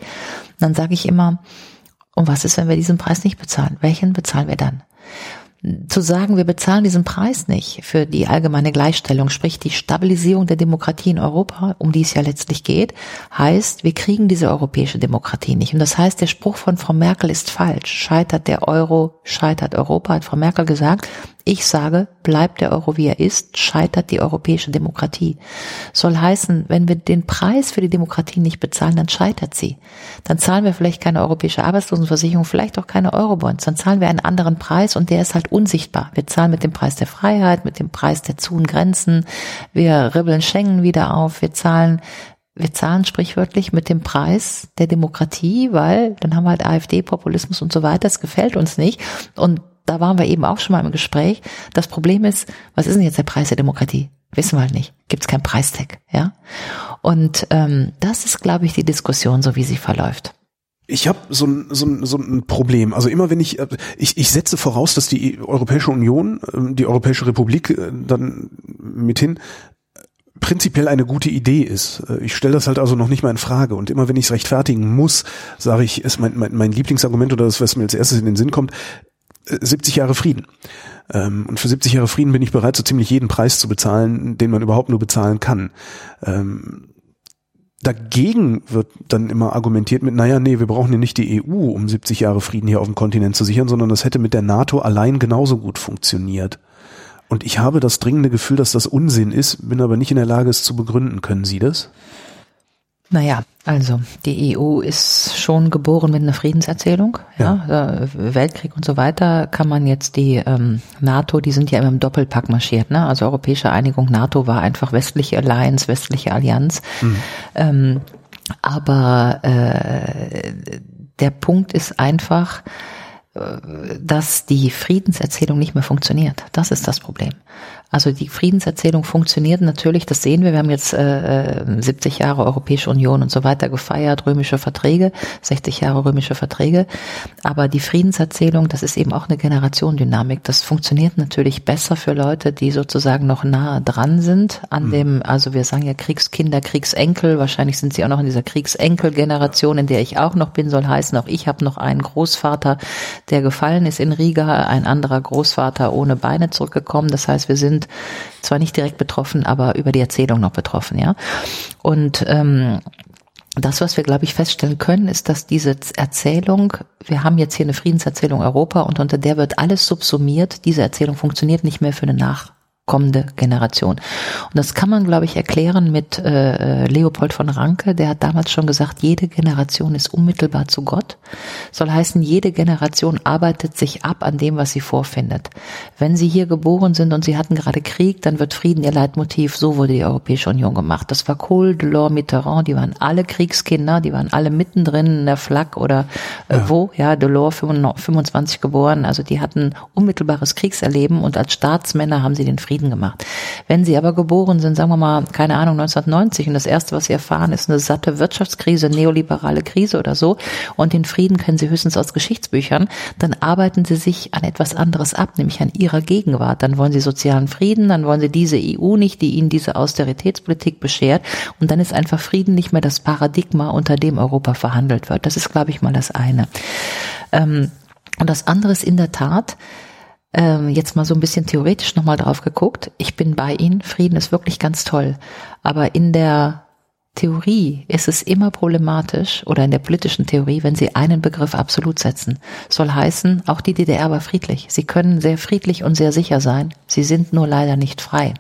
dann sage ich immer, und was ist, wenn wir diesen Preis nicht bezahlen? Welchen bezahlen wir dann? Zu sagen, wir bezahlen diesen Preis nicht für die allgemeine Gleichstellung, sprich die Stabilisierung der Demokratie in Europa, um die es ja letztlich geht, heißt, wir kriegen diese europäische Demokratie nicht. Und das heißt, der Spruch von Frau Merkel ist falsch. Scheitert der Euro, scheitert Europa, hat Frau Merkel gesagt. Ich sage, bleibt der Euro wie er ist, scheitert die europäische Demokratie. Soll heißen, wenn wir den Preis für die Demokratie nicht bezahlen, dann scheitert sie. Dann zahlen wir vielleicht keine europäische Arbeitslosenversicherung, vielleicht auch keine Eurobonds. Dann zahlen wir einen anderen Preis und der ist halt unsichtbar. Wir zahlen mit dem Preis der Freiheit, mit dem Preis der zu Grenzen. Wir ribbeln Schengen wieder auf. Wir zahlen wir zahlen sprichwörtlich mit dem Preis der Demokratie, weil dann haben wir halt AfD, Populismus und so weiter. Das gefällt uns nicht. Und da waren wir eben auch schon mal im Gespräch. Das Problem ist, was ist denn jetzt der Preis der Demokratie? Wissen wir halt nicht. Gibt es keinen Preistag, ja? Und ähm, das ist, glaube ich, die Diskussion, so wie sie verläuft. Ich habe so ein, so, ein, so ein Problem. Also immer wenn ich, äh, ich, ich setze voraus, dass die Europäische Union, ähm, die Europäische Republik äh, dann mithin prinzipiell eine gute Idee ist. Äh, ich stelle das halt also noch nicht mal in Frage. Und immer wenn ich es rechtfertigen muss, sage ich, ist mein, mein, mein Lieblingsargument oder das, was mir als erstes in den Sinn kommt, 70 Jahre Frieden. Ähm, und für 70 Jahre Frieden bin ich bereit, so ziemlich jeden Preis zu bezahlen, den man überhaupt nur bezahlen kann. Ähm, dagegen wird dann immer argumentiert mit, naja, nee, wir brauchen ja nicht die EU, um 70 Jahre Frieden hier auf dem Kontinent zu sichern, sondern das hätte mit der NATO allein genauso gut funktioniert. Und ich habe das dringende Gefühl, dass das Unsinn ist, bin aber nicht in der Lage, es zu begründen. Können Sie das? Naja, also die EU ist schon geboren mit einer Friedenserzählung. Ja. ja. Weltkrieg und so weiter kann man jetzt die ähm, NATO, die sind ja immer im Doppelpack marschiert. Ne? Also Europäische Einigung, NATO war einfach westliche Alliance, westliche Allianz. Mhm. Ähm, aber äh, der Punkt ist einfach, äh, dass die Friedenserzählung nicht mehr funktioniert. Das ist das Problem. Also die Friedenserzählung funktioniert natürlich, das sehen wir. Wir haben jetzt äh, 70 Jahre Europäische Union und so weiter gefeiert, römische Verträge, 60 Jahre römische Verträge. Aber die Friedenserzählung, das ist eben auch eine Generationendynamik. Das funktioniert natürlich besser für Leute, die sozusagen noch nahe dran sind an mhm. dem, also wir sagen ja Kriegskinder, Kriegsenkel. Wahrscheinlich sind sie auch noch in dieser Kriegsenkel-Generation, in der ich auch noch bin, soll heißen, auch ich habe noch einen Großvater, der gefallen ist in Riga, ein anderer Großvater ohne Beine zurückgekommen. Das heißt, wir sind sind zwar nicht direkt betroffen, aber über die Erzählung noch betroffen, ja. Und ähm, das, was wir, glaube ich, feststellen können, ist, dass diese Erzählung, wir haben jetzt hier eine Friedenserzählung Europa und unter der wird alles subsumiert. Diese Erzählung funktioniert nicht mehr für eine Nach kommende Generation. Und das kann man, glaube ich, erklären mit äh, Leopold von Ranke, der hat damals schon gesagt, jede Generation ist unmittelbar zu Gott. Soll heißen, jede Generation arbeitet sich ab an dem, was sie vorfindet. Wenn sie hier geboren sind und sie hatten gerade Krieg, dann wird Frieden ihr Leitmotiv. So wurde die Europäische Union gemacht. Das war Kohl, Delors, Mitterrand, die waren alle Kriegskinder, die waren alle mittendrin in der Flak oder äh, ja. wo, ja, Delors 25 geboren, also die hatten unmittelbares Kriegserleben und als Staatsmänner haben sie den Frieden Frieden gemacht. Wenn sie aber geboren sind, sagen wir mal, keine Ahnung, 1990 und das erste, was sie erfahren, ist eine satte Wirtschaftskrise, neoliberale Krise oder so und den Frieden kennen sie höchstens aus Geschichtsbüchern, dann arbeiten sie sich an etwas anderes ab, nämlich an ihrer Gegenwart. Dann wollen sie sozialen Frieden, dann wollen sie diese EU nicht, die ihnen diese Austeritätspolitik beschert und dann ist einfach Frieden nicht mehr das Paradigma, unter dem Europa verhandelt wird. Das ist, glaube ich, mal das eine. Ähm, und das andere ist in der Tat, ähm, jetzt mal so ein bisschen theoretisch nochmal drauf geguckt. Ich bin bei Ihnen. Frieden ist wirklich ganz toll. Aber in der Theorie ist es immer problematisch oder in der politischen Theorie, wenn Sie einen Begriff absolut setzen. Soll heißen, auch die DDR war friedlich. Sie können sehr friedlich und sehr sicher sein. Sie sind nur leider nicht frei.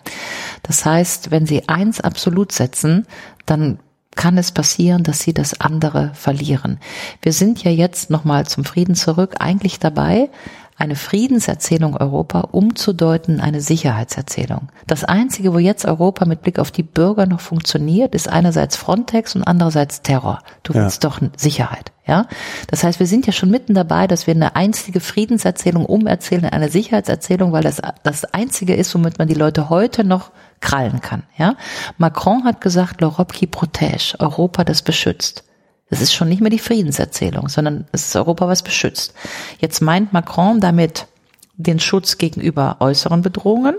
Das heißt, wenn Sie eins absolut setzen, dann kann es passieren, dass sie das andere verlieren. Wir sind ja jetzt nochmal zum Frieden zurück, eigentlich dabei, eine Friedenserzählung Europa umzudeuten, eine Sicherheitserzählung. Das Einzige, wo jetzt Europa mit Blick auf die Bürger noch funktioniert, ist einerseits Frontex und andererseits Terror. Du ja. willst doch Sicherheit. Ja, das heißt, wir sind ja schon mitten dabei, dass wir eine einzige Friedenserzählung umerzählen in eine Sicherheitserzählung, weil das das einzige ist, womit man die Leute heute noch krallen kann. Ja, Macron hat gesagt, l'Europe qui protège, Europa das beschützt. Das ist schon nicht mehr die Friedenserzählung, sondern es ist Europa, was beschützt. Jetzt meint Macron damit den Schutz gegenüber äußeren Bedrohungen,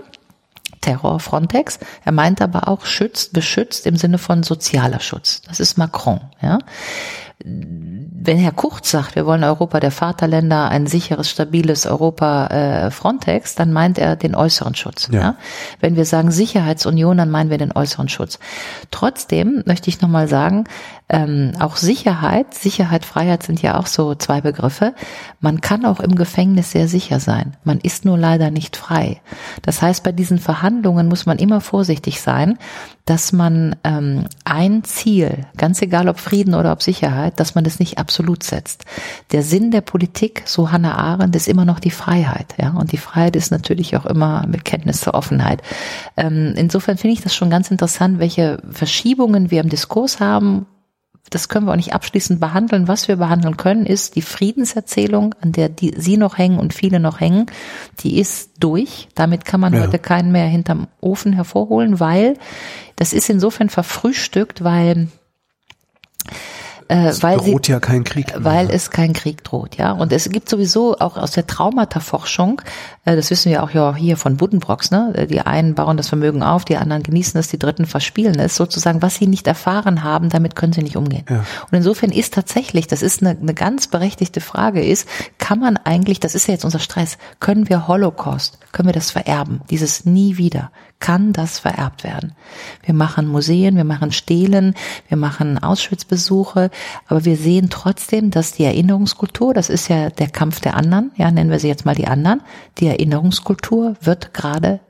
Terror, Frontex. Er meint aber auch schützt, beschützt im Sinne von sozialer Schutz. Das ist Macron, ja wenn Herr Kurz sagt, wir wollen Europa der Vaterländer, ein sicheres, stabiles Europa äh, Frontex, dann meint er den äußeren Schutz. Ja. ja. Wenn wir sagen Sicherheitsunion, dann meinen wir den äußeren Schutz. Trotzdem möchte ich nochmal sagen, ähm, auch Sicherheit, Sicherheit, Freiheit sind ja auch so zwei Begriffe. Man kann auch im Gefängnis sehr sicher sein. Man ist nur leider nicht frei. Das heißt, bei diesen Verhandlungen muss man immer vorsichtig sein, dass man ähm, ein Ziel, ganz egal ob Frieden oder ob Sicherheit, dass man das nicht absolut setzt. Der Sinn der Politik, so Hannah Arendt, ist immer noch die Freiheit. Ja? Und die Freiheit ist natürlich auch immer Bekenntnis zur Offenheit. Ähm, insofern finde ich das schon ganz interessant, welche Verschiebungen wir im Diskurs haben das können wir auch nicht abschließend behandeln. Was wir behandeln können, ist die Friedenserzählung, an der die, Sie noch hängen und viele noch hängen. Die ist durch. Damit kann man ja. heute keinen mehr hinterm Ofen hervorholen, weil das ist insofern verfrühstückt, weil äh, es weil droht sie, ja kein Krieg. weil mehr. es kein Krieg droht, ja. Und es gibt sowieso auch aus der Traumata-Forschung, äh, das wissen wir auch ja hier von Buddenbrocks, ne? Die einen bauen das Vermögen auf, die anderen genießen es, die dritten verspielen es, sozusagen, was sie nicht erfahren haben, damit können sie nicht umgehen. Ja. Und insofern ist tatsächlich, das ist eine, eine ganz berechtigte Frage, ist, kann man eigentlich, das ist ja jetzt unser Stress, können wir Holocaust, können wir das vererben? Dieses nie wieder. Kann das vererbt werden? Wir machen Museen, wir machen Stelen, wir machen Auschwitz-Besuche, aber wir sehen trotzdem, dass die Erinnerungskultur, das ist ja der Kampf der anderen, ja, nennen wir sie jetzt mal die anderen, die Erinnerungskultur wird gerade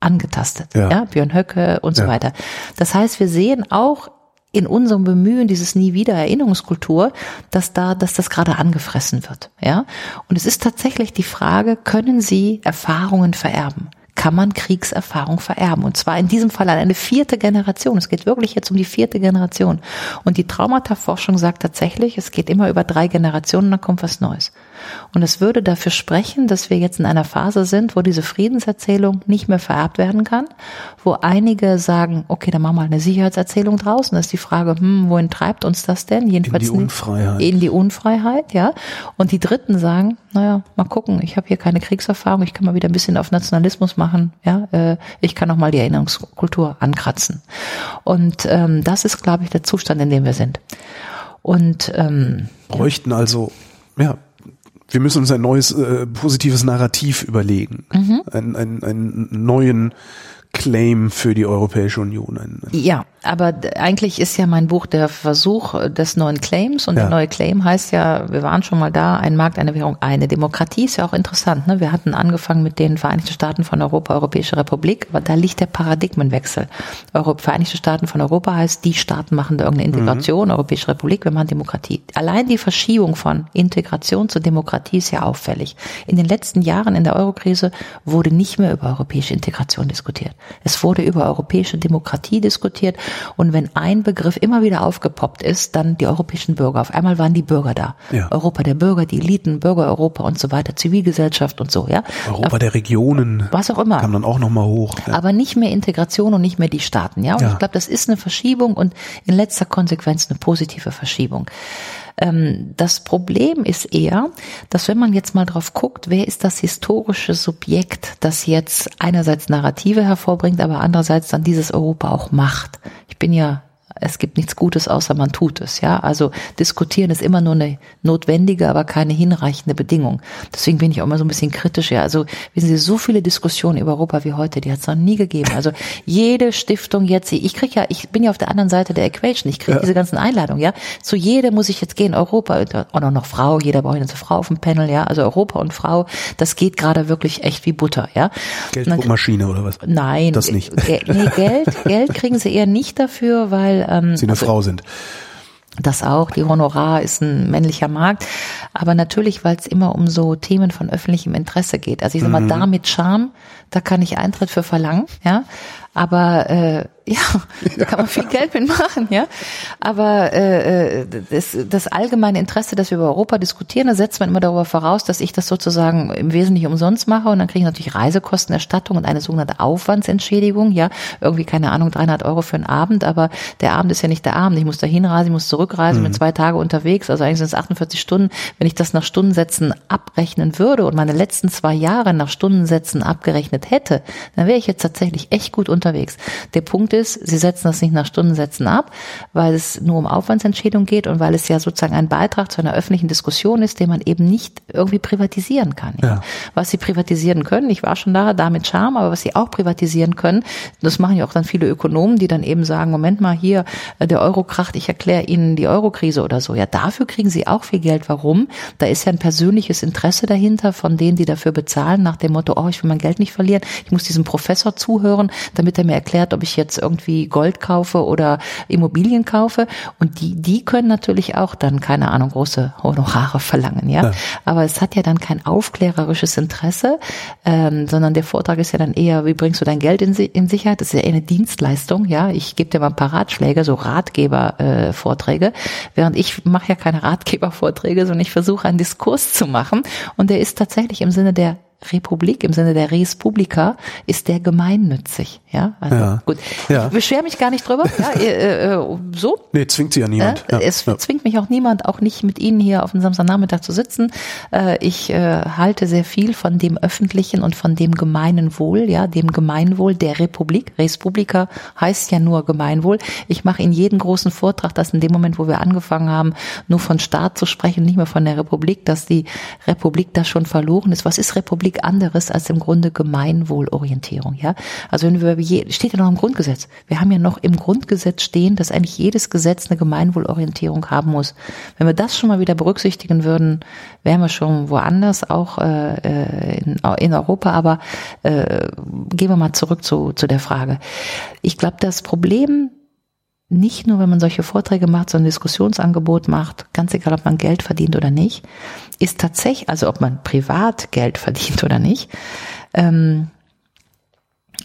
angetastet. Ja. Ja, Björn Höcke und so Ja. weiter. Das heißt, wir sehen auch in unserem Bemühen dieses nie wieder Erinnerungskultur, dass da, dass das gerade angefressen wird, ja. Und es ist tatsächlich die Frage, können Sie Erfahrungen vererben? Kann man Kriegserfahrung vererben? Und zwar in diesem Fall an eine vierte Generation. Es geht wirklich jetzt um die vierte Generation. Und die Traumata-Forschung sagt tatsächlich, es geht immer über drei Generationen, dann kommt was Neues. Und es würde dafür sprechen, dass wir jetzt in einer Phase sind, wo diese Friedenserzählung nicht mehr vererbt werden kann, wo einige sagen, okay, dann machen wir eine Sicherheitserzählung draus. Und das ist die Frage, hm, wohin treibt uns das denn? Jedenfalls die nicht- Unfreiheit. In die Unfreiheit, ja. Und die Dritten sagen, naja, mal gucken, ich habe hier keine Kriegserfahrung, ich kann mal wieder ein bisschen auf Nationalismus machen, ja. Äh, ich kann auch mal die Erinnerungskultur ankratzen. Und ähm, das ist, glaube ich, der Zustand, in dem wir sind. Und ähm, bräuchten also, ja, wir müssen uns ein neues äh, positives Narrativ überlegen. Mhm. Einen, einen, einen neuen Claim für die Europäische Union. Ein, ein, Ja, aber eigentlich ist ja mein Buch der Versuch des neuen Claims und Ja. der neue Claim heißt ja, wir waren schon mal da, ein Markt, eine Währung, eine Demokratie ist ja auch interessant. Ne? Wir hatten angefangen mit den Vereinigten Staaten von Europa, Europäische Republik, aber da liegt der Paradigmenwechsel. Euro, Vereinigte Staaten von Europa heißt, die Staaten machen da irgendeine Integration, Europäische Republik, wir machen Demokratie. Allein die Verschiebung von Integration zur Demokratie ist ja auffällig. In den letzten Jahren in der Eurokrise wurde nicht mehr über europäische Integration diskutiert. Es wurde über europäische Demokratie diskutiert und wenn ein Begriff immer wieder aufgepoppt ist, dann die europäischen Bürger. Auf einmal waren die Bürger da. Ja. Europa der Bürger, die Eliten, Bürger Europa und so weiter, Zivilgesellschaft und so, ja. Europa der Regionen Was auch immer. kam dann auch nochmal hoch. Ja. Aber nicht mehr Integration und nicht mehr die Staaten, ja. Und Ja. ich glaube, das ist eine Verschiebung und in letzter Konsequenz eine positive Verschiebung. Ähm, das Problem ist eher, dass wenn man jetzt mal drauf guckt, wer ist das historische Subjekt, das jetzt einerseits Narrative hervorbringt, aber andererseits dann dieses Europa auch macht. Ich bin ja es gibt nichts Gutes, außer man tut es, ja. Also diskutieren ist immer nur eine notwendige, aber keine hinreichende Bedingung. Deswegen bin ich auch immer so ein bisschen kritisch, ja. Also, wissen Sie, so viele Diskussionen über Europa wie heute, die hat es noch nie gegeben. Also, jede Stiftung jetzt, ich krieg ja, ich bin ja auf der anderen Seite der Equation, ich kriege diese ganzen Einladungen, ja. Zu jedem muss ich jetzt gehen, Europa, und auch noch Frau, jeder braucht eine Frau auf dem Panel, ja. Also Europa und Frau, das geht gerade wirklich echt wie Butter, ja. Gelddruckmaschine oder was? Nein, Das nicht. Ge nee, Geld, Geld kriegen sie eher nicht dafür, weil ähm, Sie eine Frau sind. das auch, die Honorar ist ein männlicher Markt, aber natürlich, weil es immer um so Themen von öffentlichem Interesse geht. Also ich sag mal, da mit Charme, da kann ich Eintritt für verlangen, ja. Aber äh, ja, da kann man viel Geld mitmachen, ja. Aber äh, äh, das, das allgemeine Interesse, dass wir über Europa diskutieren, da setzt man immer darüber voraus, dass ich das sozusagen im Wesentlichen umsonst mache und dann kriege ich natürlich Reisekostenerstattung und eine sogenannte Aufwandsentschädigung, ja, irgendwie keine Ahnung 300 Euro für einen Abend, aber der Abend ist ja nicht der Abend. Ich muss da hinreisen, ich muss zurückreisen, bin zwei Tage unterwegs, also eigentlich sind es 48 Stunden. Wenn ich das nach Stundensätzen abrechnen würde und meine letzten zwei Jahre nach Stundensätzen abgerechnet hätte, dann wäre ich jetzt tatsächlich echt gut unterwegs. Der Punkt ist, sie setzen das nicht nach Stundensätzen ab, weil es nur um Aufwandsentschädigung geht und weil es ja sozusagen ein Beitrag zu einer öffentlichen Diskussion ist, den man eben nicht irgendwie privatisieren kann. Ja. Ja. Was sie privatisieren können, ich war schon da, da mit Charme, aber was sie auch privatisieren können, das machen ja auch dann viele Ökonomen, die dann eben sagen, Moment mal, hier, äh, der Euro kracht, ich erkläre Ihnen die Eurokrise oder so. Ja, dafür kriegen sie auch viel Geld. Warum? Da ist ja ein persönliches Interesse dahinter von denen, die dafür bezahlen, nach dem Motto, oh, ich will mein Geld nicht verlieren, ich muss diesem Professor zuhören, damit er mir erklärt, ob ich jetzt irgendwie Gold kaufe oder Immobilien kaufe. Und die, die können natürlich auch dann, keine Ahnung, große Honorare verlangen, ja. Ja. Aber es hat ja dann kein aufklärerisches Interesse, ähm, sondern der Vortrag ist ja dann eher, wie bringst du dein Geld in, in Sicherheit? Das ist ja eher eine Dienstleistung, ja. Ich gebe dir mal ein paar Ratschläge, so Ratgeber-Vorträge, äh, während ich mache ja keine Ratgebervorträge, sondern ich versuche einen Diskurs zu machen und der ist tatsächlich im Sinne der Republik im Sinne der Res Publica ist der gemeinnützig. Ja, also Ja. gut. Ja. Ich beschwere mich gar nicht drüber. Ja, äh, äh, so. Nee, zwingt sie ja niemand. Äh, ja. Es zwingt mich auch niemand, auch nicht mit Ihnen hier auf dem Samstagnachmittag zu sitzen. Äh, ich äh, halte sehr viel von dem öffentlichen und von dem gemeinen Wohl, ja, dem Gemeinwohl der Republik. Res Publica heißt ja nur Gemeinwohl. Ich mache in jedem großen Vortrag, dass in dem Moment, wo wir angefangen haben, nur von Staat zu sprechen, nicht mehr von der Republik, dass die Republik da schon verloren ist. Was ist Republik anderes als im Grunde Gemeinwohlorientierung, ja? Also wenn wir steht ja noch im Grundgesetz. Wir haben ja noch im Grundgesetz stehen, dass eigentlich jedes Gesetz eine Gemeinwohlorientierung haben muss. Wenn wir das schon mal wieder berücksichtigen würden, wären wir schon woanders, auch äh, in, in Europa. Aber äh, gehen wir mal zurück zu, zu der Frage. Ich glaube, das Problem nicht nur, wenn man solche Vorträge macht, so ein Diskussionsangebot macht, ganz egal, ob man Geld verdient oder nicht, ist tatsächlich, also ob man privat Geld verdient oder nicht, ähm,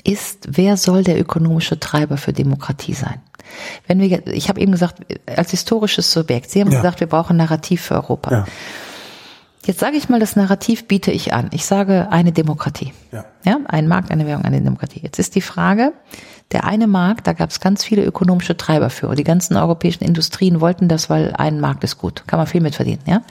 ist, wer soll der ökonomische Treiber für Demokratie sein? Wenn wir, ich habe eben gesagt, als historisches Subjekt, Sie haben Ja. gesagt, wir brauchen Narrativ für Europa. Ja. Jetzt sage ich mal, das Narrativ biete ich an. Ich sage eine Demokratie. Ja. Ja, ein Markt, eine Währung, eine Demokratie. Jetzt ist die Frage, der eine Markt, da gab es ganz viele ökonomische Treiber für. Die ganzen europäischen Industrien wollten das, weil ein Markt ist gut. Kann man viel mit verdienen, ja.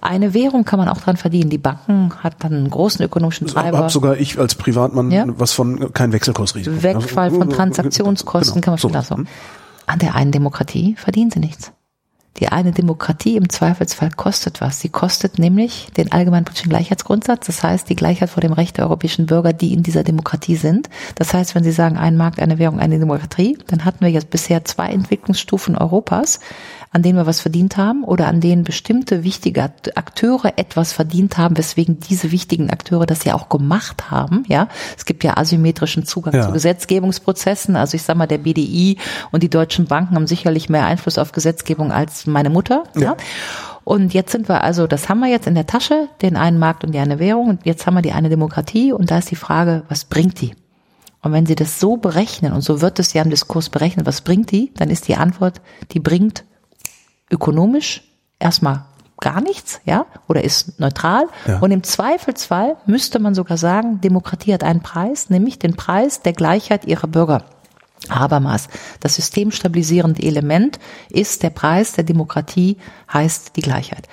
Eine Währung kann man auch dran verdienen. Die Banken hat dann einen großen ökonomischen Hab, Treiber. hab sogar ich als Privatmann Ja. was von kein Wechselkursrisiko. Wegfall von Transaktionskosten Genau, kann man sowas. lassen. An der einen Demokratie verdienen sie nichts. Die eine Demokratie im Zweifelsfall kostet was. Sie kostet nämlich den allgemeinen politischen Gleichheitsgrundsatz, das heißt die Gleichheit vor dem Recht der europäischen Bürger, die in dieser Demokratie sind. Das heißt, wenn Sie sagen, ein Markt, eine Währung, eine Demokratie, dann hatten wir jetzt bisher zwei Entwicklungsstufen Europas, an denen wir was verdient haben oder an denen bestimmte wichtige Akteure etwas verdient haben, weswegen diese wichtigen Akteure das ja auch gemacht haben. Ja, es gibt ja asymmetrischen Zugang Ja. zu Gesetzgebungsprozessen. Also ich sage mal, der BDI und die deutschen Banken haben sicherlich mehr Einfluss auf Gesetzgebung als meine Mutter. Ja. Ja. Und jetzt sind wir also, das haben wir jetzt in der Tasche, den einen Markt und die eine Währung. Und jetzt haben wir die eine Demokratie. Und da ist die Frage, was bringt die? Und wenn Sie das so berechnen, und so wird es ja im Diskurs berechnet, was bringt die? Dann ist die Antwort, die bringt ökonomisch erstmal gar nichts, ja, oder ist neutral. Ja. Und im Zweifelsfall müsste man sogar sagen, Demokratie hat einen Preis, nämlich den Preis der Gleichheit ihrer Bürger. Habermas. Das systemstabilisierende Element ist der Preis der Demokratie, heißt die Gleichheit.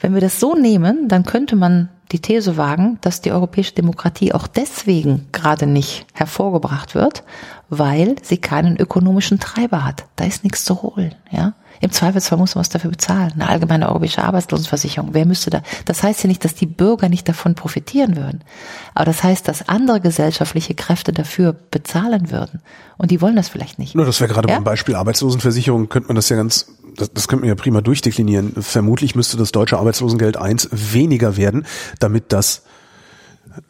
Wenn wir das so nehmen, dann könnte man die These wagen, dass die europäische Demokratie auch deswegen gerade nicht hervorgebracht wird, weil sie keinen ökonomischen Treiber hat. Da ist nichts zu holen, ja. Im Zweifelsfall muss man was dafür bezahlen. Eine allgemeine europäische Arbeitslosenversicherung. Wer müsste da? Das heißt ja nicht, dass die Bürger nicht davon profitieren würden. Aber das heißt, dass andere gesellschaftliche Kräfte dafür bezahlen würden. Und die wollen das vielleicht nicht. Nur das wäre gerade Ja? beim Beispiel Arbeitslosenversicherung, könnte man das ja ganz, das, das könnte man ja prima durchdeklinieren. Vermutlich müsste das deutsche Arbeitslosengeld 1 weniger werden, damit das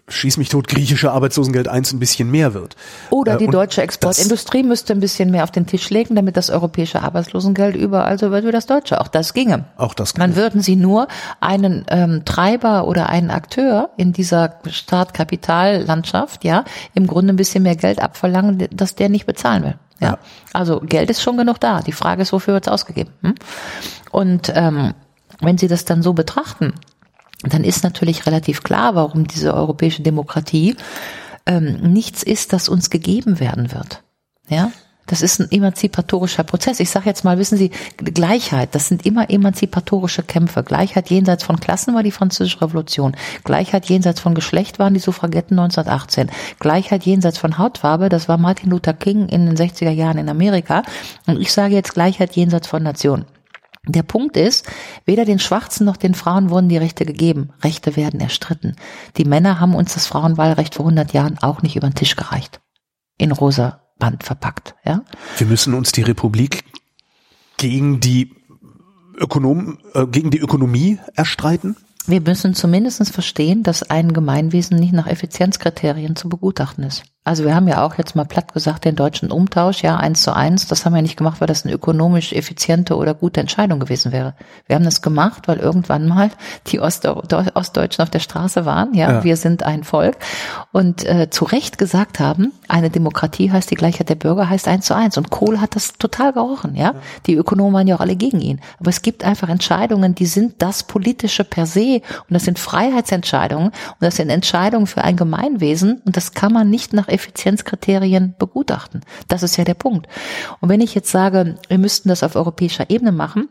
Schieß mich tot, griechische Arbeitslosengeld 1 ein bisschen mehr wird. Oder Äh, die und deutsche Exportindustrie müsste ein bisschen mehr auf den Tisch legen, damit das europäische Arbeitslosengeld überall so wird wie das deutsche. Auch das ginge. Auch das Dann ginge. würden sie nur einen ähm, Treiber oder einen Akteur in dieser Staat-Kapital-Landschaft, ja, im Grunde ein bisschen mehr Geld abverlangen, dass der nicht bezahlen will. Ja. Ja. Also Geld ist schon genug da. Die Frage ist, wofür wird es ausgegeben? Hm? Und ähm, wenn Sie das dann so betrachten, dann ist natürlich relativ klar, warum diese europäische Demokratie ähm, nichts ist, das uns gegeben werden wird. Ja, das ist ein emanzipatorischer Prozess. Ich sage jetzt mal, wissen Sie, Gleichheit, das sind immer emanzipatorische Kämpfe. Gleichheit jenseits von Klassen war die Französische Revolution. Gleichheit jenseits von Geschlecht waren die Suffragetten 1918. Gleichheit jenseits von Hautfarbe, das war Martin Luther King in den 60er Jahren in Amerika. Und ich sage jetzt Gleichheit jenseits von Nation. Der Punkt ist, weder den Schwarzen noch den Frauen wurden die Rechte gegeben. Rechte werden erstritten. Die Männer haben uns das Frauenwahlrecht vor 100 Jahren auch nicht über den Tisch gereicht. In rosa Band verpackt, ja? Wir müssen uns die Republik gegen die Ökonomen, äh, gegen die Ökonomie erstreiten. Wir müssen zumindest verstehen, dass ein Gemeinwesen nicht nach Effizienzkriterien zu begutachten ist. Also wir haben ja auch jetzt mal platt gesagt den deutschen Umtausch, ja, eins zu eins. Das haben wir nicht gemacht, weil das eine ökonomisch effiziente oder gute Entscheidung gewesen wäre. Wir haben das gemacht, weil irgendwann mal die Ost Ostdeutschen auf der Straße waren, ja, Ja. wir sind ein Volk und äh, zu Recht gesagt haben, eine Demokratie heißt die Gleichheit der Bürger, heißt eins zu eins. Und Kohl hat das total gerochen, ja. Die Ökonomen waren ja auch alle gegen ihn. Aber es gibt einfach Entscheidungen, die sind das Politische per se okay. Und das sind Freiheitsentscheidungen und das sind Entscheidungen für ein Gemeinwesen und das kann man nicht nach Effizienzkriterien begutachten. Das ist ja der Punkt. Und wenn ich jetzt sage, wir müssten das auf europäischer Ebene machen,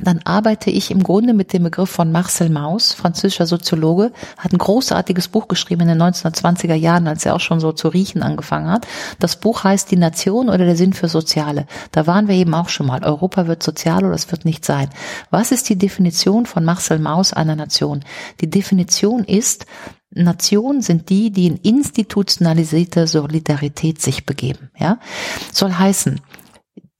dann arbeite ich im Grunde mit dem Begriff von Marcel Mauss, französischer Soziologe, hat ein großartiges Buch geschrieben in den 1920er Jahren, als er auch schon so zu riechen angefangen hat. Das Buch heißt Die Nation oder der Sinn für Soziale. Da waren wir eben auch schon mal. Europa wird sozial oder es wird nicht sein. Was ist die Definition von Marcel Mauss einer Nation? Die Definition ist, Nationen sind die, die in institutionalisierte Solidarität sich begeben. Ja, soll heißen,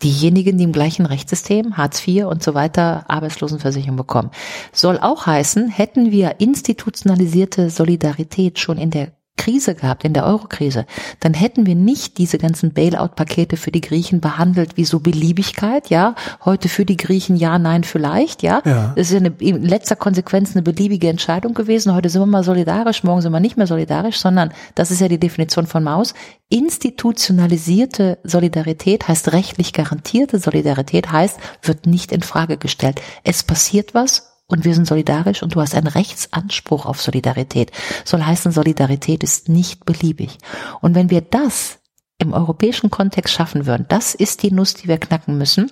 diejenigen, die im gleichen Rechtssystem, Hartz IV und so weiter, Arbeitslosenversicherung bekommen. Soll auch heißen, hätten wir institutionalisierte Solidarität schon in der Krise gehabt, in der Eurokrise, dann hätten wir nicht diese ganzen Bailout-Pakete für die Griechen behandelt wie so Beliebigkeit, ja. Heute für die Griechen ja, nein, vielleicht, ja. ja. Das ist ja eine, in letzter Konsequenz eine beliebige Entscheidung gewesen. Heute sind wir mal solidarisch, morgen sind wir nicht mehr solidarisch, sondern das ist ja die Definition von Maus. Institutionalisierte Solidarität heißt rechtlich garantierte Solidarität heißt, wird nicht in Frage gestellt. Es passiert was und wir sind solidarisch und du hast einen Rechtsanspruch auf Solidarität. Soll heißen, Solidarität ist nicht beliebig. Und wenn wir das im europäischen Kontext schaffen würden, das ist die Nuss, die wir knacken müssen,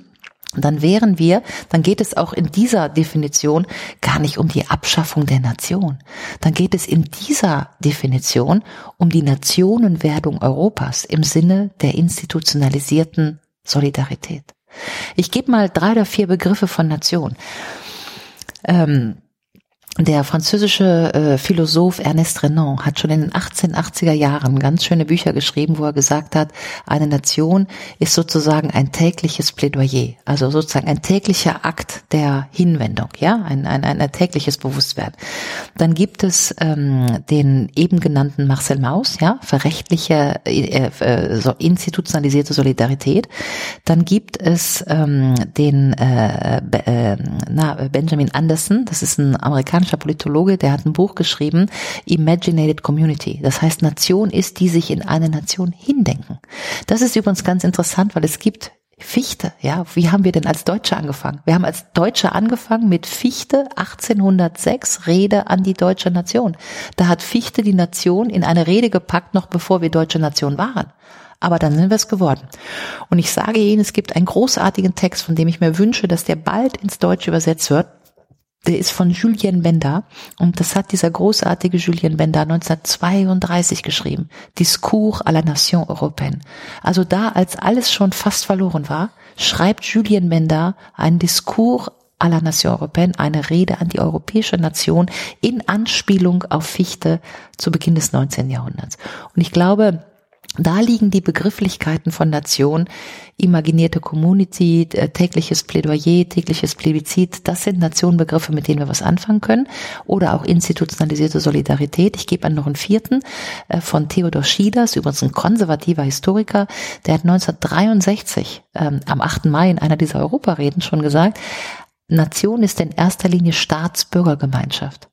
dann wären wir, dann geht es auch in dieser Definition gar nicht um die Abschaffung der Nation. Dann geht es in dieser Definition um die Nationenwerdung Europas im Sinne der institutionalisierten Solidarität. Ich gebe mal drei oder vier Begriffe von Nation. Ähm, der französische äh, Philosoph Ernest Renan hat schon in den 1880er Jahren ganz schöne Bücher geschrieben, wo er gesagt hat, eine Nation ist sozusagen ein tägliches Plädoyer, also sozusagen ein täglicher Akt der Hinwendung, ja, ein, ein, ein tägliches Bewusstwerden. Dann gibt es ähm, den eben genannten Marcel Mauss, ja, für rechtliche, äh, äh, so institutionalisierte Solidarität. Dann gibt es ähm, den äh, äh, na, Benjamin Anderson, das ist ein Amerikaner amerikanischer Politologe, der hat ein Buch geschrieben, Imaginated Community. Das heißt, Nation ist, die sich in eine Nation hindenken. Das ist übrigens ganz interessant, weil es gibt Fichte, ja, wie haben wir denn als Deutsche angefangen? Wir haben als Deutsche angefangen mit Fichte 1806 Rede an die deutsche Nation. Da hat Fichte die Nation in eine Rede gepackt, noch bevor wir deutsche Nation waren. Aber dann sind wir es geworden. Und ich sage Ihnen, es gibt einen großartigen Text, von dem ich mir wünsche, dass der bald ins Deutsche übersetzt wird der ist von Julien Benda und das hat dieser großartige Julien Benda 1932 geschrieben. Discours à la Nation Européenne. Also da, als alles schon fast verloren war, schreibt Julien Benda ein Discours à la Nation Européenne, eine Rede an die europäische Nation in Anspielung auf Fichte zu Beginn des 19. Jahrhunderts. Und ich glaube, da liegen die Begrifflichkeiten von Nation, imaginierte Community, äh, tägliches Plädoyer, tägliches Plebiscit, das sind Nationenbegriffe, mit denen wir was anfangen können. Oder auch institutionalisierte Solidarität. Ich gebe an noch einen vierten äh, von Theodor Schieders, übrigens ein konservativer Historiker, der hat 1963 ähm, am 8. Mai in einer dieser Europareden schon gesagt, Nation ist in erster Linie Staatsbürgergemeinschaft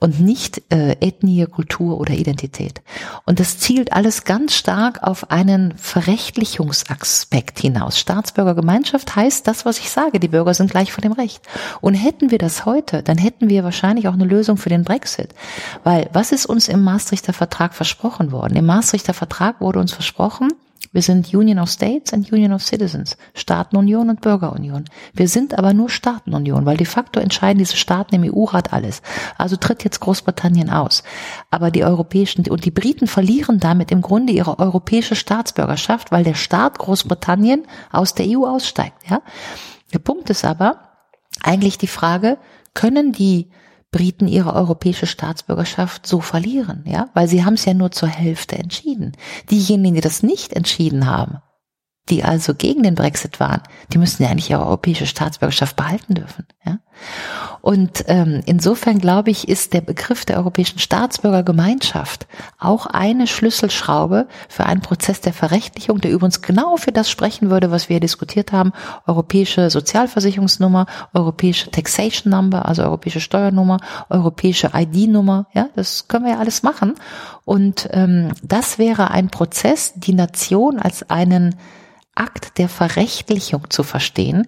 und nicht äh, Ethnie, Kultur oder Identität. Und das zielt alles ganz stark auf einen Verrechtlichungsaspekt hinaus. Staatsbürgergemeinschaft heißt das, was ich sage, die Bürger sind gleich vor dem Recht. Und hätten wir das heute, dann hätten wir wahrscheinlich auch eine Lösung für den Brexit. Weil was ist uns im Maastrichter Vertrag versprochen worden? Im Maastrichter Vertrag wurde uns versprochen, wir sind Union of States and Union of Citizens, Staatenunion und Bürgerunion. Wir sind aber nur Staatenunion, weil de facto entscheiden diese Staaten im EU-Rat alles. Also tritt jetzt Großbritannien aus. Aber die europäischen und die Briten verlieren damit im Grunde ihre europäische Staatsbürgerschaft, weil der Staat Großbritannien aus der EU aussteigt. Ja? Der Punkt ist aber eigentlich die Frage, können die Briten ihre europäische Staatsbürgerschaft so verlieren, ja, weil sie haben es ja nur zur Hälfte entschieden. Diejenigen, die das nicht entschieden haben, die also gegen den Brexit waren, die müssen ja eigentlich ihre europäische Staatsbürgerschaft behalten dürfen. Ja? Und ähm, insofern glaube ich, ist der Begriff der europäischen Staatsbürgergemeinschaft auch eine Schlüsselschraube für einen Prozess der Verrechtlichung, der übrigens genau für das sprechen würde, was wir diskutiert haben, europäische Sozialversicherungsnummer, europäische Taxation Number, also europäische Steuernummer, europäische ID-Nummer, ja, das können wir ja alles machen. Und ähm, das wäre ein Prozess, die Nation als einen Akt der Verrechtlichung zu verstehen,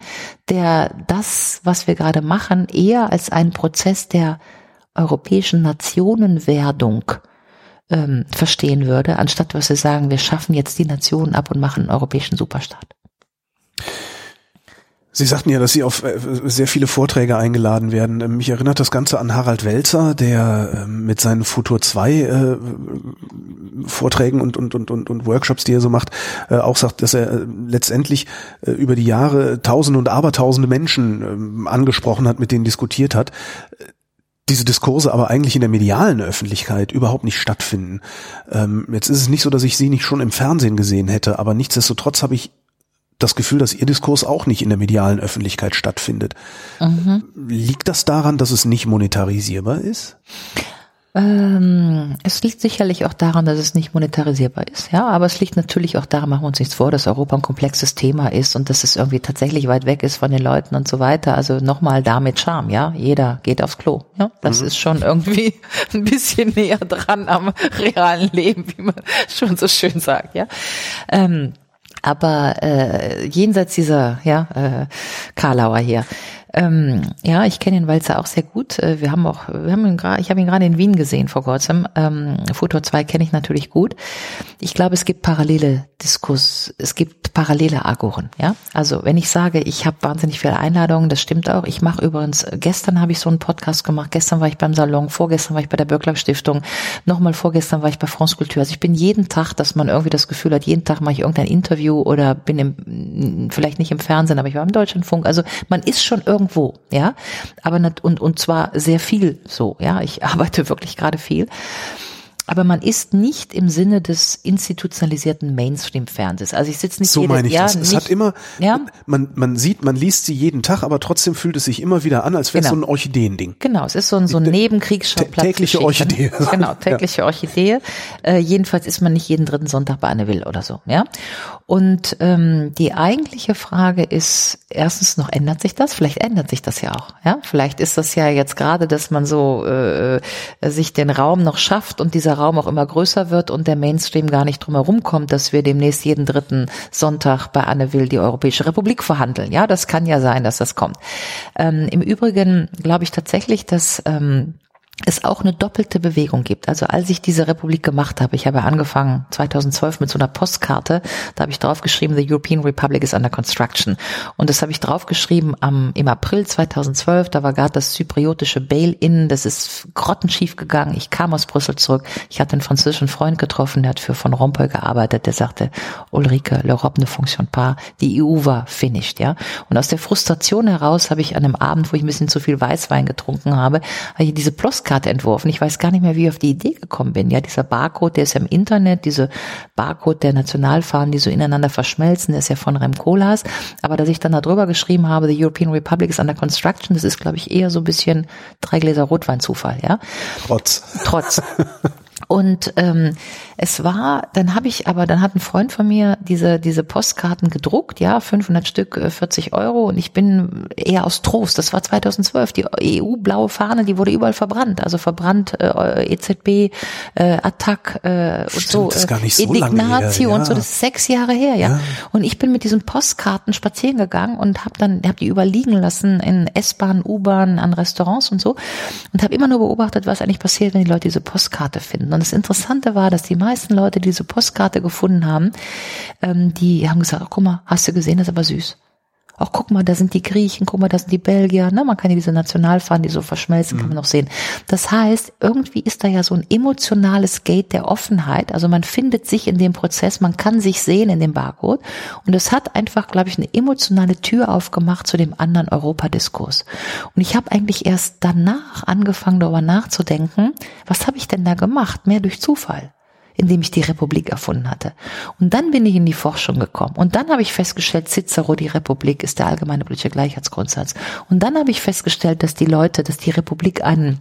der das, was wir gerade machen, eher als einen Prozess der europäischen Nationenwerdung ähm, verstehen würde, anstatt was sie sagen, wir schaffen jetzt die Nationen ab und machen einen europäischen Superstaat. Sie sagten ja, dass Sie auf äh, sehr viele Vorträge eingeladen werden. Ähm, mich erinnert das Ganze an Harald Welzer, der ähm, mit seinen Futur 2 äh, Vorträgen und, und, und, und, Workshops, die er so macht, äh, auch sagt, dass er letztendlich über die Jahre Tausende und Abertausende Menschen ähm, angesprochen hat, mit denen diskutiert hat diese Diskurse aber eigentlich in der medialen Öffentlichkeit überhaupt nicht stattfinden. jetzt ist es nicht so, dass ich sie nicht schon im Fernsehen gesehen hätte, aber nichtsdestotrotz habe ich das Gefühl, dass Ihr Diskurs auch nicht in der medialen Öffentlichkeit stattfindet. Mhm. Liegt das daran, dass es nicht monetarisierbar ist? Ähm, es liegt sicherlich auch daran, dass es nicht monetarisierbar ist, ja, aber es liegt natürlich auch daran, machen wir uns nichts vor, dass Europa ein komplexes Thema ist und dass es irgendwie tatsächlich weit weg ist von den Leuten und so weiter. Also nochmal damit Charme, ja. Jeder geht aufs Klo, ja. Das mhm. ist schon irgendwie ein bisschen näher dran am realen Leben, wie man schon so schön sagt, ja. Ähm, aber äh, jenseits dieser ja, äh, Karlauer hier, ähm, ja, ich kenne den Walzer auch sehr gut. Äh, wir haben auch, wir haben ihn gerade, ich habe ihn gerade in Wien gesehen vor kurzem. Ähm, Futur 2 kenne ich natürlich gut. Ich glaube, es gibt parallele Diskurs, es gibt parallele Agoren. Ja, also wenn ich sage, ich habe wahnsinnig viele Einladungen, das stimmt auch. Ich mache übrigens, gestern habe ich so einen Podcast gemacht. Gestern war ich beim Salon, vorgestern war ich bei der Böckler Stiftung, nochmal vorgestern war ich bei France Kultur. Also ich bin jeden Tag, dass man irgendwie das Gefühl hat, jeden Tag mache ich irgendein Interview oder bin im, vielleicht nicht im Fernsehen, aber ich war im Deutschlandfunk. Also man ist schon irgendwie irgendwo, ja. Aber und, und zwar sehr viel so, ja. Ich arbeite wirklich gerade viel. Aber man ist nicht im Sinne des institutionalisierten Mainstream-Fernsehs. Also ich sitze nicht so meine ich Jahr das. Es hat immer, ja? man, man sieht, man liest sie jeden Tag, aber trotzdem fühlt es sich immer wieder an, als wäre es genau. so ein Orchideending. Genau, es ist so ein, so ein Nebenkriegsschauplatz. Tägliche Orchidee. Genau, tägliche ja. Orchidee. Äh, jedenfalls ist man nicht jeden dritten Sonntag bei Anne Will oder so, ja. Und ähm, die eigentliche Frage ist, erstens noch ändert sich das? Vielleicht ändert sich das ja auch, ja. Vielleicht ist das ja jetzt gerade, dass man so äh, sich den Raum noch schafft und dieser Raum auch immer größer wird und der Mainstream gar nicht drum herum kommt, dass wir demnächst jeden dritten Sonntag bei Anne Will die Europäische Republik verhandeln. Ja, das kann ja sein, dass das kommt. Ähm, Im Übrigen glaube ich tatsächlich, dass ähm, es auch eine doppelte Bewegung gibt. Also als ich diese Republik gemacht habe, ich habe angefangen 2012 mit so einer Postkarte, da habe ich draufgeschrieben, the European Republic is under construction. Und das habe ich draufgeschrieben am, im April 2012, da war gerade das zypriotische Bail-In, das ist grottenschief gegangen. Ich kam aus Brüssel zurück, ich hatte einen französischen Freund getroffen, der hat für von Rompuy gearbeitet, der sagte, Ulrike, l'Europe ne fonctionne pas, die EU war finished, ja. Und aus der Frustration heraus habe ich an einem Abend, wo ich ein bisschen zu viel Weißwein getrunken habe, habe ich diese Postkarte Postkarte entworfen. Ich weiß gar nicht mehr, wie ich auf die Idee gekommen bin. Ja, dieser Barcode, der ist ja im Internet, diese Barcode der Nationalfahnen, die so ineinander verschmelzen, der ist ja von Rem Koolhaas. Aber dass ich dann da drüber geschrieben habe, the European Republic is under construction, das ist, glaube ich, eher so ein bisschen drei Gläser Rotwein Zufall, ja. Trotz. Trotz. Und ähm, es war, dann habe ich aber, dann hat ein Freund von mir diese diese Postkarten gedruckt, ja, 500 Stück, 40 äh, Euro. Und ich bin eher aus Trost. Das war 2012. Die EU-blaue Fahne, die wurde überall verbrannt. Also verbrannt äh, EZB, äh, Attac äh, und Stimmt, so. Das ist gar nicht so Indignatio ja. und so. Das ist sechs Jahre her, ja. ja. Und ich bin mit diesen Postkarten spazieren gegangen und habe dann, habe die überliegen lassen in S-Bahn, U-Bahn, an Restaurants und so und habe immer nur beobachtet, was eigentlich passiert, wenn die Leute diese Postkarte finden. Und das Interessante war, dass die meisten Leute, die diese Postkarte gefunden haben, ähm, die haben gesagt, oh, guck mal, hast du gesehen, das ist aber süß. Auch guck mal, da sind die Griechen, guck mal, da sind die Belgier. Ne? Man kann ja diese Nationalfahnen, die so verschmelzen, mhm. kann man noch sehen. Das heißt, irgendwie ist da ja so ein emotionales Gate der Offenheit. Also man findet sich in dem Prozess, man kann sich sehen in dem Barcode. Und es hat einfach, glaube ich, eine emotionale Tür aufgemacht zu dem anderen Europadiskurs. Und ich habe eigentlich erst danach angefangen, darüber nachzudenken, was habe ich denn da gemacht? Mehr durch Zufall in dem ich die Republik erfunden hatte. Und dann bin ich in die Forschung gekommen. Und dann habe ich festgestellt, Cicero, die Republik ist der allgemeine politische Gleichheitsgrundsatz. Und dann habe ich festgestellt, dass die Leute, dass die Republik einen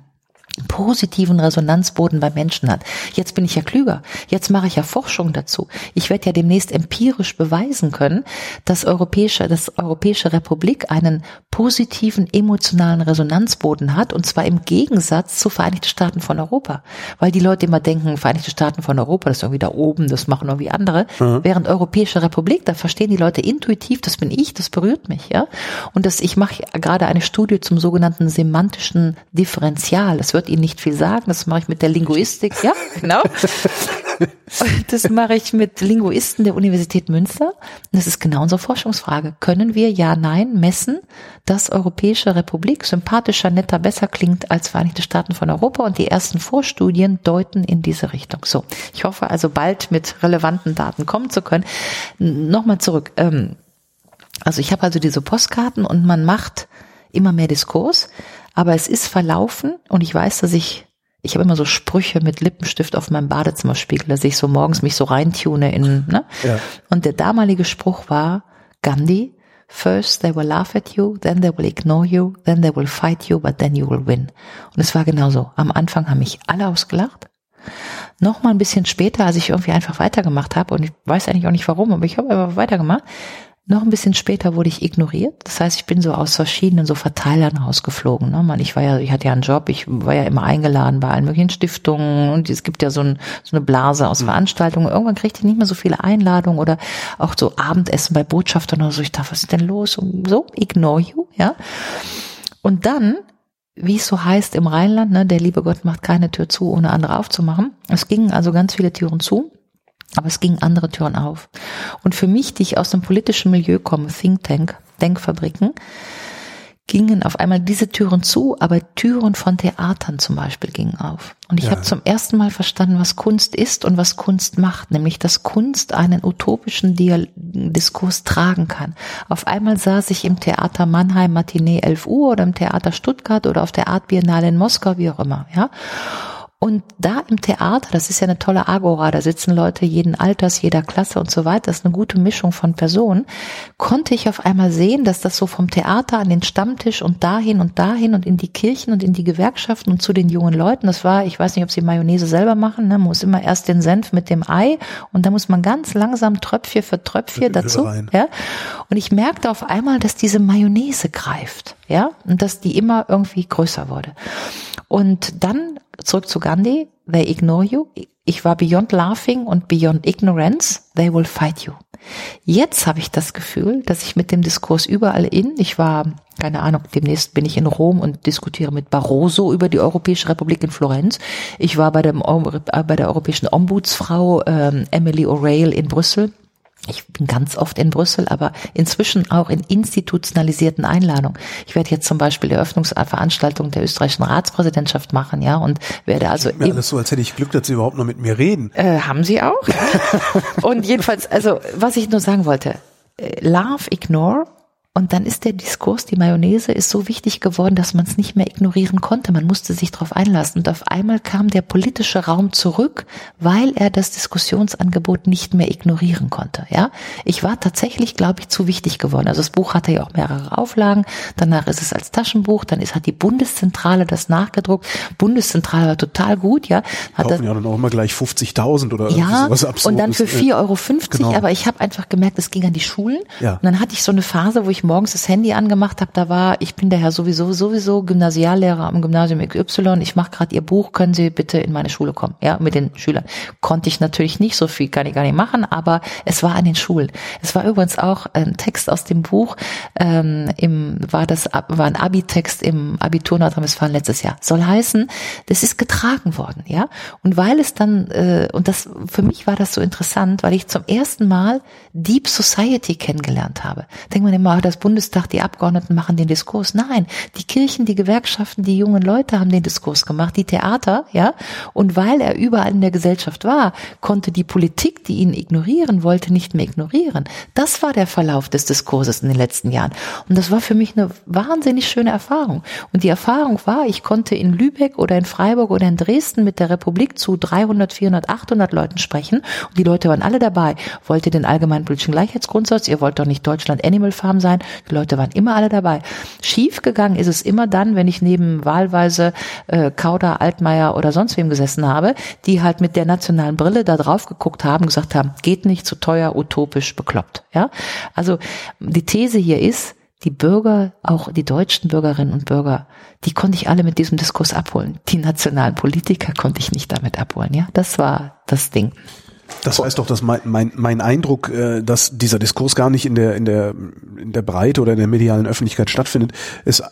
positiven Resonanzboden bei Menschen hat. Jetzt bin ich ja klüger. Jetzt mache ich ja Forschung dazu. Ich werde ja demnächst empirisch beweisen können, dass europäische, dass Europäische Republik einen positiven emotionalen Resonanzboden hat und zwar im Gegensatz zu Vereinigten Staaten von Europa. Weil die Leute immer denken, Vereinigte Staaten von Europa, das ist irgendwie da oben, das machen irgendwie andere. Mhm. Während Europäische Republik, da verstehen die Leute intuitiv, das bin ich, das berührt mich, ja. Und das, ich mache gerade eine Studie zum sogenannten semantischen Differential. Das wird wird Ihnen nicht viel sagen. Das mache ich mit der Linguistik. Ja, genau. das mache ich mit Linguisten der Universität Münster. Und das ist genau unsere Forschungsfrage. Können wir, ja, nein, messen, dass Europäische Republik sympathischer, netter, besser klingt als Vereinigte Staaten von Europa? Und die ersten Vorstudien deuten in diese Richtung. So, ich hoffe also bald mit relevanten Daten kommen zu können. Nochmal zurück. Ähm, also ich habe also diese Postkarten und man macht immer mehr Diskurs, aber es ist verlaufen und ich weiß, dass ich ich habe immer so Sprüche mit Lippenstift auf meinem Badezimmerspiegel, dass ich so morgens mich so reintune in, ne? Ja. Und der damalige Spruch war, Gandhi, first they will laugh at you, then they will ignore you, then they will fight you, but then you will win. Und es war genauso. Am Anfang haben mich alle ausgelacht. Noch mal ein bisschen später, als ich irgendwie einfach weitergemacht habe, und ich weiß eigentlich auch nicht warum, aber ich habe einfach weitergemacht, noch ein bisschen später wurde ich ignoriert. Das heißt, ich bin so aus verschiedenen so Verteilern rausgeflogen. Ne? Man, ich war ja, ich hatte ja einen Job, ich war ja immer eingeladen bei allen möglichen Stiftungen und es gibt ja so, ein, so eine Blase aus mhm. Veranstaltungen. Irgendwann kriegte ich nicht mehr so viele Einladungen oder auch so Abendessen bei Botschaftern oder so. Ich dachte, was ist denn los? Und so, ignore you, ja. Und dann wie es so heißt im Rheinland, ne, der liebe Gott macht keine Tür zu, ohne andere aufzumachen. Es gingen also ganz viele Türen zu. Aber es gingen andere Türen auf. Und für mich, die ich aus dem politischen Milieu komme, Think Tank, Denkfabriken, gingen auf einmal diese Türen zu, aber Türen von Theatern zum Beispiel gingen auf. Und ich ja. habe zum ersten Mal verstanden, was Kunst ist und was Kunst macht, nämlich dass Kunst einen utopischen Dial Diskurs tragen kann. Auf einmal saß ich im Theater Mannheim Matinee 11 Uhr oder im Theater Stuttgart oder auf der Art Biennale in Moskau, wie auch immer, ja. Und da im Theater, das ist ja eine tolle Agora, da sitzen Leute jeden Alters, jeder Klasse und so weiter, das ist eine gute Mischung von Personen, konnte ich auf einmal sehen, dass das so vom Theater an den Stammtisch und dahin und dahin und in die Kirchen und in die Gewerkschaften und zu den jungen Leuten, das war, ich weiß nicht, ob sie Mayonnaise selber machen, ne, man muss immer erst den Senf mit dem Ei und da muss man ganz langsam Tröpfchen für Tröpfchen dazu, ja. Und ich merkte auf einmal, dass diese Mayonnaise greift, ja, und dass die immer irgendwie größer wurde. Und dann zurück zu Gandhi, they ignore you. Ich war beyond laughing und beyond ignorance, they will fight you. Jetzt habe ich das Gefühl, dass ich mit dem Diskurs überall in, ich war, keine Ahnung, demnächst bin ich in Rom und diskutiere mit Barroso über die Europäische Republik in Florenz. Ich war bei, dem, bei der Europäischen Ombudsfrau ähm, Emily O'Reilly in Brüssel ich bin ganz oft in Brüssel, aber inzwischen auch in institutionalisierten Einladungen. Ich werde jetzt zum Beispiel die Eröffnungsveranstaltung der österreichischen Ratspräsidentschaft machen, ja, und werde also. Mir alles so, als hätte ich Glück, dass Sie überhaupt noch mit mir reden. Äh, haben Sie auch? und jedenfalls, also was ich nur sagen wollte, äh, Love, Ignore und dann ist der Diskurs, die Mayonnaise, ist so wichtig geworden, dass man es nicht mehr ignorieren konnte. Man musste sich darauf einlassen. Und auf einmal kam der politische Raum zurück, weil er das Diskussionsangebot nicht mehr ignorieren konnte. Ja, ich war tatsächlich, glaube ich, zu wichtig geworden. Also das Buch hatte ja auch mehrere Auflagen. Danach ist es als Taschenbuch. Dann ist hat die Bundeszentrale das nachgedruckt. Bundeszentrale war total gut. Ja, hat Kaufen ja dann auch immer gleich 50.000 oder ja, sowas Absurdes. Und dann für 4,50 Euro. Genau. Aber ich habe einfach gemerkt, es ging an die Schulen. Ja. Und dann hatte ich so eine Phase, wo ich morgens das Handy angemacht habe, da war, ich bin der Herr sowieso, sowieso Gymnasiallehrer am Gymnasium XY, ich mache gerade Ihr Buch, können Sie bitte in meine Schule kommen, ja, mit den Schülern. Konnte ich natürlich nicht, so viel kann ich gar nicht machen, aber es war an den Schulen. Es war übrigens auch ein Text aus dem Buch, ähm, im, war das, war ein Abi-Text im Abitur Nordrhein-Westfalen letztes Jahr. Soll heißen, das ist getragen worden, ja. Und weil es dann, äh, und das, für mich war das so interessant, weil ich zum ersten Mal Deep Society kennengelernt habe. Denkt man immer, das Bundestag, die Abgeordneten machen den Diskurs. Nein, die Kirchen, die Gewerkschaften, die jungen Leute haben den Diskurs gemacht, die Theater, ja. Und weil er überall in der Gesellschaft war, konnte die Politik, die ihn ignorieren wollte, nicht mehr ignorieren. Das war der Verlauf des Diskurses in den letzten Jahren. Und das war für mich eine wahnsinnig schöne Erfahrung. Und die Erfahrung war, ich konnte in Lübeck oder in Freiburg oder in Dresden mit der Republik zu 300, 400, 800 Leuten sprechen. Und die Leute waren alle dabei. Wollt ihr den allgemeinen politischen Gleichheitsgrundsatz? Ihr wollt doch nicht Deutschland Animal Farm sein. Die Leute waren immer alle dabei. Schief gegangen ist es immer dann, wenn ich neben wahlweise äh, Kauder, Altmaier oder sonst wem gesessen habe, die halt mit der nationalen Brille da drauf geguckt haben, gesagt haben, geht nicht zu teuer, utopisch, bekloppt. Ja, also die These hier ist, die Bürger, auch die deutschen Bürgerinnen und Bürger, die konnte ich alle mit diesem Diskurs abholen. Die nationalen Politiker konnte ich nicht damit abholen. Ja, das war das Ding. Das heißt doch, dass mein, mein, mein Eindruck, äh, dass dieser Diskurs gar nicht in der, in der, in der Breite oder in der medialen Öffentlichkeit stattfindet, ist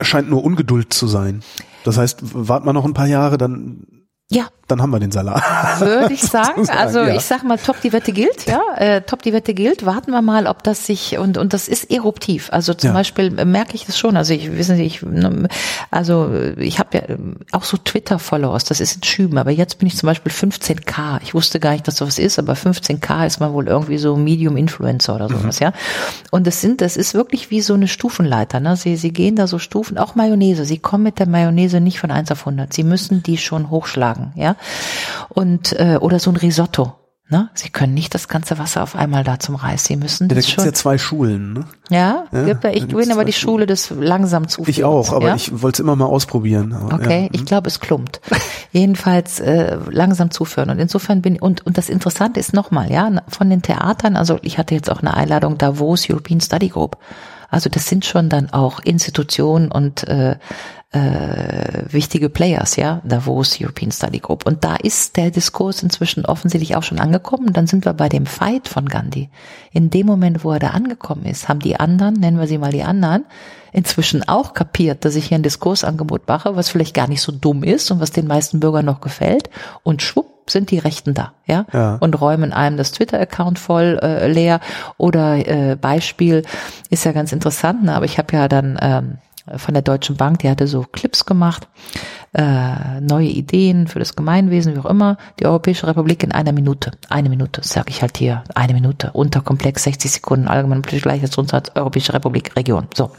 scheint nur Ungeduld zu sein. Das heißt, warten wir noch ein paar Jahre, dann Ja, dann haben wir den Salat. würde ich sagen. Also ja. ich sag mal, top die Wette gilt, ja, äh, top die Wette gilt. Warten wir mal, ob das sich und und das ist eruptiv. Also zum Ja. Beispiel äh, merke ich das schon. Also ich wissen Sie, ich ne, also äh, ich habe ja ähm, auch so Twitter-Follows. Das ist in Schüben, aber jetzt bin ich zum Beispiel 15k. Ich wusste gar nicht, dass sowas ist, aber 15k ist man wohl irgendwie so Medium-Influencer oder sowas, ja. Und das sind, das ist wirklich wie so eine Stufenleiter. Ne? Sie sie gehen da so Stufen, auch Mayonnaise. Sie kommen mit der Mayonnaise nicht von 1 auf 100. Sie müssen die schon hochschlagen, ja. Und äh, oder so ein Risotto. Ne? Sie können nicht das ganze Wasser auf einmal da zum Reis. Sie müssen Ja, da das gibt's schon. ja zwei Schulen. Ne? Ja, Ja, gibt ich bin aber die Schule des langsam Zuführens. Ich auch, aber ja? ich wollte es immer mal ausprobieren. Aber, Okay, ja. ich glaube, es klumpt. Jedenfalls äh, langsam zuführen. Und insofern bin und und das Interessante ist nochmal, ja, von den Theatern. Also ich hatte jetzt auch eine Einladung Davos European Study Group. Also das sind schon dann auch Institutionen und äh, äh, wichtige Players, ja, Davos European Study Group. Und da ist der Diskurs inzwischen offensichtlich auch schon angekommen. Dann sind wir bei dem Fight von Gandhi. In dem Moment, wo er da angekommen ist, haben die anderen, nennen wir sie mal die anderen, inzwischen auch kapiert, dass ich hier ein Diskursangebot mache, was vielleicht gar nicht so dumm ist und was den meisten Bürgern noch gefällt. Und schwupp sind die Rechten da, ja, Ja. und räumen einem das Twitter-Account voll äh, leer. Oder äh, Beispiel ist ja ganz interessant, ne? aber ich habe ja dann ähm, von der Deutschen Bank, die hatte so Clips gemacht, äh, neue Ideen für das Gemeinwesen, wie auch immer, die Europäische Republik in einer Minute. Eine Minute, sage ich halt hier, eine Minute, unterkomplex, 60 Sekunden, allgemein gleiches Grundsatz, Europäische Republik, Region. So.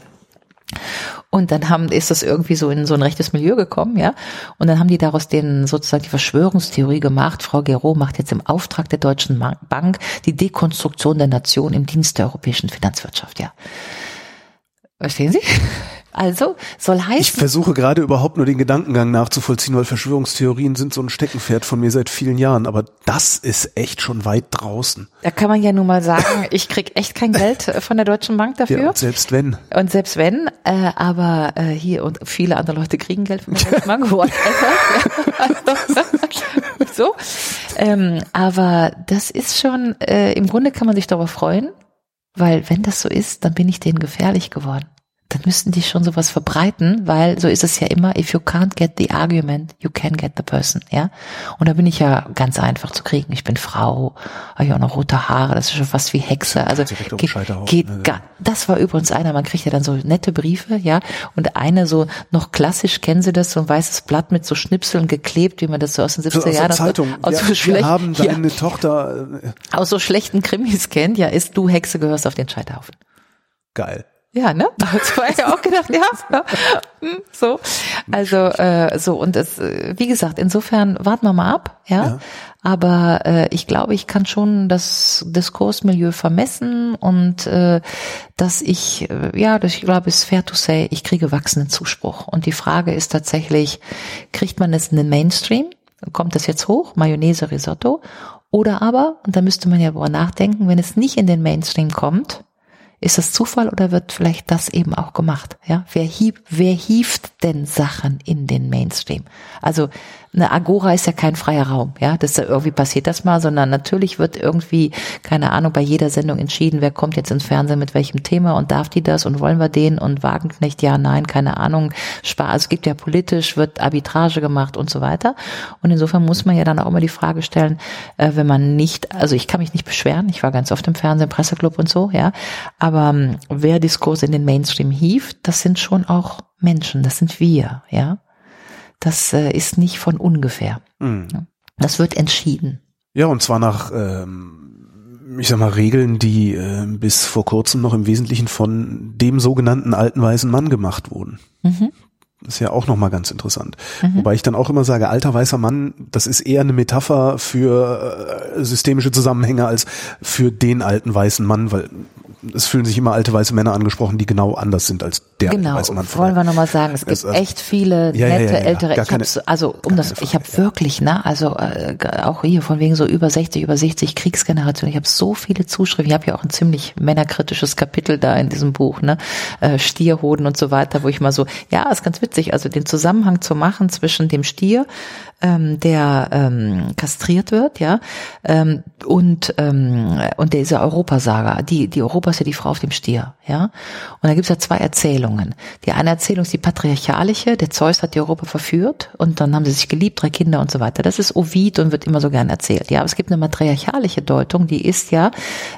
Und dann haben, ist das irgendwie so in so ein rechtes Milieu gekommen, ja. Und dann haben die daraus den sozusagen die Verschwörungstheorie gemacht. Frau Gero macht jetzt im Auftrag der Deutschen Bank die Dekonstruktion der Nation im Dienst der europäischen Finanzwirtschaft, ja. Verstehen Sie? Also soll Ich heißen, versuche gerade überhaupt nur den Gedankengang nachzuvollziehen, weil Verschwörungstheorien sind so ein Steckenpferd von mir seit vielen Jahren. Aber das ist echt schon weit draußen. da kann man ja nun mal sagen, ich krieg echt kein Geld von der Deutschen Bank Ja, dafür. und selbst wenn. Und selbst wenn, äh, aber äh, hier und viele andere Leute kriegen Geld von der Deutschen Bank. Ja, so. Ähm, aber das ist schon, äh, im Grunde kann man sich darüber freuen, weil wenn das so ist, dann bin ich denen gefährlich geworden. Dann müssten die schon sowas verbreiten, weil so ist es ja immer, if you can't get the argument, you can get the person, ja. Und da bin ich ja ganz einfach zu kriegen. Ich bin Frau, habe ich auch noch rote Haare, das ist schon fast wie Hexe. Also geht, geht also. gar, das war übrigens einer, man kriegt ja dann so nette Briefe, ja, und eine so noch klassisch, kennen Sie das, so ein weißes Blatt mit so Schnipseln geklebt, wie man das so aus den 70er So aus Jahren aus, Zeitung. aus, ja, so wir schlecht, haben ja, deine Tochter. Äh, aus so schlechten Krimis kennt, ja, ist du Hexe gehörst auf den Scheiterhaufen. geil. Ja, ne? Das war ja auch gedacht, ja, hm, so. Also äh, so und es, äh, wie gesagt, insofern warten wir mal ab, ja. Ja. Aber äh, ich glaube, ich kann schon das Diskursmilieu vermessen und äh, dass ich, äh, ja, das, ich glaube, es ist fair to say, ich kriege wachsenden Zuspruch. Und die Frage ist tatsächlich, kriegt man es in den Mainstream? Kommt das jetzt hoch? Mayonnaise, Risotto? Oder aber, und da müsste man ja darüber nachdenken, wenn es nicht in den Mainstream kommt, ist das Zufall oder wird vielleicht das eben auch gemacht? Ja, wer hieb, wer hieft denn Sachen in den Mainstream? Also eine Agora ist ja kein freier Raum, ja, das da irgendwie passiert das mal, sondern natürlich wird irgendwie keine Ahnung bei jeder Sendung entschieden, wer kommt jetzt ins Fernsehen mit welchem Thema und darf die das und wollen wir den und Wagenknecht ja, nein, keine Ahnung, also es gibt ja politisch wird Arbitrage gemacht und so weiter und insofern muss man ja dann auch immer die Frage stellen, äh, wenn man nicht, also ich kann mich nicht beschweren, ich war ganz oft im Fernsehen, Presseclub und so, ja, aber ähm, wer Diskurs in den Mainstream hieft, das sind schon auch Menschen, das sind wir, ja. Das äh, ist nicht von ungefähr. Mhm. Das wird entschieden. Ja, und zwar nach, ähm, ich sag mal, Regeln, die äh, bis vor kurzem noch im Wesentlichen von dem sogenannten alten weißen Mann gemacht wurden. Mhm. Das ist ja auch nochmal ganz interessant. Wobei ich dann auch immer sage, alter weißer Mann, das ist eher eine Metapher für äh, systemische Zusammenhänge als für den alten weißen Mann, weil es fühlen sich immer alte weiße Männer angesprochen, die genau anders sind als der Genau, weiße Mann. wollen wir nochmal sagen, es gibt also- echt viele Ja, nette ja, ja, ältere, gar ich habe keine- also um das, ich habe wirklich, ne, also äh, auch hier von wegen so über 60, über 60 Kriegsgeneration, ich habe so viele Zuschriften, ich habe ja auch ein ziemlich männerkritisches Kapitel da in diesem Buch, ne, äh, Stierhoden und so weiter, wo ich mal so, ja, ist ganz witzig, also den Zusammenhang zu machen zwischen dem Stier ähm, der ähm, kastriert wird, ja, ähm, und ähm, und der ist ja Europasager. Die die Europa ist ja die Frau auf dem Stier, ja. Und da gibt's ja zwei Erzählungen. Die eine Erzählung ist die patriarchalische. Der Zeus hat die Europa verführt und dann haben sie sich geliebt, drei Kinder und so weiter. Das ist Ovid und wird immer so gern erzählt. Ja, aber es gibt eine matriarchalische Deutung, die ist ja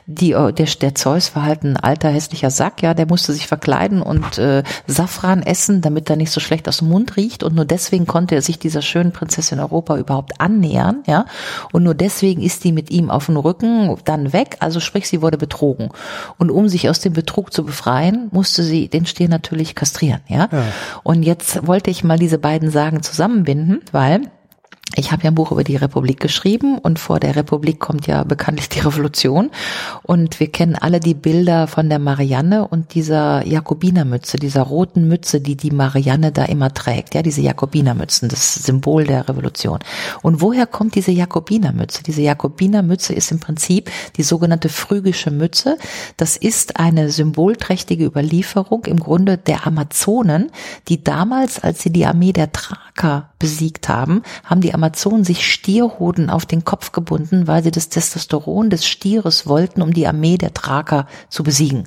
die der, der Zeus war halt ein alter hässlicher Sack, ja, der musste sich verkleiden und äh, Safran essen, damit er nicht so schlecht aus dem Mund riecht und nur deswegen konnte er sich dieser schönen Prinzessin Europa überhaupt annähern, ja, und nur deswegen ist die mit ihm auf dem Rücken dann weg, also sprich, sie wurde betrogen und um sich aus dem Betrug zu befreien, musste sie den Stier natürlich kastrieren, ja? ja. Und jetzt wollte ich mal diese beiden Sagen zusammenbinden, weil ich habe ja ein Buch über die Republik geschrieben und vor der Republik kommt ja bekanntlich die Revolution und wir kennen alle die Bilder von der Marianne und dieser Jakobinermütze, dieser roten Mütze, die die Marianne da immer trägt, ja, diese Jakobinermützen, das Symbol der Revolution. Und woher kommt diese Jakobinermütze? Diese Jakobinermütze ist im Prinzip die sogenannte phrygische Mütze. Das ist eine symbolträchtige Überlieferung im Grunde der Amazonen, die damals, als sie die Armee der Thraker besiegt haben, haben die Amazonen sich Stierhoden auf den Kopf gebunden, weil sie das Testosteron des Stieres wollten, um die Armee der Thraker zu besiegen.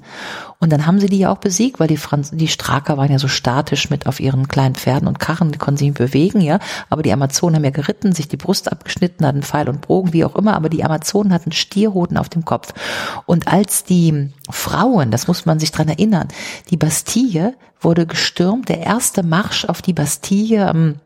Und dann haben sie die ja auch besiegt, weil die Franz die Straker waren ja so statisch mit auf ihren kleinen Pferden und Karren, die konnten sich nicht bewegen, ja. Aber die Amazonen haben ja geritten, sich die Brust abgeschnitten, hatten Pfeil und Bogen, wie auch immer. Aber die Amazonen hatten Stierhoden auf dem Kopf. Und als die Frauen, das muss man sich dran erinnern, die Bastille wurde gestürmt, der erste Marsch auf die Bastille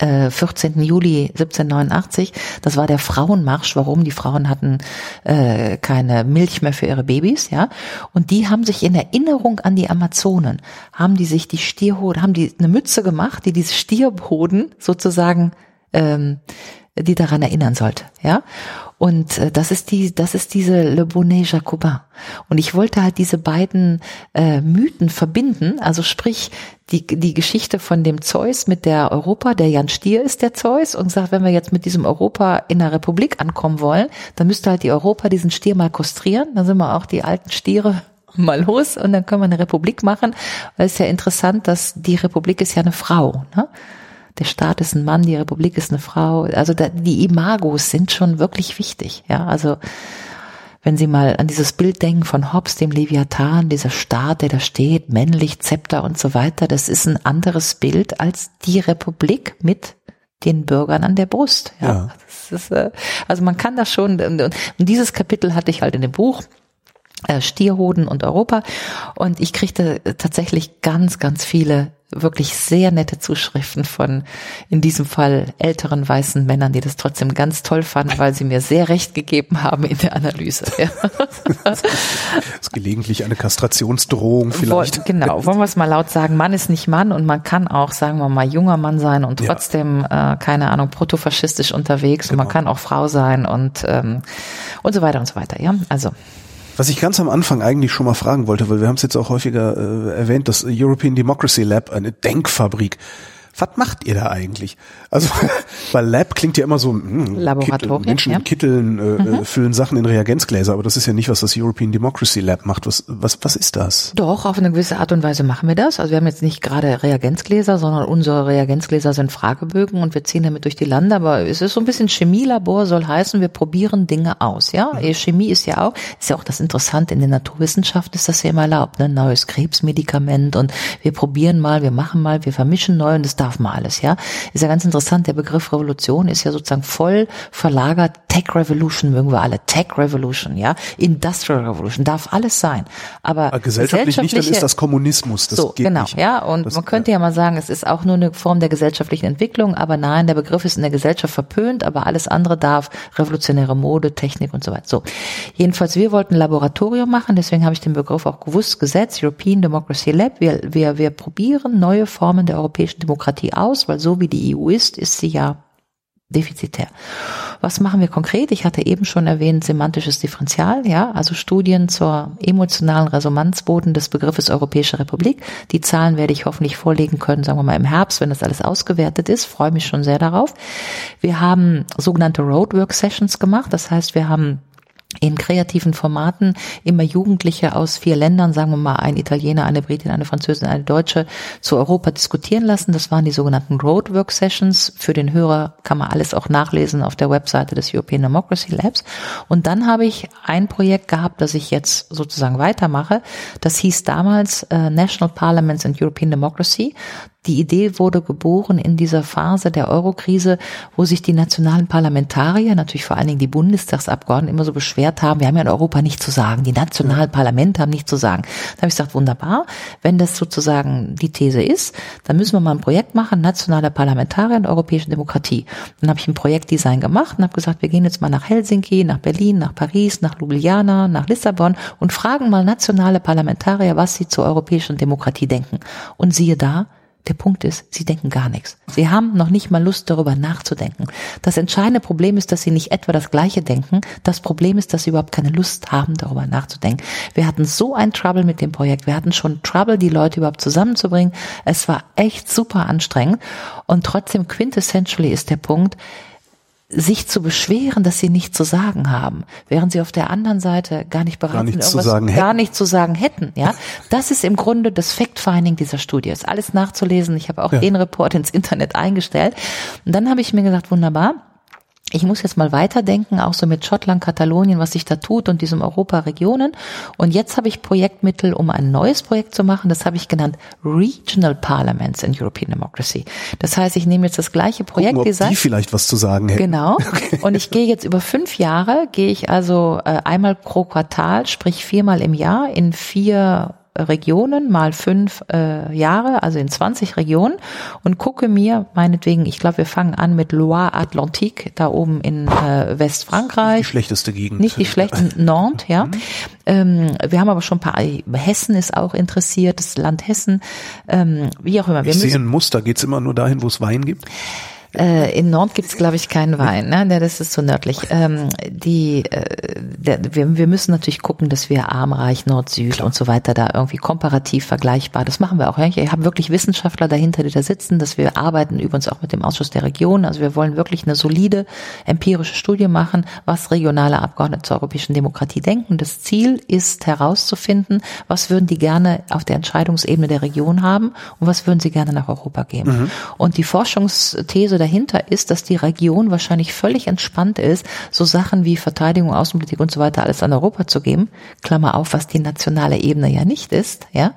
am 14. Äh, Juli 1789. Das war der Frauenmarsch. Warum? Die Frauen hatten äh, keine Milch mehr für ihre Babys, ja. Und die haben sich in Erinnerung an die Amazonen, haben die sich die Stierhoden, haben die eine Mütze gemacht, die diese Stierhoden sozusagen ähm, die daran erinnern sollte, ja. Und äh, das ist die, das ist diese Le Bonnet Jacobin. Und ich wollte halt diese beiden äh, Mythen verbinden, also sprich die, die Geschichte von dem Zeus mit der Europa, der Jan Stier ist der Zeus und sagt, wenn wir jetzt mit diesem Europa in der Republik ankommen wollen, dann müsste halt die Europa diesen Stier mal kostrieren, dann sind wir auch die alten Stiere mal los und dann können wir eine Republik machen, weil es ist ja interessant, dass die Republik ist ja eine Frau, ne? der Staat ist ein Mann, die Republik ist eine Frau. Also da, die Imagos sind schon wirklich wichtig. Ja, also wenn Sie mal an dieses Bild denken von Hobbes, dem Leviathan, dieser Staat, der da steht, männlich, Zepter und so weiter, das ist ein anderes Bild als die Republik mit den Bürgern an der Brust. Ja, ja. Ist, äh, also man kann das schon. Und dieses Kapitel hatte ich halt in dem Buch. Äh, Stierhoden und Europa. Und ich kriegte tatsächlich ganz, ganz viele wirklich sehr nette Zuschriften von in diesem Fall älteren weißen Männern, die das trotzdem ganz toll fanden, weil sie mir sehr recht gegeben haben in der Analyse. Das ist gelegentlich eine Kastrationsdrohung vielleicht. Genau, wollen wir es mal laut sagen, Mann ist nicht Mann und man kann auch, sagen wir mal, junger Mann sein und trotzdem, ja. äh, keine Ahnung, protofaschistisch unterwegs genau. und man kann auch Frau sein und, ähm, und so weiter und so weiter. Ja, also. Was ich ganz am Anfang eigentlich schon mal fragen wollte, weil wir haben es jetzt auch häufiger äh, erwähnt, das European Democracy Lab, eine Denkfabrik was macht ihr da eigentlich? Also, weil Lab klingt ja immer so, hm, Laboratorium. Menschen ja. Kitteln äh, mhm. füllen Sachen in Reagenzgläser, aber das ist ja nicht, was das European Democracy Lab macht. Was, was, was ist das? Doch, auf eine gewisse Art und Weise machen wir das. Also wir haben jetzt nicht gerade Reagenzgläser, sondern unsere Reagenzgläser sind Fragebögen und wir ziehen damit durch die Lande, aber es ist so ein bisschen Chemielabor, soll heißen, wir probieren Dinge aus, ja. Mhm. Chemie ist ja auch, ist ja auch das Interessante, in den Naturwissenschaften ist das ja immer erlaubt, ne? Neues Krebsmedikament und wir probieren mal, wir machen mal, wir vermischen neu und das darf darf man alles, ja. Ist ja ganz interessant, der Begriff Revolution ist ja sozusagen voll verlagert. Tech Revolution mögen wir alle. Tech Revolution, ja. Industrial Revolution, darf alles sein. Aber, Aber gesellschaftlich nicht, dann ist das Kommunismus. Das so, genau, nicht. ja. Und das, man könnte ja mal sagen, es ist auch nur eine Form der gesellschaftlichen Entwicklung, aber nein, der Begriff ist in der Gesellschaft verpönt, aber alles andere darf revolutionäre Mode, Technik und so weiter. So. Jedenfalls, wir wollten ein Laboratorium machen, deswegen habe ich den Begriff auch gewusst gesetzt, European Democracy Lab. Wir, wir, wir probieren neue Formen der europäischen Demokratie aus, weil so wie die EU ist, ist sie ja defizitär. Was machen wir konkret? Ich hatte eben schon erwähnt, semantisches Differential, ja, also Studien zur emotionalen Resonanzboden des Begriffes Europäische Republik. Die Zahlen werde ich hoffentlich vorlegen können, sagen wir mal im Herbst, wenn das alles ausgewertet ist. Freue mich schon sehr darauf. Wir haben sogenannte Roadwork Sessions gemacht. Das heißt, wir haben in kreativen Formaten immer Jugendliche aus vier Ländern, sagen wir mal ein Italiener, eine Britin, eine Französin, eine Deutsche, zu Europa diskutieren lassen. Das waren die sogenannten Roadwork Sessions. Für den Hörer kann man alles auch nachlesen auf der Webseite des European Democracy Labs. Und dann habe ich ein Projekt gehabt, das ich jetzt sozusagen weitermache. Das hieß damals äh, National Parliaments and European Democracy. Die Idee wurde geboren in dieser Phase der Eurokrise, wo sich die nationalen Parlamentarier, natürlich vor allen Dingen die Bundestagsabgeordneten, immer so beschwert haben, wir haben ja in Europa nichts zu sagen, die nationalen Parlamente haben nichts zu sagen. Da habe ich gesagt, wunderbar, wenn das sozusagen die These ist, dann müssen wir mal ein Projekt machen, nationale Parlamentarier und europäische Demokratie. Dann habe ich ein Projektdesign gemacht und habe gesagt, wir gehen jetzt mal nach Helsinki, nach Berlin, nach Paris, nach Ljubljana, nach Lissabon und fragen mal nationale Parlamentarier, was sie zur europäischen Demokratie denken. Und siehe da, der Punkt ist, sie denken gar nichts. Sie haben noch nicht mal Lust, darüber nachzudenken. Das entscheidende Problem ist, dass sie nicht etwa das Gleiche denken. Das Problem ist, dass sie überhaupt keine Lust haben, darüber nachzudenken. Wir hatten so ein Trouble mit dem Projekt. Wir hatten schon Trouble, die Leute überhaupt zusammenzubringen. Es war echt super anstrengend. Und trotzdem quintessentially ist der Punkt, sich zu beschweren, dass sie nichts zu sagen haben, während sie auf der anderen Seite gar nicht bereit gar sind, nichts zu sagen gar nicht zu sagen hätten. Ja, das ist im Grunde das Fact-Finding dieser Studie. Ist alles nachzulesen. Ich habe auch Ja. den Report ins Internet eingestellt. Und dann habe ich mir gesagt, wunderbar ich muss jetzt mal weiterdenken, auch so mit Schottland, Katalonien, was sich da tut und diesem Europa-Regionen. Und jetzt habe ich Projektmittel, um ein neues Projekt zu machen. Das habe ich genannt Regional Parliaments in European Democracy. Das heißt, ich nehme jetzt das gleiche Gucken, ob Projektdesign. die vielleicht was zu sagen hätten. Genau. Und ich gehe jetzt über fünf Jahre, gehe ich also äh, einmal pro Quartal, sprich viermal im Jahr in vier Regionen mal fünf äh, Jahre, also in 20 Regionen und gucke mir meinetwegen, ich glaube, wir fangen an mit Loire Atlantique, da oben in äh, Die Westfrankreich. schlechteste Gegend. Nicht die schlechten Nantes, ja. Ähm, wir haben aber schon ein paar, Hessen ist auch interessiert, das Land Hessen, ähm, wie auch immer. Wir Ich sehe ein Muster. Geht's immer nur dahin, wo es Wein gibt? Äh, in Nantes gibt's glaube ich, keinen Wein, ne? Das ist so nördlich. Ähm, die, äh, der, wir, wir müssen natürlich gucken, dass wir arm, reich, Nord, Süd und so weiter da irgendwie komparativ vergleichbar. Das machen wir auch. Ich habe wirklich Wissenschaftler dahinter, die da sitzen, dass wir arbeiten übrigens auch mit dem Ausschuss der Region. Also wir wollen wirklich eine solide empirische Studie machen, was regionale Abgeordnete zur europäischen Demokratie denken. Das Ziel ist herauszufinden, was würden die gerne auf der Entscheidungsebene der Region haben und was würden sie gerne nach Europa geben. Und die Forschungsthese dahinter ist, dass die Region wahrscheinlich völlig entspannt ist, so Sachen wie Verteidigung, Außenpolitik und so weiter alles an Europa zu geben. Klammer auf, was die nationale Ebene ja nicht ist, ja.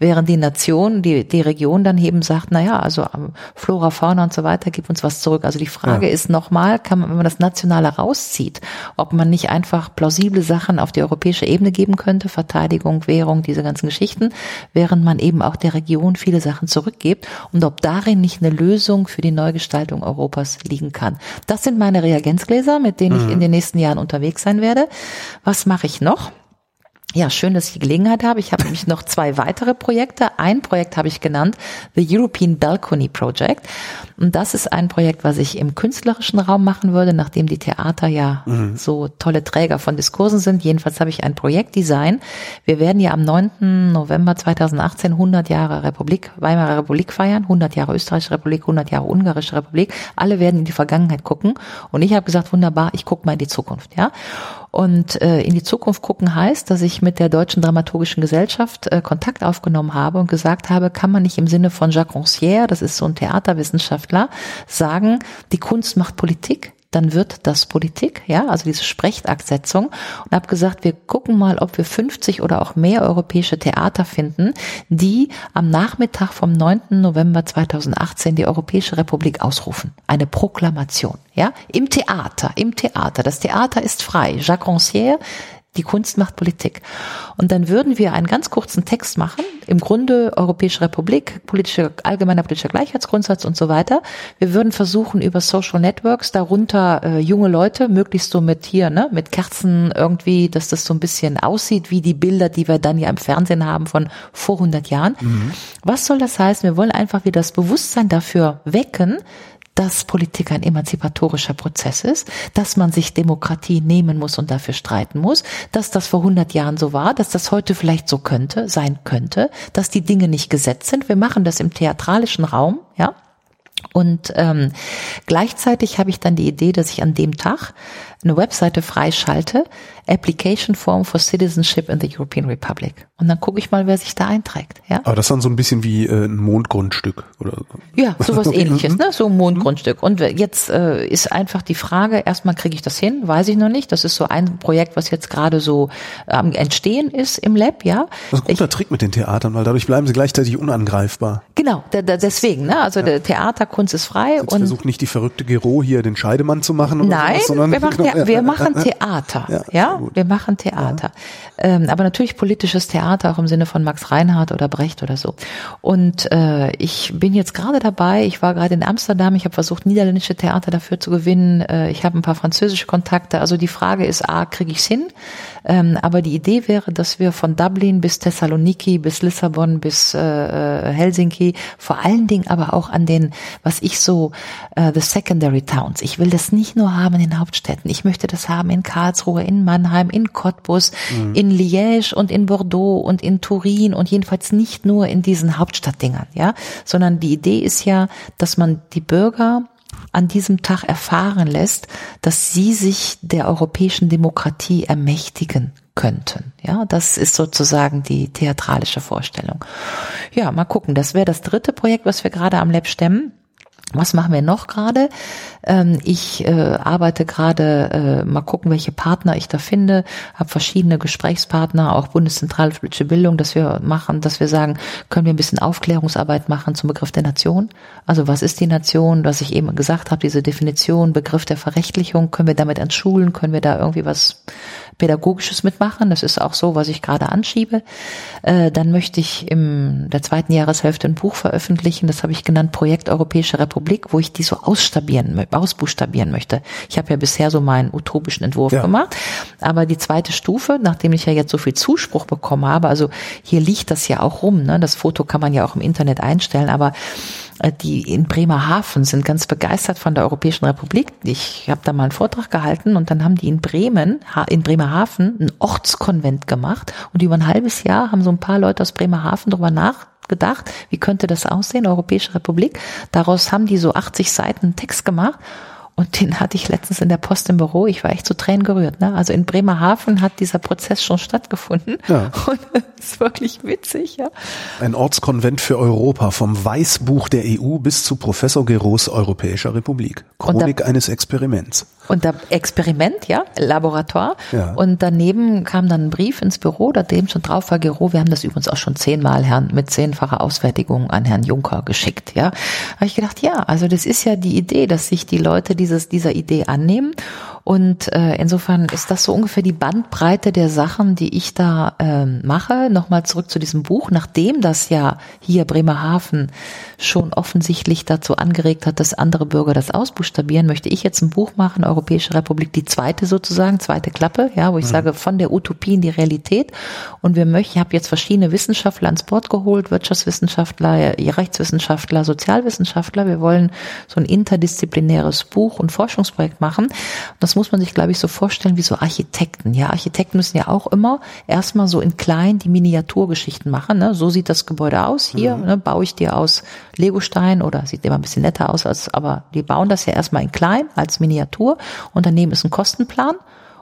Während die Nation, die, die Region dann eben sagt, na ja, also ähm, Flora, Fauna und so weiter, gib uns was zurück. Also die Frage Ja. ist nochmal, kann man, wenn man das Nationale rauszieht, ob man nicht einfach plausible Sachen auf die europäische Ebene geben könnte, Verteidigung, Währung, diese ganzen Geschichten, während man eben auch der Region viele Sachen zurückgibt und ob darin nicht eine Lösung für die Neugestaltung Europas liegen kann. Das sind meine Reagenzgläser, mit denen ich in den nächsten Jahren unterwegs sein werde. Was mache ich noch? Ja, schön, dass ich die Gelegenheit habe. Ich habe nämlich noch zwei weitere Projekte. Ein Projekt habe ich genannt, The European Balcony Project. Und das ist ein Projekt, was ich im künstlerischen Raum machen würde, nachdem die Theater ja so tolle Träger von Diskursen sind. Jedenfalls habe ich ein Projektdesign. Wir werden ja am 9. November 2018 100 Jahre Republik, Weimarer Republik feiern, 100 Jahre Österreichische Republik, 100 Jahre Ungarische Republik. Alle werden in die Vergangenheit gucken. Und ich habe gesagt, wunderbar, ich gucke mal in die Zukunft, ja. Und äh, in die Zukunft gucken heißt, dass ich mit der Deutschen Dramaturgischen Gesellschaft äh, Kontakt aufgenommen habe und gesagt habe, kann man nicht im Sinne von Jacques Rancière, das ist so ein Theaterwissenschaftler, sagen, die Kunst macht Politik? Dann wird das Politik, ja, also diese Sprechtaktsetzung und habe gesagt, wir gucken mal, ob wir 50 oder auch mehr europäische Theater finden, die am Nachmittag vom 9. November 2018 die Europäische Republik ausrufen. Eine Proklamation, ja, im Theater, im Theater. Das Theater ist frei. Jacques Rancière die Kunst macht Politik. Und dann würden wir einen ganz kurzen Text machen, im Grunde Europäische Republik, politische, allgemeiner politischer Gleichheitsgrundsatz und so weiter. Wir würden versuchen, über Social Networks darunter äh, junge Leute, möglichst so mit hier, ne, mit Kerzen irgendwie, dass das so ein bisschen aussieht wie die Bilder, die wir dann ja im Fernsehen haben von vor 100 Jahren. Was soll das heißen? Wir wollen einfach wieder das Bewusstsein dafür wecken, dass Politik ein emanzipatorischer Prozess ist, dass man sich Demokratie nehmen muss und dafür streiten muss, dass das vor 100 Jahren so war, dass das heute vielleicht so könnte, sein könnte, dass die Dinge nicht gesetzt sind. Wir machen das im theatralischen Raum, ja. Und ähm, gleichzeitig habe ich dann die Idee, dass ich an dem Tag eine Webseite freischalte, Application Form for Citizenship in the European Republic. Und dann gucke ich mal, wer sich da einträgt. Ja? Aber das ist dann so ein bisschen wie äh, ein Mondgrundstück oder Ja, sowas ähnliches, ne? So ein Mondgrundstück. Und jetzt äh, ist einfach die Frage, erstmal kriege ich das hin, weiß ich noch nicht. Das ist so ein Projekt, was jetzt gerade so am ähm, Entstehen ist im Lab, ja. Das ist ein guter ich, Trick mit den Theatern, weil dadurch bleiben sie gleichzeitig unangreifbar. Genau, da, da, deswegen, ne? Also ja. der Theaterkunst ist frei. Jetzt und versucht nicht die verrückte Gero hier den Scheidemann zu machen Nein, sowas, sondern wir machen, ja, wir machen Theater. Ja, ja? wir machen Theater. Ja. Ähm, aber natürlich politisches Theater auch im Sinne von Max Reinhardt oder Brecht oder so. Und äh, ich bin jetzt gerade dabei, ich war gerade in Amsterdam, ich habe versucht, niederländische Theater dafür zu gewinnen. Äh, ich habe ein paar französische Kontakte. Also die Frage ist, A, kriege ich's hin? Ähm, aber die Idee wäre, dass wir von Dublin bis Thessaloniki, bis Lissabon, bis äh, äh, Helsinki, vor allen Dingen aber auch an den, was ich so, äh, the secondary towns. Ich will das nicht nur haben in den Hauptstädten. Ich möchte das haben in Karlsruhe, in Mannheim, in Cottbus, mhm. in Liège und in Bordeaux und in Turin und jedenfalls nicht nur in diesen Hauptstadtdingern, ja, sondern die Idee ist ja, dass man die Bürger an diesem Tag erfahren lässt, dass sie sich der europäischen Demokratie ermächtigen könnten. Ja, das ist sozusagen die theatralische Vorstellung. Ja, mal gucken. Das wäre das dritte Projekt, was wir gerade am Lab stemmen. Was machen wir noch gerade? Ähm, ich äh, arbeite gerade, äh, mal gucken, welche Partner ich da finde, habe verschiedene Gesprächspartner, auch Bundeszentrale für politische Bildung, dass wir machen, dass wir sagen, können wir ein bisschen Aufklärungsarbeit machen zum Begriff der Nation? Also was ist die Nation? Was ich eben gesagt habe, diese Definition, Begriff der Verrechtlichung, können wir damit entschulen? Können wir da irgendwie was Pädagogisches mitmachen. Das ist auch so, was ich gerade anschiebe. Äh, dann möchte ich im der zweiten Jahreshälfte ein Buch veröffentlichen. Das habe ich genannt Projekt Europäische Republik, wo ich die so ausstabieren, ausbuchstabieren möchte. Ich habe ja bisher so meinen utopischen Entwurf ja. gemacht. Aber die zweite Stufe, nachdem ich ja jetzt so viel Zuspruch bekommen habe, also hier liegt das ja auch rum. Ne? Das Foto kann man ja auch im Internet einstellen, aber die in Bremerhaven sind ganz begeistert von der Europäischen Republik. Ich habe da mal einen Vortrag gehalten und dann haben die in Bremen, in Bremerhaven, ein Ortskonvent gemacht und über ein halbes Jahr haben so ein paar Leute aus Bremerhaven darüber nachgedacht, wie könnte das aussehen, Europäische Republik. Daraus haben die so 80 Seiten Text gemacht und den hatte ich letztens in der Post im Büro. Ich war echt zu Tränen gerührt. Ne? Also in Bremerhaven hat dieser Prozess schon stattgefunden. Ja. Und das ist wirklich witzig. Ja. Ein Ortskonvent für Europa vom Weißbuch der EU bis zu Professor Geros Europäischer Republik. Chronik da, eines Experiments. Und da Experiment, ja, Laboratoire. Ja. Und daneben kam dann ein Brief ins Büro, da dem schon drauf war Gero. Wir haben das übrigens auch schon zehnmal Herrn mit zehnfacher Ausfertigung an Herrn Juncker geschickt. Ja, habe ich gedacht, ja, also das ist ja die Idee, dass sich die Leute die dieses, dieser Idee annehmen. Und äh, insofern ist das so ungefähr die Bandbreite der Sachen, die ich da ähm, mache. Nochmal zurück zu diesem Buch. Nachdem das ja hier Bremerhaven schon offensichtlich dazu angeregt hat, dass andere Bürger das ausbuchstabieren, möchte ich jetzt ein Buch machen, Europäische Republik, die zweite sozusagen, zweite Klappe, ja, wo ich mhm. sage, von der Utopie in die Realität. Und wir möchten, ich habe jetzt verschiedene Wissenschaftler ans Board geholt, Wirtschaftswissenschaftler, Rechtswissenschaftler, Sozialwissenschaftler. Wir wollen so ein interdisziplinäres Buch und Forschungsprojekt machen. Das muss man sich, glaube ich, so vorstellen wie so Architekten. Ja, Architekten müssen ja auch immer erstmal so in klein die Miniaturgeschichten machen. Ne? So sieht das Gebäude aus. Hier mhm. ne, baue ich dir aus Legostein oder sieht immer ein bisschen netter aus, als, aber die bauen das ja erstmal in klein als Miniatur und daneben ist ein Kostenplan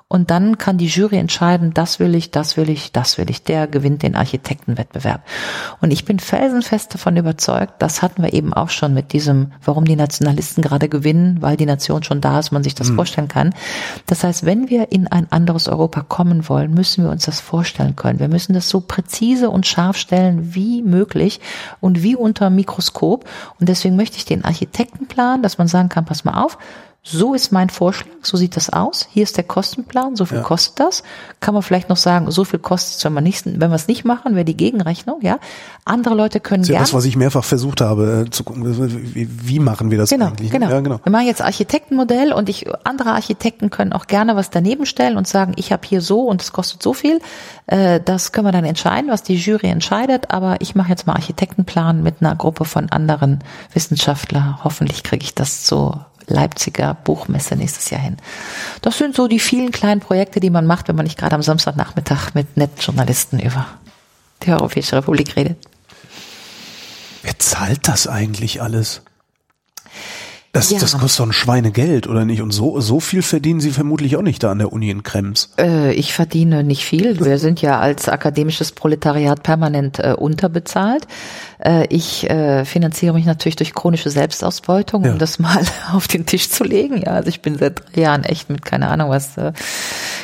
und dann kann die Jury entscheiden, das will ich, das will ich, das will ich. Der gewinnt den Architektenwettbewerb. Und ich bin felsenfest davon überzeugt, das hatten wir eben auch schon mit diesem, warum die Nationalisten gerade gewinnen, weil die Nation schon da ist, man sich das mhm. vorstellen kann. Das heißt, wenn wir in ein anderes Europa kommen wollen, müssen wir uns das vorstellen können. Wir müssen das so präzise und scharf stellen wie möglich und wie unter Mikroskop. Und deswegen möchte ich den Architektenplan, dass man sagen kann, pass mal auf, so ist mein Vorschlag, so sieht das aus. Hier ist der Kostenplan, so viel ja. kostet das. Kann man vielleicht noch sagen, so viel kostet es, wenn, man nicht, wenn wir es nicht machen, wäre die Gegenrechnung, ja. Andere Leute können. Das ist ja das, was ich mehrfach versucht habe, äh, zu gucken, wie, machen wir das genau, eigentlich? Genau. Ja, genau. Wir machen jetzt Architektenmodell und ich, andere Architekten können auch gerne was daneben stellen und sagen, ich habe hier so und es kostet so viel. Äh, das können wir dann entscheiden, was die Jury entscheidet, aber ich mache jetzt mal Architektenplan mit einer Gruppe von anderen Wissenschaftlern. Hoffentlich kriege ich das zu Leipziger Buchmesse nächstes Jahr hin. Das sind so die vielen kleinen Projekte, die man macht, wenn man nicht gerade am Samstagnachmittag mit netten Journalisten über die Europäische Republik redet. Wer zahlt das eigentlich alles? Das, Ja. das kostet doch ein Schweinegeld, oder nicht? Und so, so viel verdienen Sie vermutlich auch nicht da an der Uni in Krems. Äh, ich verdiene nicht viel. Wir sind ja als akademisches Proletariat permanent äh, unterbezahlt. Äh, ich äh, finanziere mich natürlich durch chronische Selbstausbeutung, Ja. um das mal auf den Tisch zu legen. Ja, also ich bin seit drei Jahren echt mit keine Ahnung was äh,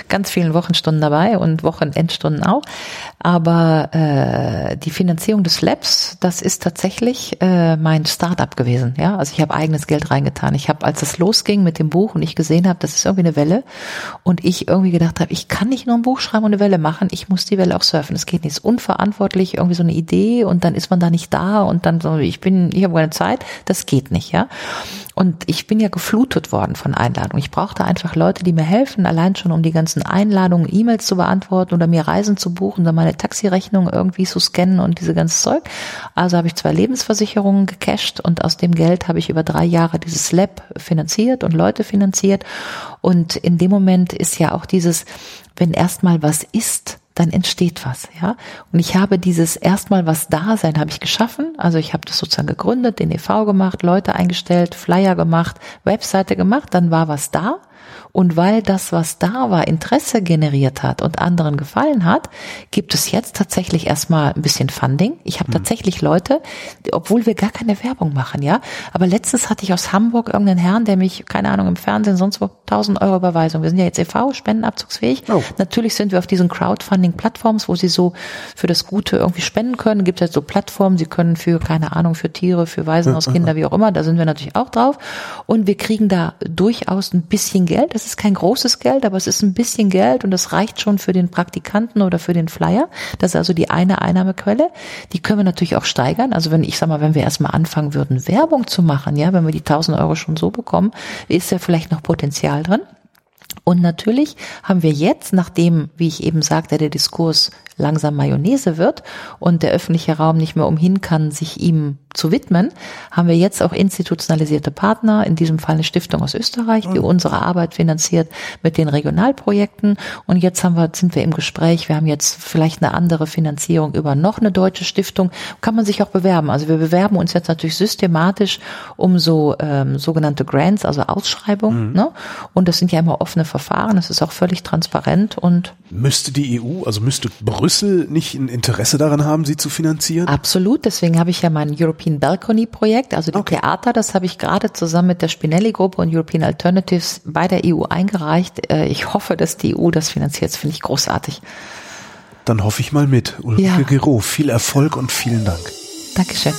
ganz vielen Wochenstunden dabei und Wochenendstunden auch. Aber äh, die Finanzierung des Labs, das ist tatsächlich äh, mein Start-up gewesen. Ja, also ich habe eigenes Geld reingetan. Ich habe, als das losging mit dem Buch und ich gesehen habe, das ist irgendwie eine Welle und ich irgendwie gedacht habe, ich kann nicht nur ein Buch schreiben und eine Welle machen, ich muss die Welle auch surfen. Es geht nicht, es ist unverantwortlich, irgendwie so eine Idee und dann ist man da nicht da und dann so, ich bin, ich habe keine Zeit, das geht nicht, ja. Und ich bin ja geflutet worden von Einladungen. Ich brauchte einfach Leute, die mir helfen, allein schon um die ganzen Einladungen, E-Mails zu beantworten oder mir Reisen zu buchen, dann meine Taxirechnung irgendwie zu scannen und diese ganze Zeug. Also habe ich zwei Lebensversicherungen gecasht und aus dem Geld habe ich über drei Jahre dieses Lab finanziert und Leute finanziert. Und in dem Moment ist ja auch dieses, wenn erstmal was ist, dann entsteht was, ja. Und ich habe dieses erstmal was da sein habe ich geschaffen. Also ich habe das sozusagen gegründet, den EV gemacht, Leute eingestellt, Flyer gemacht, Webseite gemacht, dann war was da. Und weil das, was da war, Interesse generiert hat und anderen gefallen hat, gibt es jetzt tatsächlich erstmal ein bisschen Funding. Ich habe tatsächlich Leute, obwohl wir gar keine Werbung machen, ja. Aber letztens hatte ich aus Hamburg irgendeinen Herrn, der mich, keine Ahnung, im Fernsehen sonst wo 1000 Euro Überweisung. Wir sind ja jetzt e.V., spendenabzugsfähig. Oh. Natürlich sind wir auf diesen Crowdfunding-Plattforms, wo Sie so für das Gute irgendwie spenden können. Gibt es so Plattformen, Sie können für, keine Ahnung, für Tiere, für Waisenhauskinder, wie auch immer, da sind wir natürlich auch drauf. Und wir kriegen da durchaus ein bisschen Geld. Das ist kein großes Geld, aber es ist ein bisschen Geld und das reicht schon für den Praktikanten oder für den Flyer. Das ist also die eine Einnahmequelle. Die können wir natürlich auch steigern. Also wenn ich sag mal, wenn wir erstmal anfangen würden, Werbung zu machen, ja, wenn wir die 1000 Euro schon so bekommen, ist ja vielleicht noch Potenzial drin. Und natürlich haben wir jetzt, nachdem, wie ich eben sagte, der Diskurs langsam Mayonnaise wird und der öffentliche Raum nicht mehr umhin kann, sich ihm zu widmen, haben wir jetzt auch institutionalisierte Partner, in diesem Fall eine Stiftung aus Österreich, die unsere Arbeit finanziert mit den Regionalprojekten. Und jetzt haben wir, sind wir im Gespräch, wir haben jetzt vielleicht eine andere Finanzierung über noch eine deutsche Stiftung. Kann man sich auch bewerben. Also wir bewerben uns jetzt natürlich systematisch um so ähm, sogenannte Grants, also Ausschreibungen. Ne? Und das sind ja immer offene Verfahren, das ist auch völlig transparent und Müsste die EU, also müsste Brüssel nicht ein Interesse daran haben, sie zu finanzieren? Absolut, deswegen habe ich ja mein European Balcony Projekt, also die Okay. Theater, das habe ich gerade zusammen mit der Spinelli-Gruppe und European Alternatives bei der EU eingereicht. Äh, Ich hoffe, dass die EU das finanziert, das finde ich großartig. Dann hoffe ich mal mit. Ulrike Ja. Gero, viel Erfolg und vielen Dank. Dankeschön.